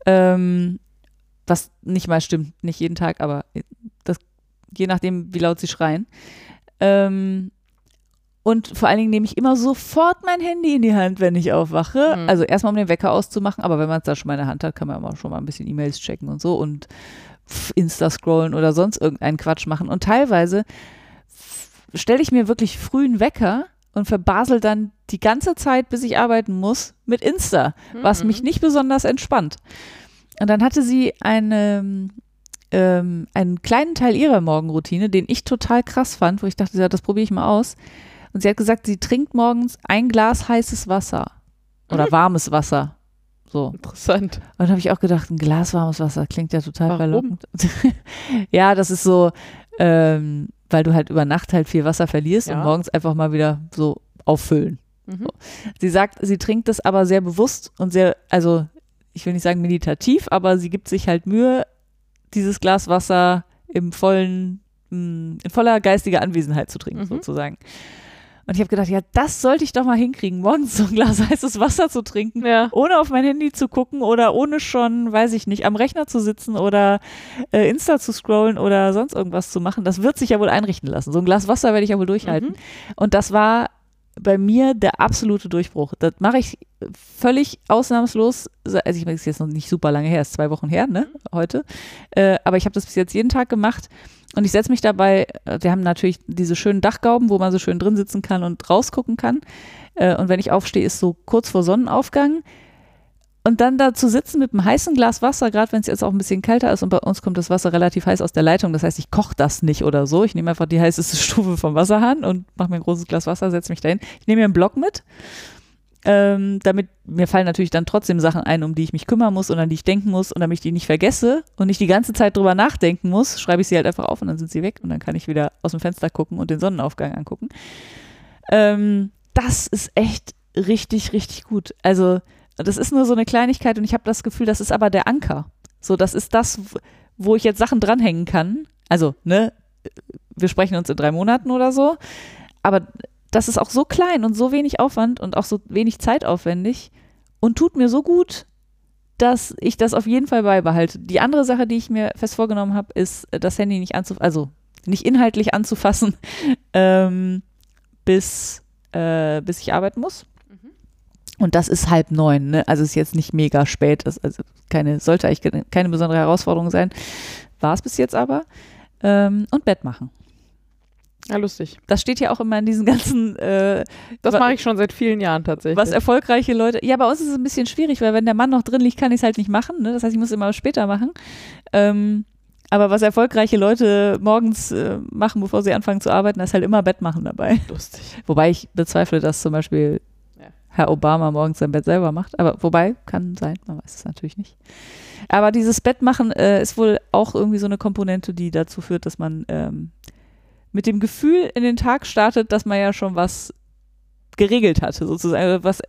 Ähm, was nicht mal stimmt, nicht jeden Tag, aber das, je nachdem, wie laut sie schreien. Ähm, und vor allen Dingen nehme ich immer sofort mein Handy in die Hand, wenn ich aufwache. Mhm. Also erstmal, um den Wecker auszumachen, aber wenn man es da schon mal in der Hand hat, kann man immer schon mal ein bisschen E-Mails checken und so und Insta scrollen oder sonst irgendeinen Quatsch machen. Und teilweise stelle ich mir wirklich früh einen Wecker und verbasel dann die ganze Zeit, bis ich arbeiten muss, mit Insta, was Mhm. mich nicht besonders entspannt. Und dann hatte sie eine, ähm, einen kleinen Teil ihrer Morgenroutine, den ich total krass fand, wo ich dachte, ja, das probiere ich mal aus. Und sie hat gesagt, sie trinkt morgens ein Glas heißes Wasser oder Mhm. warmes Wasser. So. Interessant. Und dann habe ich auch gedacht, ein Glas warmes Wasser klingt ja total Warum? verlockend. ja, das ist so, ähm, weil du halt über Nacht halt viel Wasser verlierst Ja. und morgens einfach mal wieder so auffüllen. Mhm. Sie sagt, sie trinkt das aber sehr bewusst und sehr, also ich will nicht sagen meditativ, aber sie gibt sich halt Mühe, dieses Glas Wasser im vollen, mh, in voller geistiger Anwesenheit zu trinken, Mhm. sozusagen. Und ich habe gedacht, ja, das sollte ich doch mal hinkriegen, morgens so ein Glas heißes Wasser zu trinken Ja. ohne auf mein Handy zu gucken oder ohne schon, weiß ich nicht, am Rechner zu sitzen oder äh, Insta zu scrollen oder sonst irgendwas zu machen, das wird sich ja wohl einrichten lassen. So ein Glas Wasser werde ich ja wohl durchhalten. Mhm. Und das war bei mir der absolute Durchbruch. Das mache ich völlig ausnahmslos. Also ich meine, es ist jetzt noch nicht super lange her, ist zwei Wochen her, ne, heute. Äh, aber ich habe das bis jetzt jeden Tag gemacht. Und ich setze mich dabei, äh, wir haben natürlich diese schönen Dachgauben, wo man so schön drin sitzen kann und rausgucken kann. Äh, und wenn ich aufstehe, ist so kurz vor Sonnenaufgang. Und dann da zu sitzen mit einem heißen Glas Wasser, gerade wenn es jetzt auch ein bisschen kälter ist und bei uns kommt das Wasser relativ heiß aus der Leitung. Das heißt, ich koche das nicht oder so. Ich nehme einfach die heißeste Stufe vom Wasserhahn und mache mir ein großes Glas Wasser, setze mich dahin. Ich nehme mir einen Block mit. Ähm, damit mir fallen natürlich dann trotzdem Sachen ein, um die ich mich kümmern muss und an die ich denken muss und damit ich die nicht vergesse und nicht die ganze Zeit drüber nachdenken muss, schreibe ich sie halt einfach auf und dann sind sie weg und dann kann ich wieder aus dem Fenster gucken und den Sonnenaufgang angucken. Ähm, das ist echt richtig, richtig gut. Also das ist nur so eine Kleinigkeit und ich habe das Gefühl, das ist aber der Anker. So, das ist das, wo ich jetzt Sachen dranhängen kann. Also, ne, wir sprechen uns in drei Monaten oder so. Aber das ist auch so klein und so wenig Aufwand und auch so wenig zeitaufwendig und tut mir so gut, dass ich das auf jeden Fall beibehalte. Die andere Sache, die ich mir fest vorgenommen habe, ist, das Handy nicht anzufassen, also nicht inhaltlich anzufassen, ähm, bis, äh, bis ich arbeiten muss. Mhm. Und das ist halb neun, ne? Also ist jetzt nicht mega spät. Das, also keine, sollte eigentlich keine besondere Herausforderung sein. War es bis jetzt aber. Ähm, und Bett machen. Ja, lustig. Das steht ja auch immer in diesen ganzen. Äh, Das mache ich schon seit vielen Jahren tatsächlich. was erfolgreiche Leute. Ja, bei uns ist es ein bisschen schwierig, weil wenn der Mann noch drin liegt, kann ich es halt nicht machen. Ne? Das heißt, ich muss immer später machen. Ähm, aber was erfolgreiche Leute morgens äh, machen, bevor sie anfangen zu arbeiten, ist halt immer Bett machen dabei. lustig. Wobei ich bezweifle, dass zum Beispiel Ja. Herr Obama morgens sein Bett selber macht. Aber wobei, kann sein, man weiß es natürlich nicht. Aber dieses Bettmachen äh, ist wohl auch irgendwie so eine Komponente, die dazu führt, dass man ähm, mit dem Gefühl in den Tag startet, dass man ja schon was geregelt hatte, sozusagen. Also Was,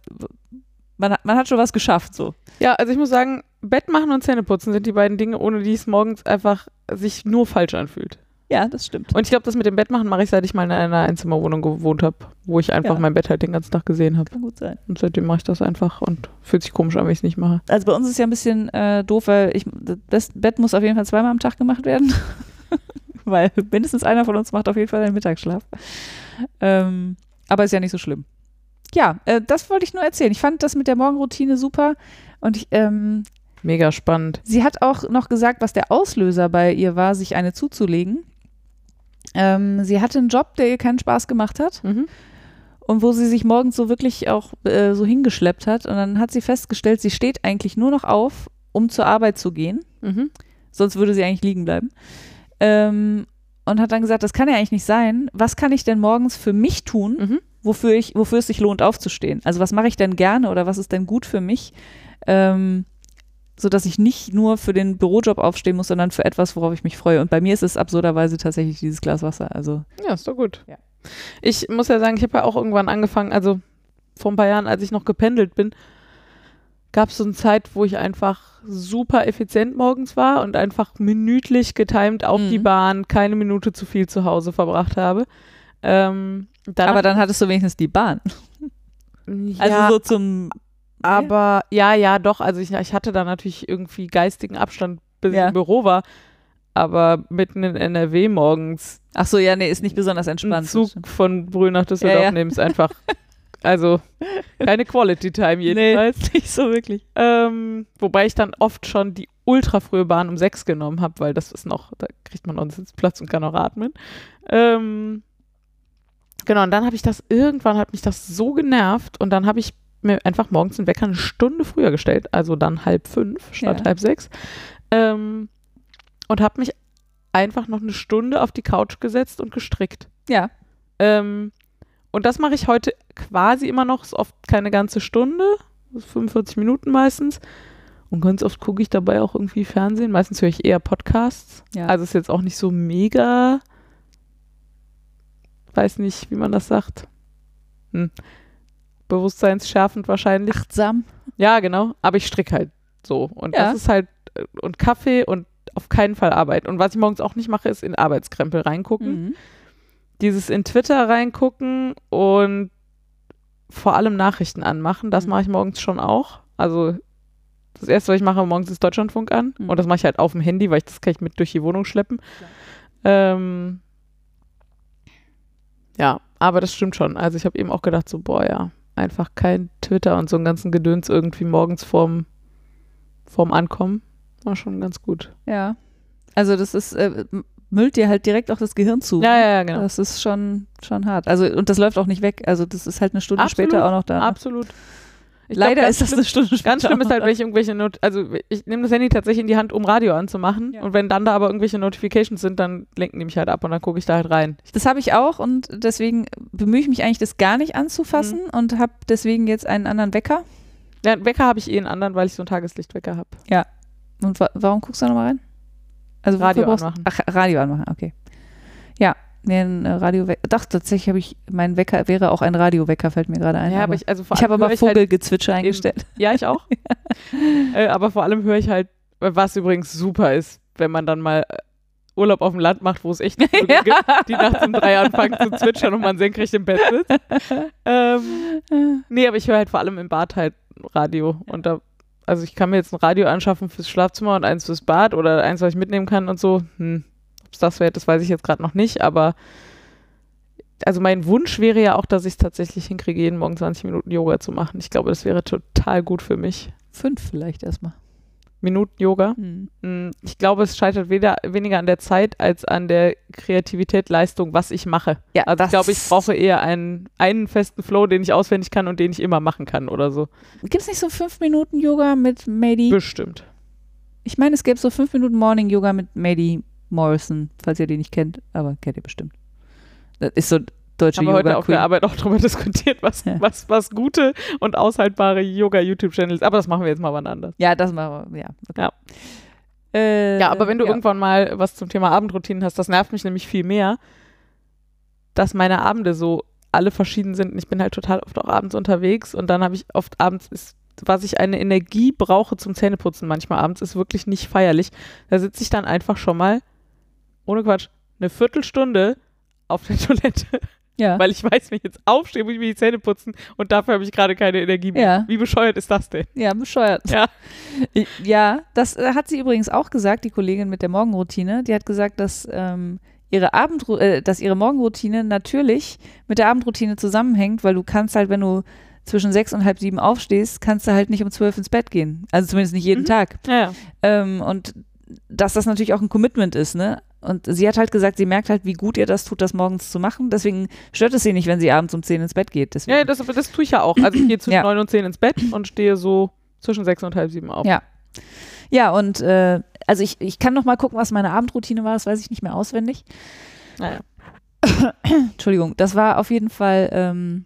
man, hat, man hat schon was geschafft, so. Ja, also ich muss sagen, Bett machen und Zähneputzen sind die beiden Dinge, ohne die es morgens einfach sich nur falsch anfühlt. Ja, das stimmt. Und ich glaube, das mit dem Bett machen mache ich, seit ich mal in einer Einzimmerwohnung gewohnt habe, wo ich einfach Ja. mein Bett halt den ganzen Tag gesehen habe. Kann gut sein. Und seitdem mache ich das einfach und fühlt sich komisch an, wenn ich es nicht mache. Also bei uns ist es ja ein bisschen äh, doof, weil ich, das Bett muss auf jeden Fall zweimal am Tag gemacht werden. weil mindestens einer von uns macht auf jeden Fall einen Mittagsschlaf. Ähm, aber ist ja nicht so schlimm. Ja, äh, das wollte ich nur erzählen. Ich fand das mit der Morgenroutine super und ich, ähm, Mega spannend. sie hat auch noch gesagt, was der Auslöser bei ihr war, sich eine zuzulegen. Ähm, sie hatte einen Job, der ihr keinen Spaß gemacht hat Mhm. und wo sie sich morgens so wirklich auch äh, so hingeschleppt hat. Und dann hat sie festgestellt, sie steht eigentlich nur noch auf, um zur Arbeit zu gehen. Mhm. Sonst würde sie eigentlich liegen bleiben. Ähm, und hat dann gesagt, das kann ja eigentlich nicht sein. Was kann ich denn morgens für mich tun, Mhm. wofür, ich, wofür es sich lohnt, aufzustehen? Also was mache ich denn gerne oder was ist denn gut für mich? Ähm, so dass ich nicht nur für den Bürojob aufstehen muss, sondern für etwas, worauf ich mich freue. Und bei mir ist es absurderweise tatsächlich dieses Glas Wasser. Also Ja, ist doch gut. Ja. Ich muss ja sagen, ich habe ja auch irgendwann angefangen, also vor ein paar Jahren, als ich noch gependelt bin, gab es so eine Zeit, wo ich einfach super effizient morgens war und einfach minütlich getimed auf Mhm. die Bahn, keine Minute zu viel zu Hause verbracht habe. Ähm, danach- aber dann hattest du wenigstens die Bahn. Also ja, so zum aber ja, ja, doch. Also ich, ich hatte da natürlich irgendwie geistigen Abstand, bis Ja. ich im Büro war. Aber mitten in NRW morgens Ach so, ja, nee, ist nicht besonders entspannt. das Zug von Brühl nach Düsseldorf Ja, ja. nehmen, ist einfach, also keine Quality Time jedenfalls. Nee, nicht so wirklich. Ähm, wobei ich dann oft schon die ultra frühe Bahn um sechs genommen habe, weil das ist noch, da kriegt man noch einen Sitzplatz und kann auch atmen. Ähm, genau, und dann habe ich das, irgendwann hat mich das so genervt und dann habe ich mir einfach morgens den Wecker eine Stunde früher gestellt, also dann halb fünf statt Ja. halb sechs. Ähm, und habe mich einfach noch eine Stunde auf die Couch gesetzt und gestrickt. Ja. Ähm, und das mache ich heute quasi immer noch, ist oft keine ganze Stunde, so 45 Minuten meistens. Und ganz oft gucke ich dabei auch irgendwie Fernsehen. Meistens höre ich eher Podcasts. Ja. Also ist jetzt auch nicht so mega, weiß nicht, wie man das sagt. Hm. Bewusstseinsschärfend wahrscheinlich. Achtsam. Ja, genau. Aber ich stricke halt so. Und Ja. das ist halt, äh, und Kaffee und auf keinen Fall Arbeit. Und was ich morgens auch nicht mache, ist in Arbeitskrempel reingucken Mhm. Dieses in Twitter reingucken und vor allem Nachrichten anmachen. Das Mhm. mache ich morgens schon auch. Also das erste, was ich mache morgens, ist Deutschlandfunk an. Mhm. Und das mache ich halt auf dem Handy, weil ich das kann ich mit durch die Wohnung schleppen. Ähm, ja, aber das stimmt schon. Also ich habe eben auch gedacht, so, boah, ja, einfach kein Twitter und so einen ganzen Gedöns irgendwie morgens vorm, vorm Ankommen. War schon ganz gut. Ja. Also das ist, äh, müllt dir halt direkt auch das Gehirn zu. Ja, ja, ja, genau. Das ist schon, schon hart. Also, und das läuft auch nicht weg. Also, das ist halt eine Stunde Absolut, später auch noch da. Absolut. Ich glaub, Leider ganz ist das schlimm- eine Stunde später. Ganz schlimm ist halt, wenn ich irgendwelche Not also ich nehme das Handy tatsächlich in die Hand, um Radio anzumachen. Ja. Und wenn dann da aber irgendwelche Notifications sind, dann lenken die mich halt ab und dann gucke ich da halt rein. da. Das habe ich auch und deswegen bemühe ich mich eigentlich, das gar nicht anzufassen Mhm. und habe deswegen jetzt einen anderen Wecker. Ja, einen Wecker habe ich eh einen anderen, weil ich so einen Tageslichtwecker habe. Und wa warum guckst du da nochmal rein? Also Radio anmachen. Ach, Radio anmachen, okay. Ja, nee, ein äh, Radiowecker. Doch, tatsächlich habe ich, mein Wecker wäre auch ein Radiowecker, fällt mir gerade ein. Ja, aber aber ich, also vor ich habe allem aber halt, Vogelgezwitscher eingestellt. Ja, ich auch. äh, aber vor allem höre ich halt, was übrigens super ist, wenn man dann mal äh, Urlaub auf dem Land macht, wo es echt Vögel Ja. gibt, die nachts um drei anfangen zu zwitschern und man senkrecht im Bett sitzt. Ähm, nee, aber ich höre halt vor allem im Bad halt Radio. Und da, also ich kann mir jetzt ein Radio anschaffen fürs Schlafzimmer und eins fürs Bad oder eins, was ich mitnehmen kann und so. Hm, Ob es das wäre, das weiß ich jetzt gerade noch nicht, aber also mein Wunsch wäre ja auch, dass ich es tatsächlich hinkriege, jeden Morgen 20 Minuten Yoga zu machen. Ich glaube, das wäre total gut für mich. Fünf vielleicht erstmal. Minuten Yoga. Hm. Mm, Ich glaube, es scheitert weder, weniger an der Zeit als an der Kreativität, Leistung, was ich mache. Ja, Also ich glaube, ich brauche eher einen, einen festen Flow, den ich auswendig kann und den ich immer machen kann oder so. Gibt es nicht so fünf Minuten Yoga mit Mady? Bestimmt. Ich meine, es gäbe so fünf Minuten Morning Yoga mit Mady Morrison, falls ihr die nicht kennt, aber kennt ihr bestimmt. Das ist so deutsche Haben wir heute Yoga auf der. Arbeit auch darüber diskutiert, was, Ja. was, was gute und aushaltbare Yoga-YouTube-Channels Aber das machen wir jetzt mal wann anders. Ja, das machen wir, ja. okay. Ja. Äh, Ja, aber wenn du ja. irgendwann mal was zum Thema Abendroutinen hast, das nervt mich nämlich viel mehr, dass meine Abende so alle verschieden sind. Ich bin halt total oft auch abends unterwegs und dann habe ich oft abends ist, was ich eine Energie brauche zum Zähneputzen manchmal abends, ist wirklich nicht feierlich. Da sitze ich dann einfach schon mal, ohne Quatsch, eine Viertelstunde auf der Toilette, ja. weil ich weiß, wenn ich jetzt aufstehe, muss ich mir die Zähne putzen und dafür habe ich gerade keine Energie mehr. Ja. Wie bescheuert ist das denn? Ja, bescheuert. Ja. Ja, das äh, hat sie übrigens auch gesagt, die Kollegin mit der Morgenroutine. Die hat gesagt, dass, ähm, ihre, Abendru äh, dass ihre Morgenroutine natürlich mit der Abendroutine zusammenhängt, weil du kannst halt, wenn du zwischen sechs und halb sieben aufstehst, kannst du halt nicht um zwölf ins Bett gehen. Also zumindest nicht jeden Mhm. Tag. Ja, ja. Ähm, und dass das natürlich auch ein Commitment ist, ne? Und sie hat halt gesagt, sie merkt halt, wie gut ihr das tut, das morgens zu machen. Deswegen stört es sie nicht, wenn sie abends um zehn ins Bett geht. Deswegen. Ja, das, das tue ich ja auch. Also ich gehe zwischen Ja. neun und zehn ins Bett und stehe so zwischen sechs und halb sieben auf. Ja. Ja, und äh, also ich, ich kann noch mal gucken, was meine Abendroutine war, das weiß ich nicht mehr auswendig. Naja. Entschuldigung, das war auf jeden Fall, ähm,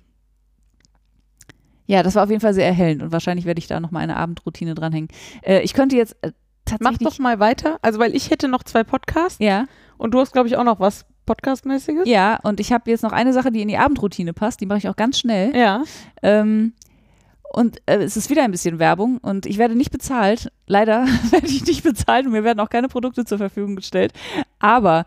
ja, das war auf jeden Fall sehr erhellend und wahrscheinlich werde ich da noch mal eine Abendroutine dranhängen. Äh, ich könnte jetzt äh, Mach doch mal weiter. Also, weil ich hätte noch zwei Podcasts ja, und du hast, glaube ich, auch noch was Podcastmäßiges. ja, und ich habe jetzt noch eine Sache, die in die Abendroutine passt, die mache ich auch ganz schnell. Ja. Ähm, und äh, es ist wieder ein bisschen Werbung und ich werde nicht bezahlt. Leider werde ich nicht bezahlt und mir werden auch keine Produkte zur Verfügung gestellt. Aber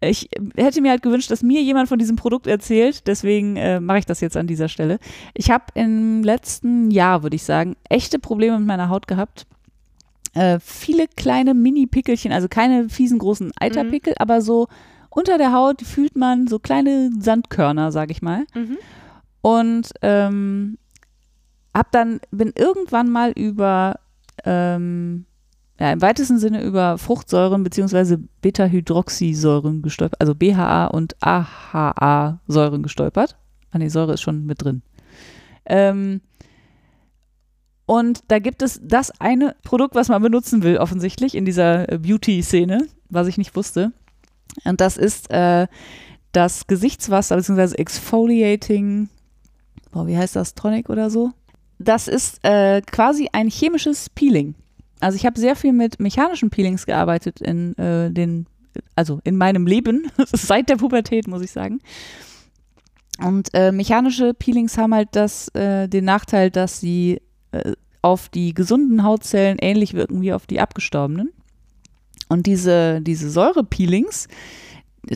ich hätte mir halt gewünscht, dass mir jemand von diesem Produkt erzählt. Deswegen äh, mache ich das jetzt an dieser Stelle. Ich habe im letzten Jahr, würde ich sagen, echte Probleme mit meiner Haut gehabt. Äh, viele kleine Mini-Pickelchen, also keine fiesen großen Eiterpickel, aber so unter der Haut fühlt man so kleine Sandkörner, sage ich mal. Mhm. Und ähm, hab dann, bin irgendwann mal über, ähm, ja, im weitesten Sinne über Fruchtsäuren beziehungsweise Beta-Hydroxysäuren gestolpert, also BHA und AHA-Säuren gestolpert. Ah nee, Säure ist schon mit drin. Ähm, und da gibt es das eine Produkt, was man benutzen will, offensichtlich in dieser äh, Beauty-Szene, was ich nicht wusste. Und das ist äh, das Gesichtswasser beziehungsweise Exfoliating, boah, wie heißt das, Tonic oder so? Das ist äh, quasi ein chemisches Peeling. Also ich habe sehr viel mit mechanischen Peelings gearbeitet in äh, den, also in meinem Leben, seit der Pubertät, muss ich sagen. Und äh, mechanische Peelings haben halt das, äh, den Nachteil, dass sie äh, auf die gesunden Hautzellen ähnlich wirken wie auf die abgestorbenen. Und diese, diese Säure-Peelings,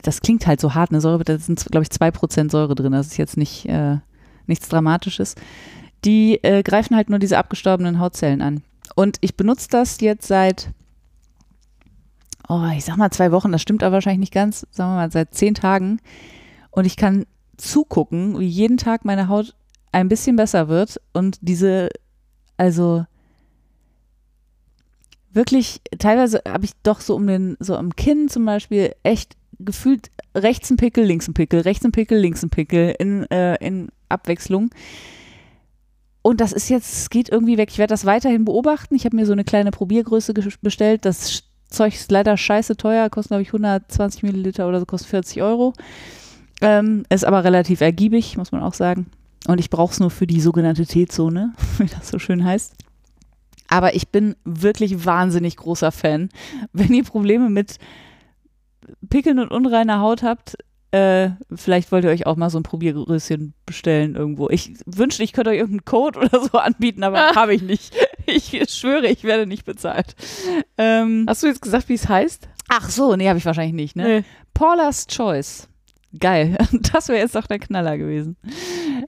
das klingt halt so hart, eine Säure, da sind, glaube ich, 2% Säure drin. Das ist jetzt nicht, äh, nichts Dramatisches. Die äh, greifen halt nur diese abgestorbenen Hautzellen an. Und ich benutze das jetzt seit, oh, ich sag mal zwei Wochen, das stimmt aber wahrscheinlich nicht ganz, sagen wir mal seit zehn Tagen. Und ich kann zugucken, wie jeden Tag meine Haut ein bisschen besser wird und diese, also wirklich, teilweise habe ich doch so um den, so am Kinn zum Beispiel echt gefühlt rechts ein Pickel, links ein Pickel, rechts ein Pickel, links ein Pickel in, äh, in Abwechslung. Und das ist jetzt, geht irgendwie weg. Ich werde das weiterhin beobachten. Ich habe mir so eine kleine Probiergröße bestellt. Das Zeug ist leider scheiße teuer, kostet, glaube ich, 120 Milliliter oder so, kostet 40 Euro. Ähm, ist aber relativ ergiebig, muss man auch sagen. Und ich brauche es nur für die sogenannte T-Zone, wie das so schön heißt. Aber ich bin wirklich wahnsinnig großer Fan. Wenn ihr Probleme mit Pickeln und unreiner Haut habt, äh, vielleicht wollt ihr euch auch mal so ein Probiergrößchen bestellen irgendwo. Ich wünschte, ich könnte euch irgendeinen Code oder so anbieten, aber habe ich nicht. Ich schwöre, ich werde nicht bezahlt. Ähm, Hast du jetzt gesagt, wie es heißt? Ach so, nee, habe ich wahrscheinlich nicht, ne? Nee. Paula's Choice. Geil. Das wäre jetzt doch der Knaller gewesen.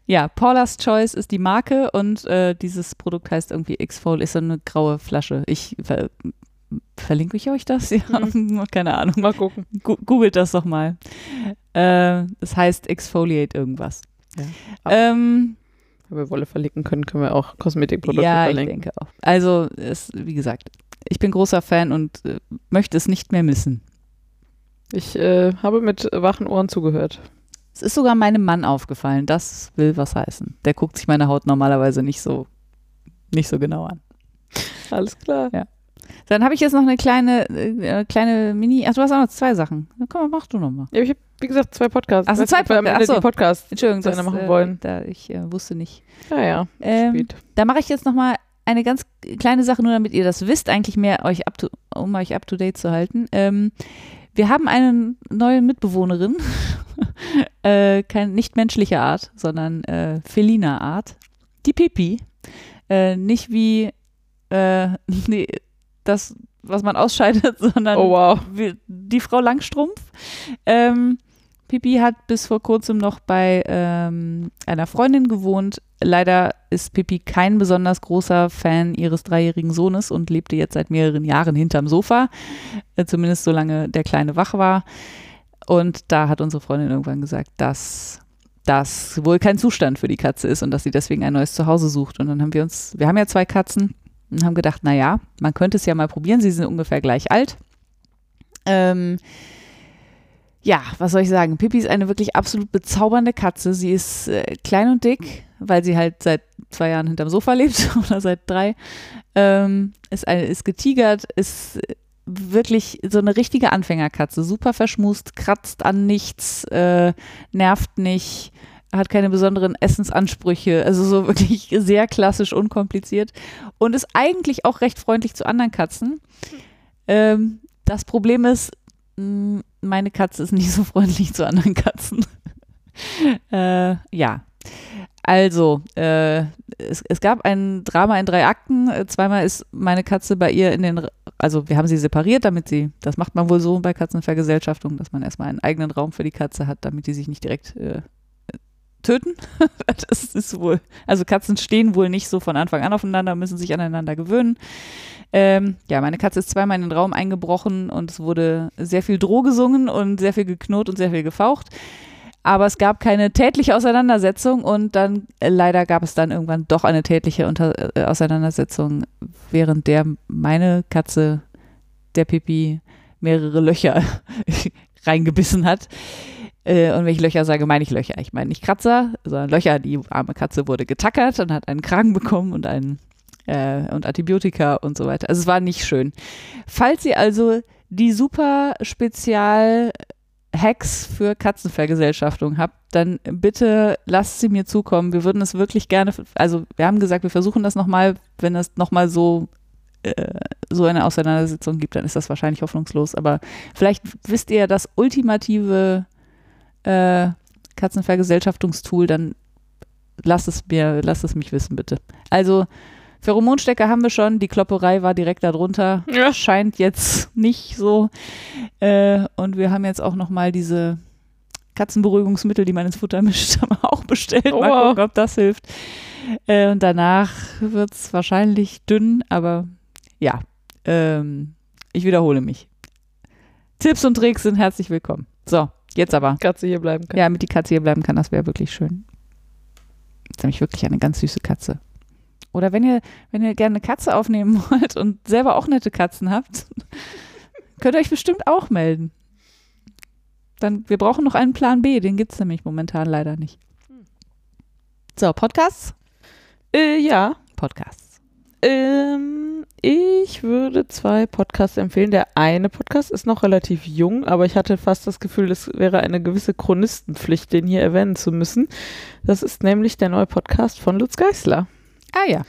Ja, Paula's Choice ist die Marke und äh, dieses Produkt heißt irgendwie X-Fold, ist so eine graue Flasche. Ich ver verlinke ich euch das? Ja, keine Ahnung. Mal gucken. Gu googelt das doch mal. Äh, das heißt Exfoliate irgendwas. Ja. Ähm, Wenn wir Wolle verlinken können, können wir auch Kosmetikprodukte ja, ich verlinken. denke auch. Also, es, wie gesagt, ich bin großer Fan und äh, möchte es nicht mehr missen. Ich äh, habe mit wachen Ohren zugehört. Es ist sogar meinem Mann aufgefallen. Das will was heißen. Der guckt sich meine Haut normalerweise nicht so, nicht so genau an. Alles klar. Dann habe ich jetzt noch eine kleine, äh, kleine Mini. Ach, du hast auch noch zwei Sachen. Na, komm, mach du noch mal. Ja, ich habe, wie gesagt, zwei Podcasts. Ach so, zwei Podcasts. Ach so. Podcasts Entschuldigung, das, machen äh, wollen. Da, ich äh, wusste nicht. Ja, ja. Ähm. Da mache ich jetzt noch mal eine ganz kleine Sache, nur damit ihr das wisst, eigentlich mehr euch up to, um euch up to date zu halten. Ähm, wir haben eine neue Mitbewohnerin, äh, kein nicht menschlicher Art, sondern äh, feliner Art, die Pipi. Äh, nicht wie äh, nee, das, was man ausscheidet, sondern Oh, wow. wie- die Frau Langstrumpf. Ähm, Pipi hat bis vor kurzem noch bei ähm, einer Freundin gewohnt. Leider ist Pipi kein besonders großer Fan ihres dreijährigen Sohnes und lebte jetzt seit mehreren Jahren hinterm Sofa. Äh, zumindest solange der Kleine wach war. Und da hat unsere Freundin irgendwann gesagt, dass das wohl kein Zustand für die Katze ist und dass sie deswegen ein neues Zuhause sucht. Und dann haben wir uns, wir haben ja zwei Katzen und haben gedacht, naja, man könnte es ja mal probieren. Sie sind ungefähr gleich alt. Ähm, ja, was soll ich sagen? Pippi ist eine wirklich absolut bezaubernde Katze. Sie ist äh, klein und dick, weil sie halt seit zwei Jahren hinterm Sofa lebt oder seit drei. Ähm, ist, eine, ist getigert, ist äh, wirklich so eine richtige Anfängerkatze. Super verschmust, kratzt an nichts, äh, nervt nicht, hat keine besonderen Essensansprüche. Also so wirklich sehr klassisch, unkompliziert. Und ist eigentlich auch recht freundlich zu anderen Katzen. Ähm, das Problem ist, meine Katze ist nicht so freundlich zu anderen Katzen. äh, ja. Also, äh, es, es gab ein Drama in drei Akten. Äh, Zweimal ist meine Katze bei ihr in den, also wir haben sie separiert, damit sie, das macht man wohl so bei Katzenvergesellschaftung, dass man erstmal einen eigenen Raum für die Katze hat, damit die sich nicht direkt äh, töten. das ist wohl, also Katzen stehen wohl nicht so von Anfang an aufeinander, müssen sich aneinander gewöhnen. Ähm, ja, meine Katze ist zweimal in den Raum eingebrochen und es wurde sehr viel Droh gesungen und sehr viel geknurrt und sehr viel gefaucht. Aber es gab keine tätliche Auseinandersetzung und dann äh, leider gab es dann irgendwann doch eine tätliche Unter äh, Auseinandersetzung, während der meine Katze, der Pipi, mehrere Löcher reingebissen hat. Äh, und wenn ich Löcher sage, meine ich Löcher. Ich meine nicht Kratzer, sondern Löcher. Die arme Katze wurde getackert und hat einen Kragen bekommen und einen äh, und Antibiotika und so weiter. Also es war nicht schön. Falls ihr also die super Spezial Hacks für Katzenvergesellschaftung habt, dann bitte lasst sie mir zukommen. Wir würden es wirklich gerne, also wir haben gesagt, wir versuchen das nochmal, wenn es nochmal so äh, so eine Auseinandersetzung gibt, dann ist das wahrscheinlich hoffnungslos. Aber vielleicht wisst ihr das ultimative äh, Katzenvergesellschaftungstool, dann lasst es mir, lasst es mich wissen, bitte. Also Pheromonstecker haben wir schon, die Klopperei war direkt darunter. Ja. Scheint jetzt nicht so. Äh, und wir haben jetzt auch nochmal diese Katzenberuhigungsmittel, die man ins Futter mischt, haben wir auch bestellt. Oh, Mal gucken, ob das hilft. Äh, und danach wird es wahrscheinlich dünn, aber ja, ähm, ich wiederhole mich. Tipps und Tricks sind herzlich willkommen. So, jetzt aber. Katze hier bleiben kann. Ja, damit die Katze hier bleiben kann, das wäre wirklich schön. Das ist nämlich wirklich eine ganz süße Katze. Oder wenn ihr, wenn ihr gerne eine Katze aufnehmen wollt und selber auch nette Katzen habt, könnt ihr euch bestimmt auch melden. Dann, wir brauchen noch einen Plan B, den gibt es nämlich momentan leider nicht. So, Podcasts? Äh, ja. Podcasts. Ähm, ich würde zwei Podcasts empfehlen. Der eine Podcast ist noch relativ jung, aber ich hatte fast das Gefühl, es wäre eine gewisse Chronistenpflicht, den hier erwähnen zu müssen. Das ist nämlich der neue Podcast von Lutz Geißler, Ah ja.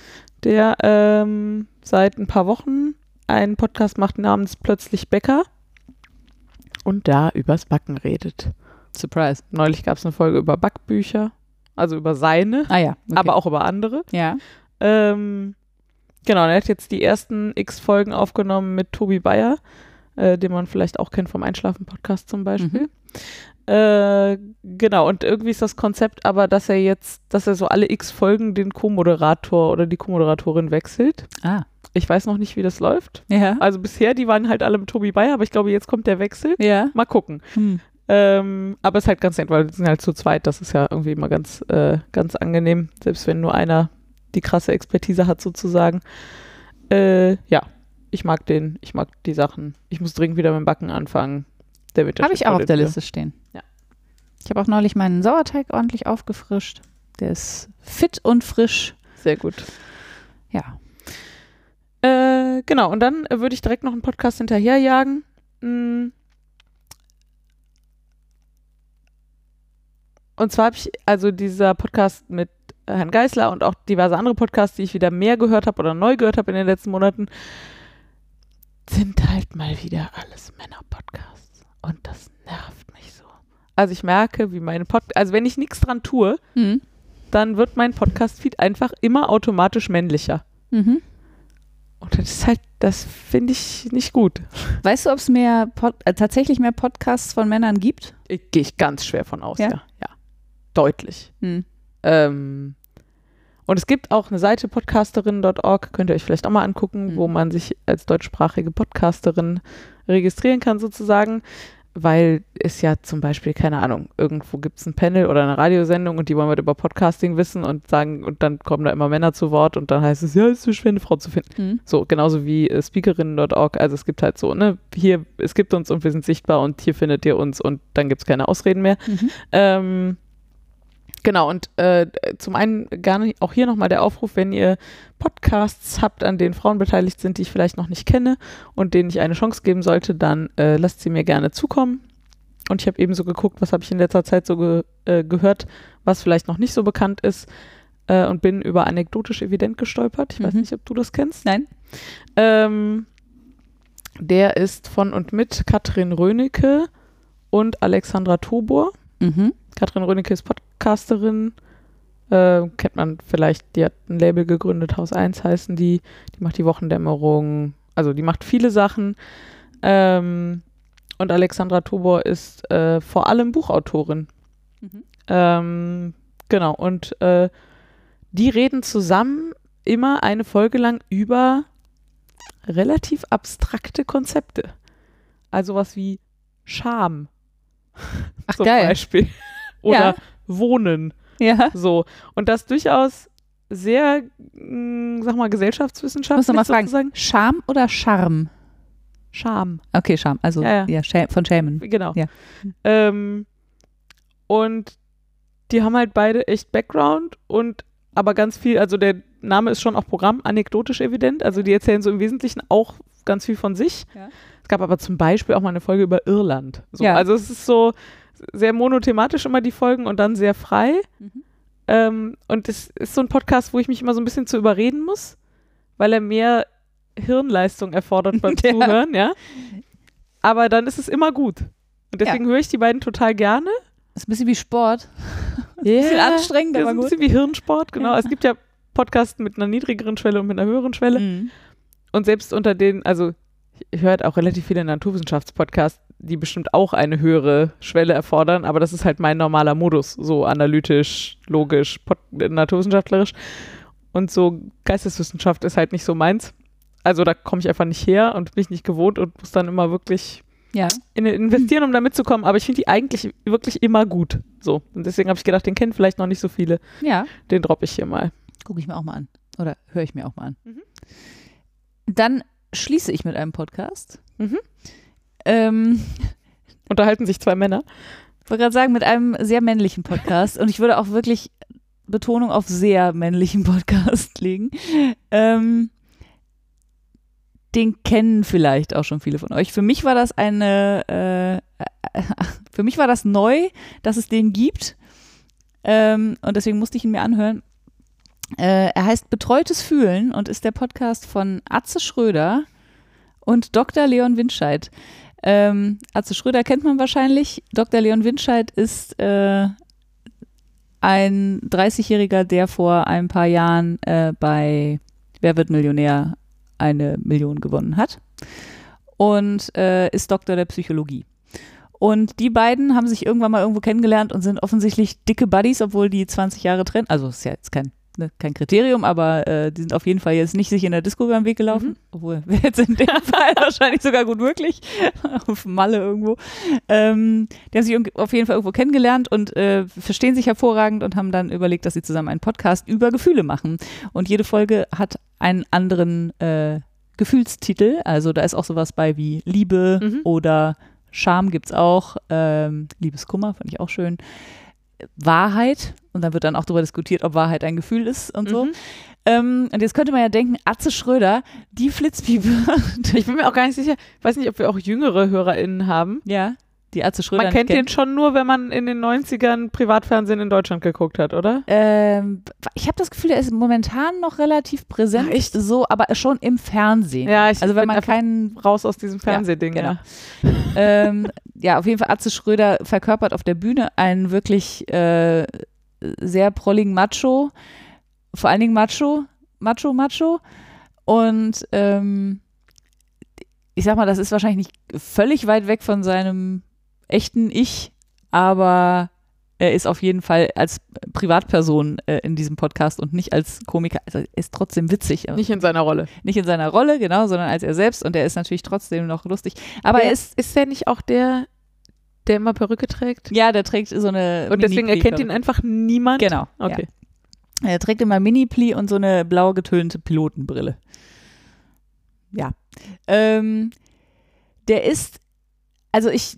der ähm, seit ein paar Wochen einen Podcast macht namens Plötzlich Bäcker und da übers Backen redet. Surprise. Neulich gab es eine Folge über Backbücher, also über seine, Ah ja. Okay. aber auch über andere. Ja. Ähm, genau, er hat jetzt die ersten x Folgen aufgenommen mit Tobi Bayer. äh, den man vielleicht auch kennt vom Einschlafen-Podcast zum Beispiel. Äh, genau, und irgendwie ist das Konzept aber, dass er jetzt, dass er so alle x Folgen den Co-Moderator oder die Co-Moderatorin wechselt. Ah. Ich weiß noch nicht, wie das läuft. Ja. Also bisher, die waren halt alle mit Tobi Bayer, aber ich glaube, jetzt kommt der Wechsel. Ja. Mal gucken. Hm. Ähm, aber es ist halt ganz nett, weil wir sind halt zu zweit. Das ist ja irgendwie immer ganz, äh, ganz angenehm, selbst wenn nur einer die krasse Expertise hat sozusagen. Äh, ja, ich mag den, ich mag die Sachen. Ich muss dringend wieder mit dem Backen anfangen. Der wird Habe ich auch auf der Liste. Stehen. Ja. Ich habe auch neulich meinen Sauerteig ordentlich aufgefrischt. Der ist fit und frisch. Sehr gut. Ja. Äh, genau, und dann äh, würde ich direkt noch einen Podcast hinterherjagen. Mm. Und zwar habe ich, also dieser Podcast mit Herrn Geisler und auch diverse andere Podcasts, die ich wieder mehr gehört habe oder neu gehört habe in den letzten Monaten, sind halt mal wieder alles Männer-Podcasts. Und das nervt mich so. Also ich merke, wie meine Podcast, also wenn ich nichts dran tue, Hm. dann wird mein Podcast-Feed einfach immer automatisch männlicher. Mhm. Und das ist halt, das finde ich nicht gut. Weißt du, ob es mehr Pod äh, tatsächlich mehr Podcasts von Männern gibt? Ich, Gehe ich ganz schwer von aus, Ja? ja. Ja. Deutlich. Hm. Ähm, und es gibt auch eine Seite podcasterin.org, könnt ihr euch vielleicht auch mal angucken, Mhm. wo man sich als deutschsprachige Podcasterin registrieren kann sozusagen, weil es ja zum Beispiel, keine Ahnung, irgendwo gibt es ein Panel oder eine Radiosendung und die wollen was über Podcasting wissen und sagen, und dann kommen da immer Männer zu Wort und dann heißt es, ja, es ist so schwer, eine Frau zu finden. Hm. So, genauso wie äh, speakerinnen.org. Also es gibt halt so, ne, hier, es gibt uns und wir sind sichtbar und hier findet ihr uns und dann gibt es keine Ausreden mehr. Mhm. Ähm, genau, und äh, zum einen gerne auch hier nochmal der Aufruf, wenn ihr Podcasts habt, an denen Frauen beteiligt sind, die ich vielleicht noch nicht kenne und denen ich eine Chance geben sollte, dann äh, lasst sie mir gerne zukommen. Und ich habe ebenso geguckt, was habe ich in letzter Zeit so ge äh, gehört, was vielleicht noch nicht so bekannt ist äh, und bin über anekdotisch evident gestolpert. Ich weiß Mhm. nicht, ob du das kennst. Nein? Ähm, der ist von und mit Katrin Rönecke und Alexandra Tobor. Mhm. Katrin Rönecke ist Podcasterin. Äh, kennt man vielleicht, die hat ein Label gegründet, Haus 1 heißen die. Die macht die Wochendämmerung. Also die macht viele Sachen. Ähm, und Alexandra Tobor ist äh, vor allem Buchautorin. Mhm. Ähm, genau, und äh, die reden zusammen immer eine Folge lang über relativ abstrakte Konzepte. Also was wie Scham Ach, zum geil. Beispiel. Oder Ja. Wohnen. Ja. So. Und das durchaus sehr, mh, sag mal, Ich muss gesellschaftswissenschaftlich noch mal fragen, sozusagen. Scham oder Charme? Scham. Okay, Scham. Also Ja, ja, ja. Schä von Schämen. Genau. Ja. Ähm, und die haben halt beide echt Background und aber ganz viel, also der Name ist schon auch Programm, anekdotisch evident. Also die erzählen so im Wesentlichen auch ganz viel von sich. Ja. Es gab aber zum Beispiel auch mal eine Folge über Irland. So, Ja. Also es ist so sehr monothematisch immer die Folgen und dann sehr frei. Mhm. Ähm, und es ist so ein Podcast, wo ich mich immer so ein bisschen zu überreden muss, weil er mehr Hirnleistung erfordert beim Ja. Zuhören, ja. Aber dann ist es immer gut. Und deswegen höre ich die beiden total gerne. Ist ein bisschen wie Sport. Yeah. Bisschen anstrengend, das ist aber ein gut. bisschen wie Hirnsport, genau. Ja. Es gibt ja Podcasts mit einer niedrigeren Schwelle und mit einer höheren Schwelle. Mhm. Und selbst unter denen, also ich höre halt auch relativ viele Naturwissenschaftspodcasts, die bestimmt auch eine höhere Schwelle erfordern, aber das ist halt mein normaler Modus, so analytisch, logisch, naturwissenschaftlerisch. Und so Geisteswissenschaft ist halt nicht so meins. Also da komme ich einfach nicht her und bin ich nicht gewohnt und muss dann immer wirklich Ja. in, investieren, um da mitzukommen. Aber ich finde die eigentlich wirklich immer gut. So. Und deswegen habe ich gedacht, den kennen vielleicht noch nicht so viele. Ja. Den droppe ich hier mal. Gucke ich mir auch mal an. Oder höre ich mir auch mal an. Mhm. Dann schließe ich mit einem Podcast. Mhm. Ähm, Unterhalten sich zwei Männer. ich wollte gerade sagen, mit einem sehr männlichen Podcast. Und ich würde auch wirklich Betonung auf sehr männlichen Podcast legen. Ähm, den kennen vielleicht auch schon viele von euch. Für mich war das eine, äh, für mich war das neu, dass es den gibt. Ähm, und deswegen musste ich ihn mir anhören. Äh, er heißt Betreutes Fühlen und ist der Podcast von Atze Schröder und Dr. Leon Winscheid. Ähm, Atze Schröder kennt man wahrscheinlich. Dr. Leon Winscheid ist äh, ein 30-Jähriger, der vor ein paar Jahren äh, bei Wer wird Millionär eine Million gewonnen hat. und äh, ist Doktor der Psychologie. Und die beiden haben sich irgendwann mal irgendwo kennengelernt und sind offensichtlich dicke Buddies, obwohl die 20 Jahre trennen. Also ist ja jetzt kein, ne, kein Kriterium, aber äh, die sind auf jeden Fall jetzt nicht sich in der Disco über den Weg gelaufen. Mhm. Obwohl, wäre jetzt in dem Fall wahrscheinlich sogar gut möglich. auf Malle irgendwo. Ähm, die haben sich auf jeden Fall irgendwo kennengelernt und äh, verstehen sich hervorragend und haben dann überlegt, dass sie zusammen einen Podcast über Gefühle machen. Und jede Folge hat einen anderen äh, Gefühlstitel. Also da ist auch sowas bei wie Liebe Mhm. oder Scham gibt's auch. Ähm, Liebeskummer fand ich auch schön. Wahrheit. Und dann wird dann auch darüber diskutiert, ob Wahrheit ein Gefühl ist und so. Mhm. Ähm, und jetzt könnte man ja denken, Atze Schröder, die Flitzpiepe. Ich bin mir auch gar nicht sicher, ich weiß nicht, ob wir auch jüngere HörerInnen haben. ja, die Atze Schröder. Man kennt den schon nur, wenn man in den 90ern Privatfernsehen in Deutschland geguckt hat, oder? Ähm, ich habe das Gefühl, er ist momentan noch relativ präsent. Ja, echt? So, aber schon im Fernsehen. Ja, ich also wenn bin man keinen raus aus diesem Fernsehding, genau. ja. ähm, ja, auf jeden Fall Atze Schröder verkörpert auf der Bühne einen wirklich äh, sehr prolligen Macho, vor allen Dingen Macho, Macho, Macho. Und ähm, ich sag mal, das ist wahrscheinlich nicht völlig weit weg von seinem echten Ich, aber er ist auf jeden Fall als Privatperson äh, in diesem Podcast und nicht als Komiker. Also er ist trotzdem witzig. Nicht in seiner Rolle. Nicht in seiner Rolle, genau, sondern als er selbst und er ist natürlich trotzdem noch lustig. Aber er ist, ist der nicht auch der, der immer Perücke trägt? ja, der trägt so eine. Und deswegen erkennt ihn einfach niemand? Genau. Okay. Ja. Er trägt immer Mini-Pli und so eine blau getönte Pilotenbrille. Ja. Ähm, der ist, also ich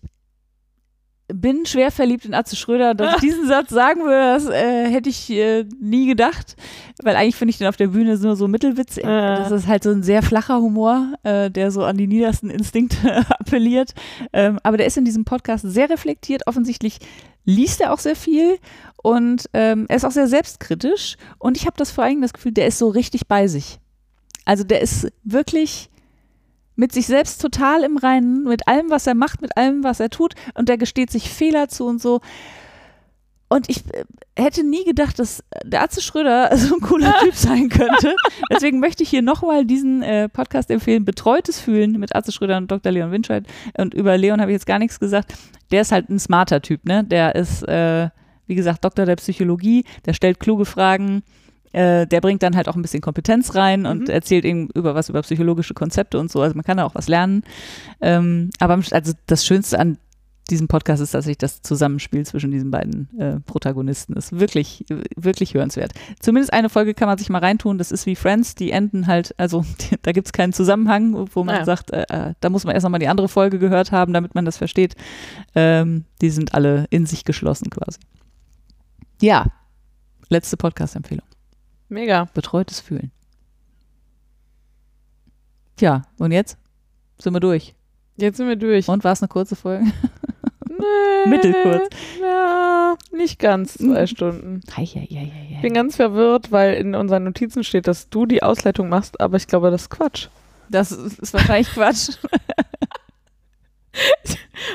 bin schwer verliebt in Atze Schröder. Dass ich diesen Satz sagen würde, das äh, hätte ich äh, nie gedacht. Weil eigentlich finde ich den auf der Bühne nur so mittelwitzig. Ja. Das ist halt so ein sehr flacher Humor, äh, der so an die niedersten Instinkte appelliert. Ähm, aber der ist in diesem Podcast sehr reflektiert. Offensichtlich liest er auch sehr viel und ähm, er ist auch sehr selbstkritisch. Und ich habe das vor allem das Gefühl, der ist so richtig bei sich. Also der ist wirklich mit sich selbst total im Reinen, mit allem, was er macht, mit allem, was er tut. Und der gesteht sich Fehler zu und so. Und ich äh, hätte nie gedacht, dass der Atze Schröder so ein cooler Typ sein könnte. Deswegen möchte ich hier nochmal diesen äh, Podcast empfehlen, Betreutes Fühlen mit Atze Schröder und Dr. Leon Winscheid. Und über Leon habe ich jetzt gar nichts gesagt. Der ist halt ein smarter Typ, ne? Der ist, äh, wie gesagt, Doktor der Psychologie, der stellt kluge Fragen, äh, der bringt dann halt auch ein bisschen Kompetenz rein und Mhm. erzählt eben über was über psychologische Konzepte und so. Also man kann da auch was lernen. Ähm, aber also das Schönste an diesem Podcast ist tatsächlich das Zusammenspiel zwischen diesen beiden äh, Protagonisten. Ist wirklich, wirklich hörenswert. Zumindest eine Folge kann man sich mal reintun. Das ist wie Friends. Die enden halt, also die, da gibt es keinen Zusammenhang, wo man ja. sagt, äh, äh, da muss man erst nochmal die andere Folge gehört haben, damit man das versteht. Ähm, die sind alle in sich geschlossen quasi. Ja, letzte Podcast-Empfehlung. Mega. Betreutes Fühlen. Tja, und jetzt sind wir durch. Jetzt sind wir durch. Und war es eine kurze Folge? Nee, Mittelkurz. Ja, nicht ganz zwei Mhm. Stunden. Hei, hei, hei, hei, Ich bin ganz verwirrt, weil in unseren Notizen steht, dass du die Ausleitung machst, aber ich glaube, das ist Quatsch. Das ist, ist wahrscheinlich Quatsch.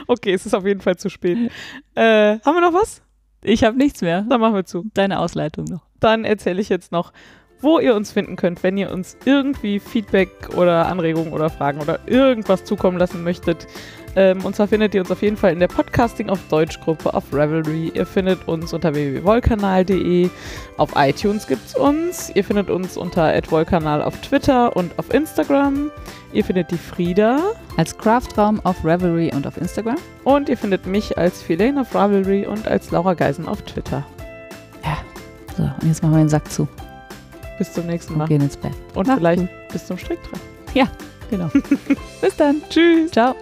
Okay, es ist auf jeden Fall zu spät. Äh, haben wir noch was? Ich habe nichts mehr. Dann machen wir zu. Deine Ausleitung noch. Dann erzähle ich jetzt noch, wo ihr uns finden könnt, wenn ihr uns irgendwie Feedback oder Anregungen oder Fragen oder irgendwas zukommen lassen möchtet. Ähm, und zwar findet ihr uns auf jeden Fall in der Podcasting auf Deutsch Gruppe auf Revelry. Ihr findet uns unter www.volkanal.de. Auf iTunes gibt's uns. Ihr findet uns unter @volkanal auf Twitter und auf Instagram. Ihr findet die Frieda Als Craftraum auf Revelry und auf Instagram. und ihr findet mich als Filane auf Ravelry und als Laura Geisen auf Twitter. So, und jetzt machen wir den Sack zu Bis zum nächsten und Mal. gehen ins Bett. Und Macht's vielleicht gut. bis zum Stricktrag. Genau. Bis dann. Tschüss. Ciao.